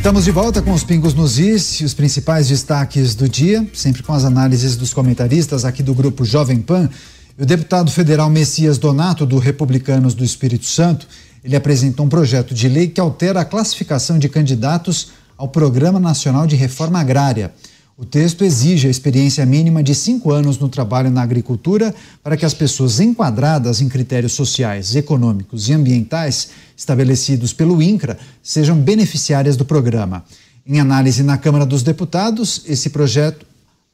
Estamos de volta com os Pingos nos Is e os principais destaques do dia, sempre com as análises dos comentaristas aqui do grupo Jovem Pan. O deputado federal Messias Donato, do Republicanos do Espírito Santo, ele apresentou um projeto de lei que altera a classificação de candidatos ao Programa Nacional de Reforma Agrária. O texto exige a experiência mínima de cinco anos no trabalho na agricultura para que as pessoas enquadradas em critérios sociais, econômicos e ambientais estabelecidos pelo INCRA sejam beneficiárias do programa. Em análise na Câmara dos Deputados, esse projeto,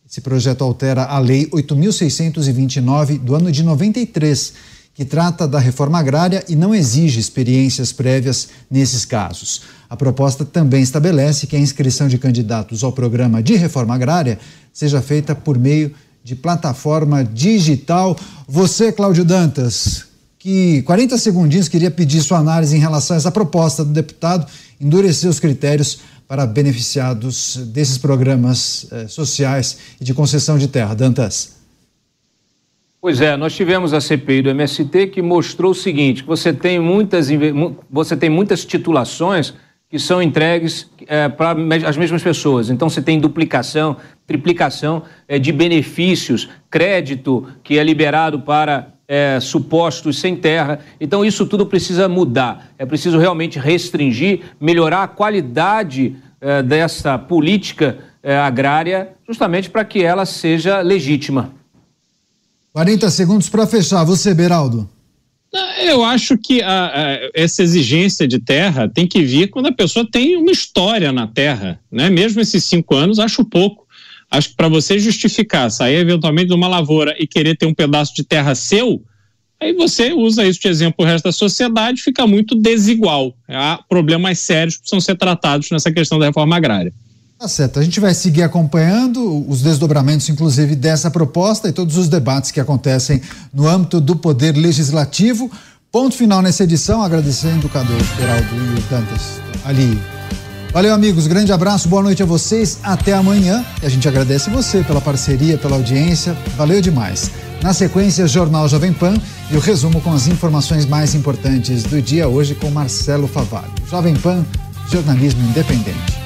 esse projeto altera a Lei 8.629 do ano de 93, que trata da reforma agrária e não exige experiências prévias nesses casos. A proposta também estabelece que a inscrição de candidatos ao programa de reforma agrária seja feita por meio de plataforma digital. Você, Cláudio Dantas, que 40 segundinhos queria pedir sua análise em relação a essa proposta do deputado endurecer os critérios para beneficiados desses programas eh, sociais e de concessão de terra. Dantas. Pois é, nós tivemos a CPI do MST que mostrou o seguinte: você tem muitas, você tem muitas titulações que são entregues é, para as mesmas pessoas. Então você tem duplicação, triplicação é, de benefícios, crédito que é liberado para é, supostos sem terra. Então isso tudo precisa mudar. É preciso realmente restringir, melhorar a qualidade é, dessa política é, agrária, justamente para que ela seja legítima. 40 segundos para fechar. Você, Beraldo. Eu acho que a- a- essa exigência de terra tem que vir quando a pessoa tem uma história na terra, né? Mesmo esses cinco anos, acho pouco. Acho que para você justificar, sair eventualmente de uma lavoura e querer ter um pedaço de terra seu, aí você usa isso de exemplo o resto da sociedade, fica muito desigual. Há problemas sérios que precisam ser tratados nessa questão da reforma agrária. Tá certo. A gente vai seguir acompanhando os desdobramentos, inclusive, dessa proposta e todos os debates que acontecem no âmbito do Poder Legislativo. Ponto final nessa edição, agradecendo o Cadu, Beraldo e o Dantas ali. Valeu, amigos. Grande abraço, boa noite a vocês. Até amanhã. E a gente agradece você pela parceria, pela audiência. Valeu demais. Na sequência, Jornal Jovem Pan e o resumo com as informações mais importantes do dia hoje com Marcelo Favalho. Jovem Pan, jornalismo independente.